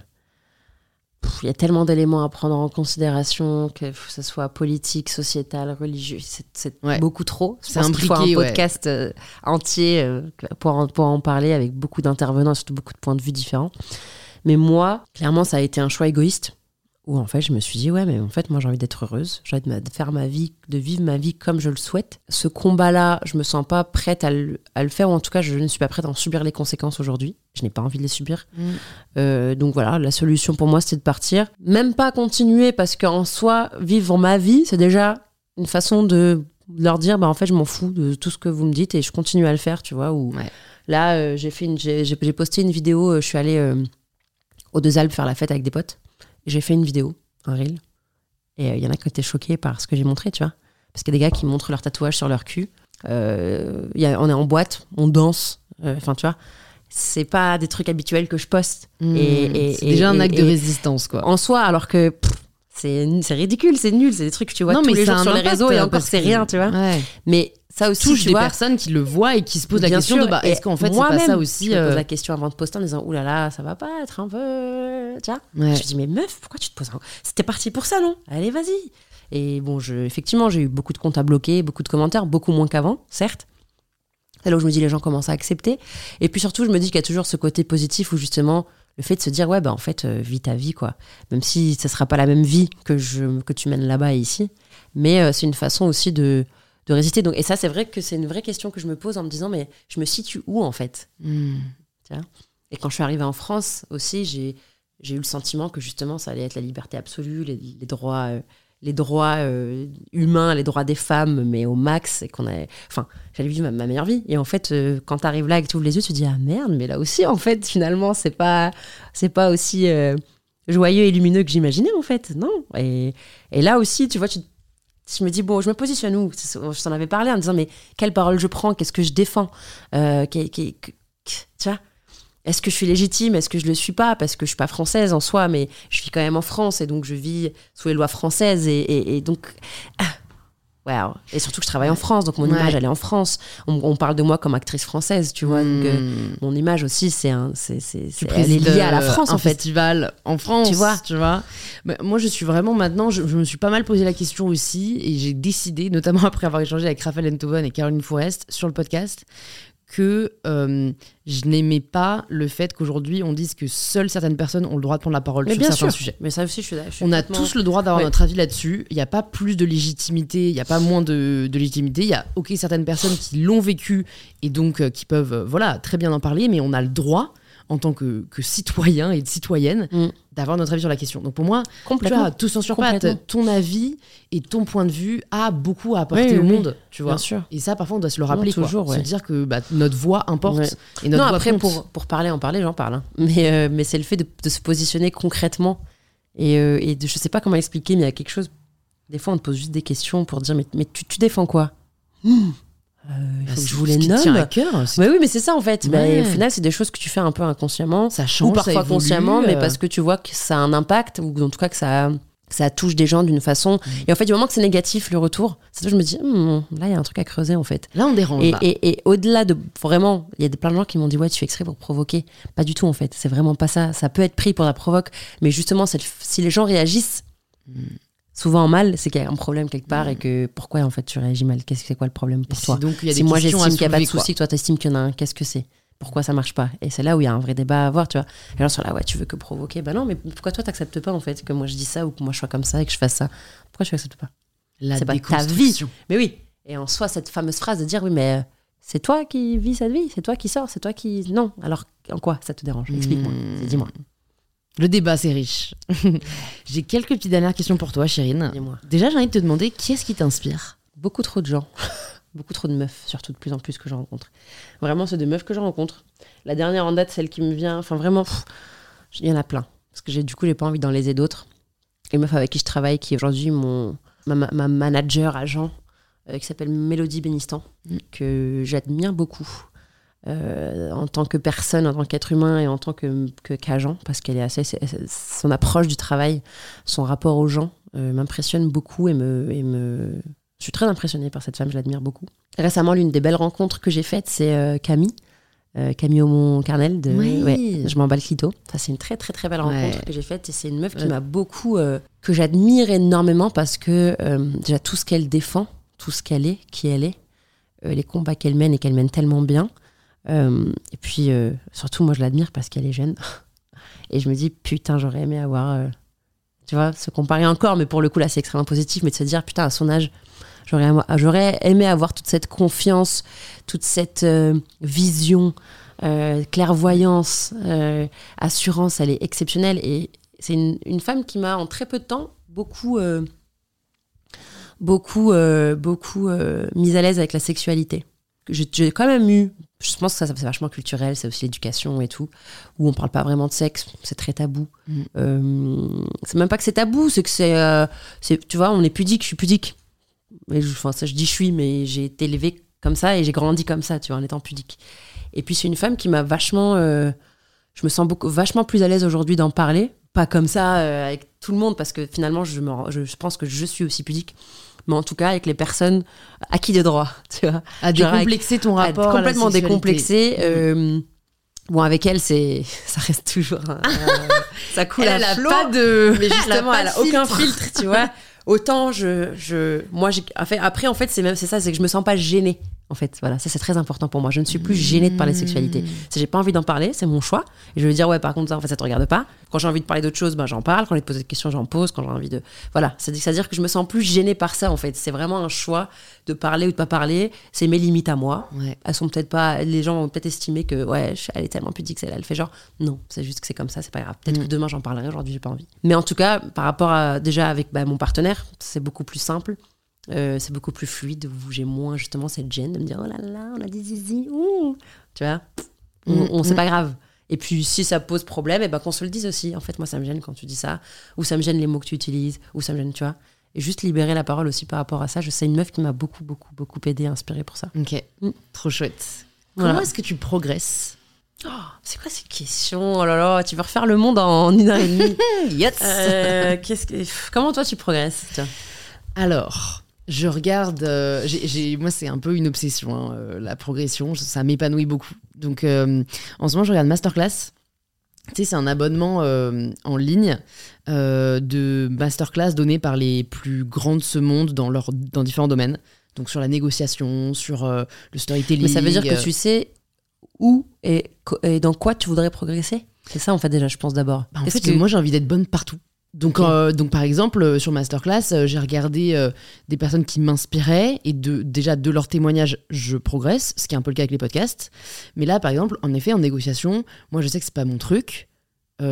il y a tellement d'éléments à prendre en considération, que ce soit politique, sociétal, religieux, c'est Ouais. beaucoup trop. C'est un ouais. podcast euh, entier euh, pour, en, pour en parler avec beaucoup d'intervenants, surtout beaucoup de points de vue différents. Mais moi, clairement, ça a été un choix égoïste. Où en fait, je me suis dit, ouais, mais en fait, moi, j'ai envie d'être heureuse. J'ai envie de faire ma vie, de vivre ma vie comme je le souhaite. Ce combat-là, je me sens pas prête à le, à le faire, ou en tout cas, je ne suis pas prête à en subir les conséquences aujourd'hui. Je n'ai pas envie de les subir. Mm. Euh, donc voilà, la solution pour moi, c'était de partir. Même pas continuer, parce qu'en soi, vivre ma vie, c'est déjà une façon de leur dire, bah en fait, je m'en fous de tout ce que vous me dites et je continue à le faire, tu vois. Ou Ouais. là, euh, j'ai fait j'ai, posté une vidéo. euh, je suis allée aux Deux Alpes faire la fête avec des potes. J'ai fait une vidéo, un reel. Et euh, il y en a qui étaient choqués par ce que j'ai montré, tu vois. Parce qu'il y a des gars qui montrent leur tatouage sur leur cul. Euh, il y a- on est en boîte, on danse. euh, Enfin, tu vois. C'est pas des trucs habituels que je poste. Mm. Et- et- c'est déjà et- un acte de résistance, quoi. En soi, alors que c'est c'est ridicule, c'est nul. C'est des trucs que tu vois non, tous mais les jours sur les réseaux et encore, c'est rien, tu vois. Ouais. Mais ça aussi, touche tu des vois, personnes qui le voient et qui se posent la question sûr, de bah, est-ce qu'en fait c'est pas ça Je aussi me pose euh, la question avant de poster en disant oulala, ça va pas être un peu. Tu vois ouais. Je me dis, mais meuf, pourquoi tu te poses un. C'était parti pour ça, non Allez, vas-y. Et bon, je, effectivement, j'ai eu beaucoup de comptes à bloquer, beaucoup de commentaires, beaucoup moins qu'avant, certes. C'est là où je me dis, les gens commencent à accepter. Et puis surtout, je me dis qu'il y a toujours ce côté positif où justement, le fait de se dire, ouais, bah en fait, euh, vis ta vie, quoi. Même si ce sera pas la même vie que, je, que tu mènes là-bas et ici. Mais euh, c'est une façon aussi de, de résister. Donc, et ça, c'est vrai que c'est une vraie question que je me pose en me disant, mais je me situe où, en fait? Mm. et quand je suis arrivée en France aussi, j'ai j'ai eu le sentiment que justement ça allait être la liberté absolue, les, les droits, euh, les droits euh, humains, les droits des femmes, mais au max, et qu'on a, enfin, j'allais vivre ma, ma meilleure vie. Et en fait, euh, quand tu arrives là et que tu ouvres les yeux, tu te dis ah merde, mais là aussi en fait, finalement, c'est pas, c'est pas aussi euh, joyeux et lumineux que j'imaginais en fait, non. Et, et là aussi, tu vois, tu je me dis, bon, je me positionne où? Je t'en avais parlé en disant, mais quelle parole je prends? Qu'est-ce que je défends? Euh, Tu vois? Est-ce que je suis légitime? Est-ce que je le suis pas? Parce que je suis pas française en soi, mais je vis quand même en France et donc je vis sous les lois françaises et, donc. Wow. Et surtout que je travaille en France, donc mon Ouais. image, elle est en France. On, on parle de moi comme actrice française, tu vois. donc, euh, Mm. mon image aussi, c'est un, c'est, c'est, elle est liée à la euh, France, un en fait. festival en France, Tu vois. tu vois. Mais moi, je suis vraiment maintenant, je, je me suis pas mal posé la question aussi, et j'ai décidé, notamment après avoir échangé avec Raphaël Enthoven et Caroline Forest sur le podcast, que euh, je n'aimais pas le fait qu'aujourd'hui on dise que seules certaines personnes ont le droit de prendre la parole Mais sur bien certains sûr. sujets. Mais ça aussi, je suis, je suis On a complètement- tous le droit d'avoir Ouais. notre avis là-dessus. Il n'y a pas plus de légitimité, il n'y a pas moins de, de légitimité. Il y a, ok, certaines personnes qui l'ont vécu et donc euh, qui peuvent, euh, voilà, très bien en parler, mais on a le droit, en tant que, que citoyen et de citoyenne, Mm. D'avoir notre avis sur la question. Donc pour moi, tu vois, tout censure pas, ton avis et ton point de vue a beaucoup à apporter Oui, au oui, monde, tu vois. Bien sûr. Et ça, parfois, on doit se le rappeler, quoi. toujours, ouais. Se dire que bah, notre voix importe Ouais. et notre non, voix après, compte. pour, pour parler, en parler, j'en parle. hein. Mais, euh, mais c'est le fait de, de se positionner concrètement. Et, euh, et de, je sais pas comment expliquer, mais il y a quelque chose. Des fois, on te pose juste des questions pour dire Mais, mais tu, tu défends quoi? Euh, Il Bah, que je vous les tient à nomme. cœur. Mais oui, mais c'est ça en fait. Bah, Ouais. au final, c'est des choses que tu fais un peu inconsciemment. Ça change, ou parfois évolue, consciemment, mais euh, parce que tu vois que ça a un impact, ou en tout cas que ça, ça touche des gens d'une façon. Et en fait, du moment que c'est négatif, le retour, c'est je me dis, Hmm, là, il y a un truc à creuser en fait. Là, on dérange. Et, là. et- et au-delà de vraiment, il y a des- plein de gens qui m'ont dit ouais tu fais exprès pour provoquer. Pas du tout en fait, c'est vraiment pas ça. Ça peut être pris pour la provoque, mais justement le- si les gens réagissent Mm. Souvent mal, c'est qu'il y a un problème quelque part et que pourquoi en fait tu réagis mal? Qu'est-ce que c'est quoi le problème pour Si toi? donc il y a Si des moi j'estime qu'il n'y a pas de souci, toi t'estimes qu'il y en a un, qu'est-ce que c'est? Pourquoi ça marche pas? Et c'est là où il y a un vrai débat à avoir, tu vois. Et alors sur là ouais tu veux que provoquer, bah non mais pourquoi toi t'acceptes pas en fait que moi je dis ça ou que moi je sois comme ça et que je fasse ça? Pourquoi tu acceptes pas? La c'est pas ta déconstruction. mais oui. Et en soi, cette fameuse phrase de dire oui, mais euh, c'est toi qui vis cette vie, c'est toi qui sors, c'est toi qui. Non? Alors, en quoi ça te dérange? Explique-moi. Hmm. Dis-moi. Le débat, c'est riche. J'ai quelques petites dernières questions pour toi, Chérine. Dis-moi. Déjà, j'ai envie de te demander qui est-ce qui t'inspire? Beaucoup trop de gens. Beaucoup trop de meufs, surtout de plus en plus que je rencontre. Vraiment, c'est des meufs que je rencontre. La dernière en date, celle qui me vient. Enfin, vraiment, il y en a plein. Parce que j'ai du coup, j'ai pas envie d'en léser d'autres. Une meuf avec qui je travaille, qui est aujourd'hui mon ma, ma- ma manager agent, euh, qui s'appelle Mélodie Bénistan, Mm. que j'admire beaucoup. Euh, en tant que personne, en tant qu'être humain et en tant que que- qu'agent, parce qu'elle est assez, son approche du travail, son rapport aux gens euh, m'impressionne beaucoup et me, et me, je suis très impressionnée par cette femme, je l'admire beaucoup. Récemment, l'une des belles rencontres que j'ai faites, c'est euh, Camille, Camille Aumont-Carnel de Oui. ouais, Je m'emballe Clito. Ça, c'est une très très très belle rencontre Ouais. que j'ai faite et c'est une meuf qui m'a beaucoup, que j'admire énormément parce que déjà tout ce qu'elle défend, tout ce qu'elle est, qui elle est, les combats qu'elle mène et qu'elle mène tellement bien. Euh, et puis euh, surtout, moi je l'admire parce qu'elle est jeune. Et je me dis, putain, j'aurais aimé avoir. euh, tu vois, se comparer encore, mais pour le coup, là, c'est extrêmement positif, mais de se dire, putain, à son âge, j'aurais aimé- avoir toute cette confiance, toute cette vision, clairvoyance, assurance, elle est exceptionnelle. Et c'est une, une femme qui m'a, en très peu de temps, beaucoup. beaucoup, beaucoup mise à l'aise avec la sexualité. J'ai quand même eu, je pense que ça, ça, c'est vachement culturel, c'est aussi l'éducation et tout, où on parle pas vraiment de sexe, c'est très tabou. Mm. Euh, c'est même pas que c'est tabou, c'est que c'est, euh, tu vois, on est pudique, je suis pudique. Et je, enfin, ça, je dis je suis, mais j'ai été élevée comme ça et j'ai grandi comme ça, tu vois, en étant pudique. Et puis c'est une femme qui m'a vachement, euh, je me sens beaucoup, vachement plus à l'aise aujourd'hui d'en parler, pas comme ça euh, avec tout le monde, parce que finalement, je, me, rends- je, je pense que je suis aussi pudique, mais en tout cas avec les personnes acquis de droit, tu vois À décomplexer ton à rapport à la complètement sexualité. décomplexé. euh, bon, avec elle, c'est, ça reste toujours, un- ça coule Elle, à elle a flot. pas de. mais justement, elle a de aucun filtre. tu vois. Autant je, je, moi, j'ai, après, en fait, c'est même, c'est ça, c'est que je me sens pas gênée. En fait, voilà, ça c'est très important pour moi. Je ne suis plus gênée de parler de sexualité. Si j'ai pas envie d'en parler, c'est mon choix. Et je vais dire ouais, par contre ça, en fait, ça te regarde pas. Quand j'ai envie de parler d'autre chose, ben j'en parle. Quand j'ai envie de poser des questions, j'en pose. Quand j'ai envie de, voilà, c'est à dire que je me sens plus gênée par ça. En fait, c'est vraiment un choix de parler ou de pas parler. C'est mes limites à moi. Ouais. Elles sont peut-être pas. Les gens vont peut-être estimer que ouais, elle est tellement pudique, celle-là, elle fait genre. Non, c'est juste que c'est comme ça, c'est pas grave. Peut-être que demain j'en parlerai. Aujourd'hui, j'ai pas envie. Mais en tout cas, par rapport à déjà avec bah, mon partenaire, c'est beaucoup plus simple. Euh, c'est beaucoup plus fluide où j'ai moins justement cette gêne de me dire oh là là on a des zizi ouh. tu vois on, Mm, on- c'est mm. pas grave et puis si ça pose problème et ben qu'on se le dise aussi en fait moi ça me gêne quand tu dis ça ou ça me gêne les mots que tu utilises ou ça me gêne tu vois et juste libérer la parole aussi par rapport à ça je sais une meuf qui m'a beaucoup beaucoup beaucoup aidé inspiré pour ça Ok. Mm. Trop chouette. Voilà. Comment est-ce que tu progresses? Oh, c'est quoi cette question? Oh là là tu veux refaire le monde en une heure et demie? Yes. Euh, que comment toi tu progresses Alors, je regarde. euh, moi, c'est un peu une obsession, hein, euh, la progression. Ça m'épanouit beaucoup. Donc, euh, en ce moment, je regarde Masterclass. Tu sais, c'est un abonnement en ligne de masterclass donné par les plus grands de ce monde dans, leur, dans différents domaines. Donc, sur la négociation, sur le storytelling. mais ça veut dire que tu sais où et, dans quoi tu voudrais progresser? C'est ça, en fait, déjà, je pense d'abord. Bah, en fait, que- moi, j'ai envie d'être bonne partout. Donc, euh, donc par exemple, euh, sur Masterclass, euh, j'ai regardé des personnes qui m'inspiraient et de, déjà de leurs témoignages, je progresse, ce qui est un peu le cas avec les podcasts. Mais là, par exemple, en effet, en négociation, moi, je sais que c'est pas mon truc.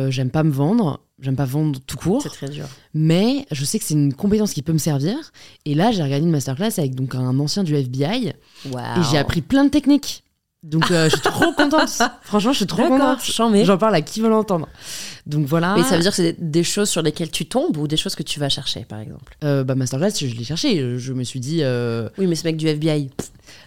J'aime pas me vendre, j'aime pas vendre tout court. c'est très dur. mais je sais que c'est une compétence qui peut me servir. Et là, j'ai regardé une masterclass avec donc un ancien du FBI et j'ai appris plein de techniques. Donc, euh, je suis trop contente. Franchement, je suis trop contente. J'en parle à qui veut l'entendre. Donc voilà. Mais ça veut dire que c'est des, des choses sur lesquelles tu tombes ou des choses que tu vas chercher, par exemple? Euh, bah, masterclass, je l'ai cherché. Je me suis dit. euh, Oui, mais ce mec du FBI.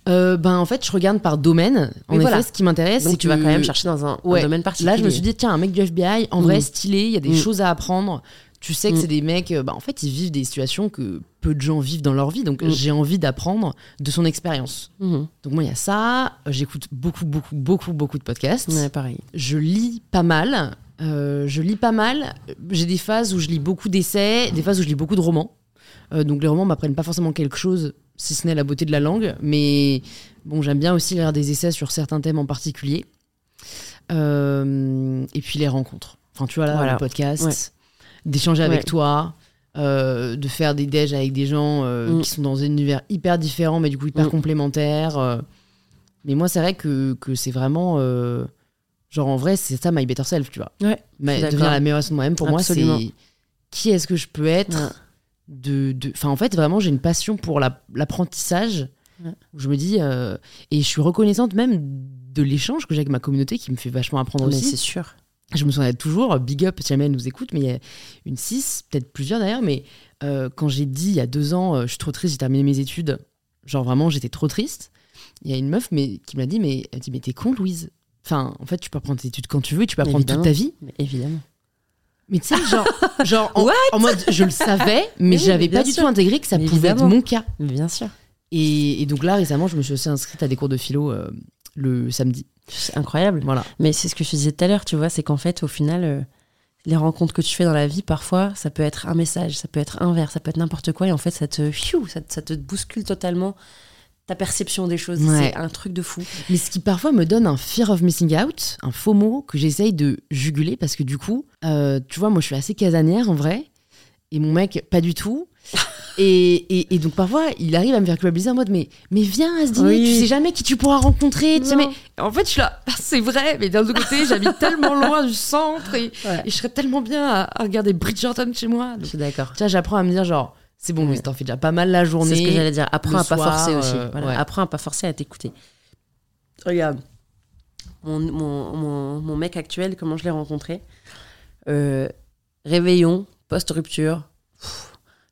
euh, ben, en fait, je regarde par domaine. En Oui, effet, voilà. ce qui m'intéresse, Donc c'est tu vas que- quand même chercher dans un, domaine particulier. Là, je me suis dit, tiens, un mec du FBI, en vrai, Mm. stylé, il y a des Mm. choses à apprendre. Tu sais que Mm. c'est des mecs, euh, bah, en fait, ils vivent des situations que peu de gens vivent dans leur vie. Donc, Mm. j'ai envie d'apprendre de son expérience. Mhm. Donc, moi, il y a ça. J'écoute beaucoup, beaucoup, beaucoup, beaucoup de podcasts. Ouais, pareil. Je lis pas mal. Euh, je lis pas mal. J'ai des phases où je lis beaucoup d'essais, des phases où je lis beaucoup de romans. Euh, donc les romans m'apprennent pas forcément quelque chose, si ce n'est la beauté de la langue. Mais bon, j'aime bien aussi lire des essais sur certains thèmes en particulier. Euh, et puis les rencontres. Enfin, tu vois là, Voilà. le podcast, Ouais. D'échanger avec Ouais. toi. euh, de faire des déj avec des gens euh, Mm. qui sont dans un univers hyper différent mais du coup hyper Mm. complémentaires euh. mais moi c'est vrai que, que c'est vraiment euh, genre en vrai c'est ça my better self tu vois Ouais. mais devenir la meilleure de moi-même pour Absolument. moi c'est qui est-ce que je peux être Ouais. de de enfin en fait vraiment j'ai une passion pour la- l'apprentissage Ouais. je me dis et je suis reconnaissante même de l'échange que j'ai avec ma communauté qui me fait vachement apprendre Mais aussi c'est sûr. Je me souviens toujours, big up si jamais elle nous écoute, mais il y a une 6, peut-être plusieurs d'ailleurs, mais euh, quand j'ai dit il y a deux ans, euh, je suis trop triste, j'ai terminé mes études, genre vraiment j'étais trop triste, il y a une meuf mais, qui m'a dit, mais, elle dit, mais t'es con Louise Enfin, en fait, tu peux apprendre tes études quand tu veux, et tu peux apprendre Évidemment. toute ta vie. Mais évidemment. Mais tu sais, genre, genre en, en mode, je le savais, mais Mais j'avais pas du tout intégré que ça Mais pouvait évidemment. être mon cas. Mais bien sûr. Et, et donc là, récemment, je me suis aussi inscrite à des cours de philo euh, le samedi. C'est incroyable. Voilà. Mais c'est ce que je te disais tout à l'heure, tu vois, c'est qu'en fait, au final, euh, les rencontres que tu fais dans la vie, parfois, ça peut être un message, ça peut être un verre, ça peut être n'importe quoi, et en fait, ça te, pfiou, ça, te- ça te bouscule totalement ta perception des choses. Ouais. C'est un truc de fou. Mais ce qui parfois me donne un fear of missing out, un faux mot que j'essaye de juguler parce que du coup, euh, tu vois, moi je suis assez casanière en vrai, et mon mec pas du tout. Et, et- et donc parfois, il arrive à me faire culpabiliser en mode mais, mais viens à ce dîner, Oui. tu sais jamais qui tu pourras rencontrer. Tu sais, mais en fait, je suis là, c'est vrai, mais d'un autre côté, j'habite tellement loin du centre et, Ouais. et je serais tellement bien à, à regarder Bridgerton chez moi. Je Donc, suis d'accord. tu j'apprends à me dire genre, c'est bon. Louis, t'en fais déjà pas mal la journée. C'est ce que j'allais dire. Apprends à pas soir, forcer aussi. euh, Voilà. ouais. Apprends à pas forcer à t'écouter. Regarde, mon, mon, mon, mon mec actuel, comment je l'ai rencontré? Euh, Réveillon, post-rupture,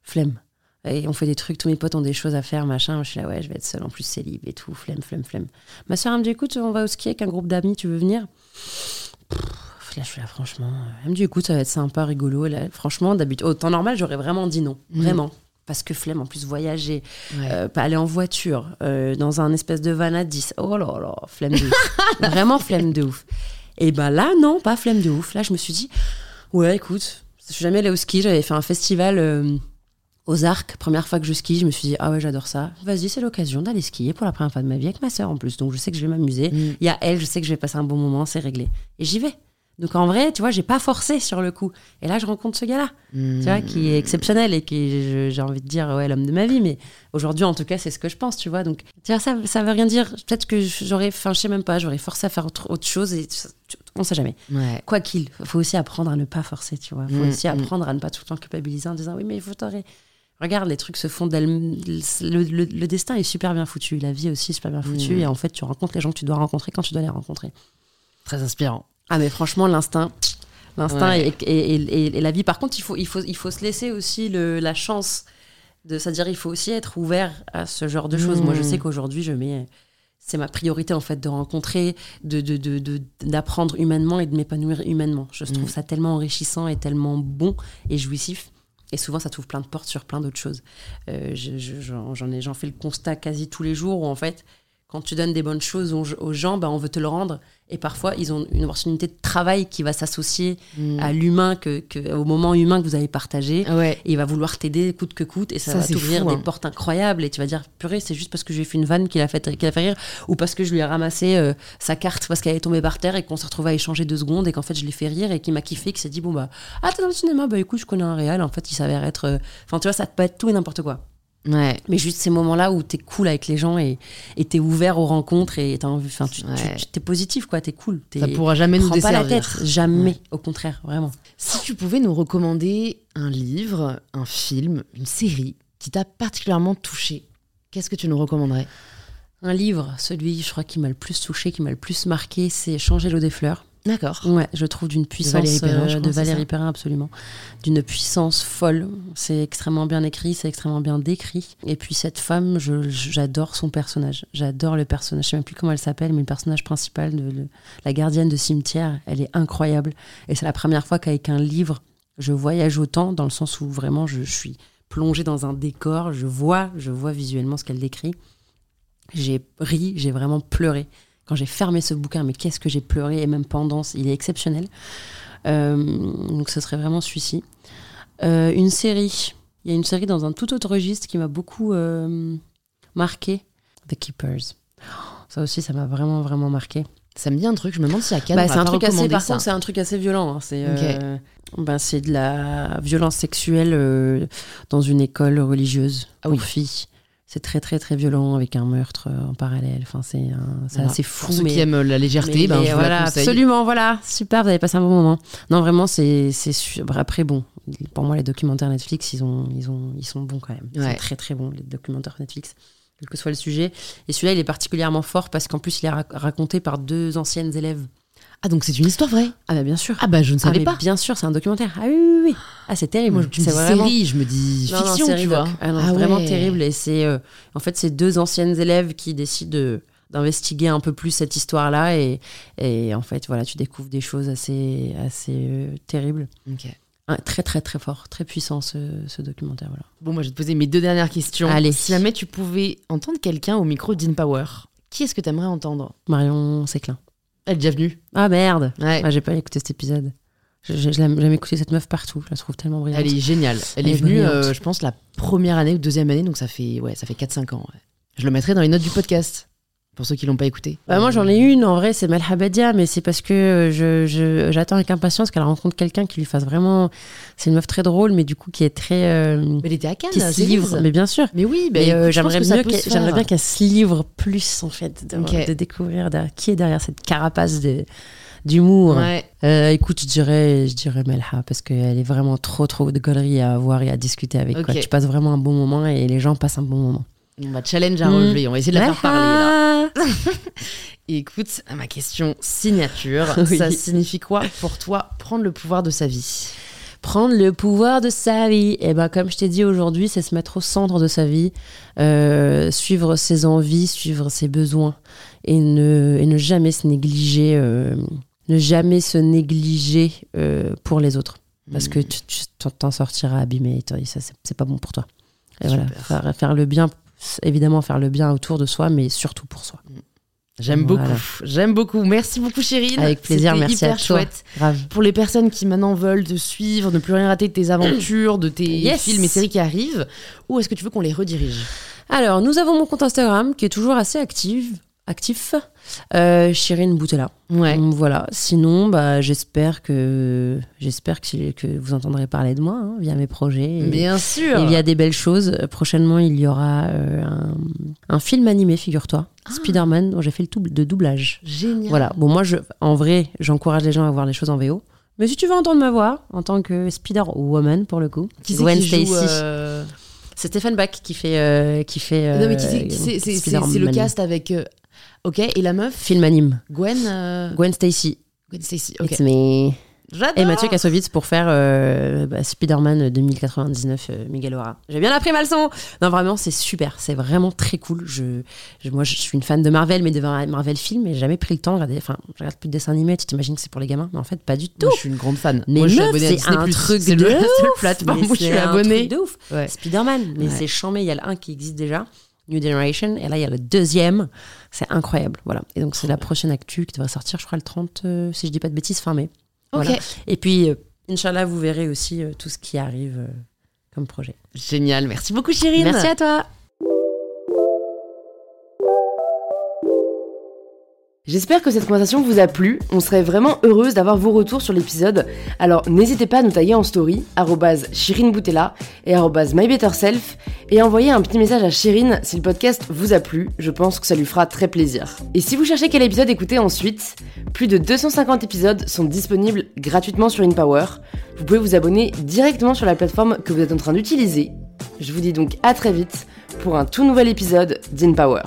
flemme. Et on fait des trucs, tous mes potes ont des choses à faire, machin. Je suis là, ouais, je vais être seule, en plus célib et tout, flemme, flemme, flemme. Ma soeur, elle me dit, écoute, on va au ski avec un groupe d'amis, tu veux venir? Pff, Là, je suis là, franchement. Elle me dit, écoute, ça va être sympa, rigolo. Là, franchement, d'habitude, au temps normal, j'aurais vraiment dit non. Mhm. Vraiment. Parce que flemme, en plus, voyager, Ouais. euh, pas aller en voiture, euh, dans un espèce de van à 10. Oh là là, flemme de ouf. Vraiment flemme de ouf. Et ben là, non, pas flemme de ouf. Là, je me suis dit, ouais, écoute, je suis jamais allée au ski. J'avais fait un festival euh, aux Arcs. Première fois que je skie, je me suis dit, ah ouais, j'adore ça. Vas-y, c'est l'occasion d'aller skier pour la première fois de ma vie avec ma sœur en plus. Donc je sais que je vais m'amuser. Mm. Il y a elle, je sais que je vais passer un bon moment, c'est réglé. Et j'y vais. Donc en vrai, tu vois, j'ai pas forcé sur le coup. Et là, je rencontre ce gars-là tu vois, qui est exceptionnel et qui, j'ai envie de dire, ouais, l'homme de ma vie. Mais aujourd'hui, en tout cas, c'est ce que je pense, tu vois. Donc, tu vois, ça, ça veut rien dire. Peut-être que j'aurais, enfin, je sais même pas, j'aurais forcé à faire autre, autre chose et on sait jamais. Ouais. Quoi qu'il, faut aussi apprendre à ne pas forcer, tu vois. Faut Mm, aussi mm. apprendre à ne pas tout le temps culpabiliser en disant, oui, mais il faut t'aurais. Regarde, les trucs se font d'elles. Le, le- le destin est super bien foutu. La vie aussi est super bien foutue. Mm. Et en fait, tu rencontres les gens que tu dois rencontrer quand tu dois les rencontrer. Très inspirant. Ah mais franchement l'instinct, l'instinct Ouais. et, et- et- et la vie. Par contre il faut il faut il faut se laisser aussi le, la chance de c'est-à-dire il faut aussi être ouvert à ce genre de choses. Mmh. Moi je sais qu'aujourd'hui je mets c'est ma priorité en fait de rencontrer, de de- de- de- d'apprendre humainement et de m'épanouir humainement. Je trouve Mm. ça tellement enrichissant et tellement bon et jouissif. Et souvent, ça t'ouvre plein de portes sur plein d'autres choses. Euh, j'en fais le constat quasi tous les jours où, en fait, quand tu donnes des bonnes choses aux, gens, bah, on veut te le rendre. Et parfois, ils ont une opportunité de travail qui va s'associer Mm. à l'humain, que, que- au moment humain que vous avez partagé. Ah ouais. Et il va vouloir t'aider coûte que coûte. Et ça, Ça, va t'ouvrir des hein. portes incroyables. Et tu vas dire, purée, c'est juste parce que j'ai fait une vanne qui l'a fait, qui l'a fait rire. Ou parce que je lui ai ramassé euh, sa carte parce qu'elle est tombée par terre et qu'on s'est retrouvé à échanger deux secondes. Et qu'en fait, je l'ai fait rire et qui m'a kiffé, qui s'est dit, bon, bah, ah, t'es dans le cinéma, bah écoute, je connais un réel. En fait, il s'avère être. euh, Enfin, tu vois, ça peut être tout et n'importe quoi. Ouais. Mais juste ces moments-là où t'es cool avec les gens et t'es ouvert aux rencontres et t'as envie, enfin, tu, tu- Ouais. tu- t'es positif, quoi, t'es cool. T'es, Ça pourra jamais nous prends pas la desservir. tête, jamais, au contraire, vraiment. Si tu pouvais nous recommander un livre, un film, une série qui t'a particulièrement touché, qu'est-ce que tu nous recommanderais? Un livre, celui, je crois, qui m'a le plus touché, qui m'a le plus marqué, c'est Changer l'eau des fleurs. D'accord. Ouais, je trouve d'une puissance Valérie Perrin, je euh, de Valérie Perrin, absolument, d'une puissance folle. C'est extrêmement bien écrit, c'est extrêmement bien décrit. Et puis cette femme, j'adore son personnage. J'adore le personnage. Je sais même plus comment elle s'appelle, mais le personnage principal de le- la gardienne de cimetière, elle est incroyable. Et c'est la première fois qu'avec un livre, je voyage autant dans le sens où vraiment je, je suis plongée dans un décor, je vois, je vois visuellement ce qu'elle décrit. J'ai ri, j'ai vraiment pleuré quand j'ai fermé ce bouquin, mais qu'est-ce que j'ai pleuré, et même pendant, il est exceptionnel. Euh, donc ce serait vraiment celui-ci. Euh, une série, il y a une série dans un tout autre registre qui m'a beaucoup euh, marqué, The Keepers. Ça aussi, ça m'a vraiment, vraiment marqué. Ça me dit un truc, je me demande si à Cannes, Bah, c'est un truc assez, par ça. contre, c'est un truc assez violent. hein. C'est Ok. euh, bah, de la violence sexuelle euh, dans une école religieuse Ah pour oui. filles. C'est très très très violent avec un meurtre euh, en parallèle. Enfin, c'est Voilà. assez Pour fou. ceux mais qui aiment la légèreté, mais- ben, mais je vous voilà, la absolument, voilà, super, vous avez passé un bon moment. Non, vraiment, c'est bah, après bon. Pour moi, les documentaires Netflix, ils ont, ils ont, ils sont bons quand même. Ils Ouais. sont très très bons les documentaires Netflix, quel que soit le sujet. Et celui-là, il est particulièrement fort parce qu'en plus, il est rac- raconté par deux anciennes élèves. Ah, donc c'est une histoire vraie Ah bah bien sûr. Ah, bah je ne Ah, savais mais pas. bien sûr, c'est un documentaire. Ah oui, oui, oui. Ah, c'est terrible. Moi, tu me dis vraiment série, je me dis Non, non, fiction, série tu vois. Ah non, Ah vraiment ouais. terrible. Et c'est, euh, en fait, c'est deux anciennes élèves qui décident de- d'investiguer un peu plus cette histoire-là. Et, et en fait, voilà, tu découvres des choses assez, assez euh, terribles. Ok. Un- très, très, très fort, très puissant ce, ce documentaire. Voilà. Bon, moi, je vais te poser mes deux dernières questions. Allez. Si jamais tu pouvais entendre quelqu'un au micro d'InPower, qui est-ce que tu aimerais entendre? Marion Séclin. Elle est déjà venue. Ah merde Ouais. ah, J'ai pas écouté cet épisode. Je- je- je l'aime- J'aime écouter cette meuf partout. Je la trouve tellement brillante. Elle est géniale. Elle, Elle est est venue, brillante. euh, je pense, la première année ou deuxième année, donc ça fait, ouais, ça fait 4-5 ans. ouais. Je le mettrai dans les notes du podcast, pour ceux qui l'ont pas écouté. Bah, moi j'en ai une en vrai c'est Malhabadia mais c'est parce que euh, je- je- j'attends avec impatience qu'elle rencontre quelqu'un qui lui fasse vraiment c'est une meuf très drôle mais du coup qui est très euh, Mais elle était à Cannes, qui se livre mais bien sûr Mais oui, bah, mais euh, j'aimerais mieux j'aimerais bien qu'elle se livre plus en fait de, de découvrir qui est derrière cette carapace de d'humour Ouais. Euh, écoute je dirais je dirais Melha parce qu'elle est vraiment trop trop de galeries à voir et à discuter avec quoi. Ok. tu passes vraiment un bon moment et les gens passent un bon moment On va challenge à Mm. relever, on va essayer de la faire parler là. Et écoute, ma question signature, Oui. ça signifie quoi pour toi prendre le pouvoir de sa vie? Prendre le pouvoir de sa vie. Et ben, comme je t'ai dit aujourd'hui, c'est se mettre au centre de sa vie, euh, suivre ses envies, suivre ses besoins et ne, et ne jamais se négliger, euh, ne jamais se négliger euh, pour les autres. Parce que tu tu t'en- sortiras abîmé et ça, c'est pas bon pour toi. Et voilà, faire, faire le bien, évidemment, faire le bien autour de soi, mais surtout pour soi. J'aime Voilà. beaucoup, j'aime beaucoup. Merci beaucoup Chérine. Avec plaisir, merci à toi. chouette. Grave. Pour les personnes qui maintenant veulent te suivre, ne plus rien rater de tes aventures, de tes Yes. films et séries qui arrivent, où est-ce que tu veux qu'on les redirige? Alors, nous avons mon compte Instagram qui est toujours assez actif. Actif, euh, Chirine Boutella. Ouais. Donc, Voilà. Sinon, bah, j'espère que j'espère que, que vous entendrez parler de moi hein, via mes projets. Et, Bien sûr. et il y a des belles choses. Euh, Prochainement, il y aura euh, un, un film animé, figure-toi, Ah. Spider-Man, dont j'ai fait le double de doublage. Génial. Voilà. Bon, moi, je, en vrai, j'encourage les gens à voir les choses en VO. Mais si tu veux entendre ma voix, en tant que Spider-Woman, pour le coup, Qui c'est Gwen qui joue Stacy. euh, C'est Stéphane Bach qui fait. euh, qui fait Non mais euh, c'est le cast avec. Ok, et la meuf Film anime. Gwen. euh, Gwen Stacy. Gwen Stacy. Ok. It's me. J'adore. Et Mathieu Kassovitz pour faire euh, bah, Spider-Man 2099 euh, Miguel O'Hara. J'ai bien appris ma leçon Non, vraiment, c'est super. C'est vraiment très cool. Je, je- moi, je suis une fan de Marvel, mais de Mar- Marvel film, et j'ai jamais pris le temps de regarder. Enfin, je regarde plus de dessins animés. Tu t'imagines que c'est pour les gamins, mais en fait, pas du tout. Moi, je suis une grande fan. Mais Moi, je suis meuf, abonnée à c'est un truc C'est de le- la seule ouf. plateforme où je suis c'est un abonnée. truc de ouf. Ouais. Spider-Man, mais Ouais. c'est chambé. Il y a le 1 qui existe déjà. New Generation. Et là, il y a le deuxième. C'est incroyable. Voilà. Et donc, c'est la prochaine actu qui devrait sortir, je crois, le 30, euh, si je dis pas de bêtises, fin mai. Ok. Voilà. Et puis, euh, Inch'Allah, vous verrez aussi euh, tout ce qui arrive euh, comme projet. Génial. Merci beaucoup, Chirine. Merci à toi. J'espère que cette conversation vous a plu. On serait vraiment heureuse d'avoir vos retours sur l'épisode. Alors n'hésitez pas à nous taguer en story, @shirinboutella et @mybetterself, et envoyer un petit message à Chirine si le podcast vous a plu. Je pense que ça lui fera très plaisir. Et si vous cherchez quel épisode écouter ensuite, plus de 250 épisodes sont disponibles gratuitement sur InPower. Vous pouvez vous abonner directement sur la plateforme que vous êtes en train d'utiliser. Je vous dis donc à très vite pour un tout nouvel épisode d'InPower.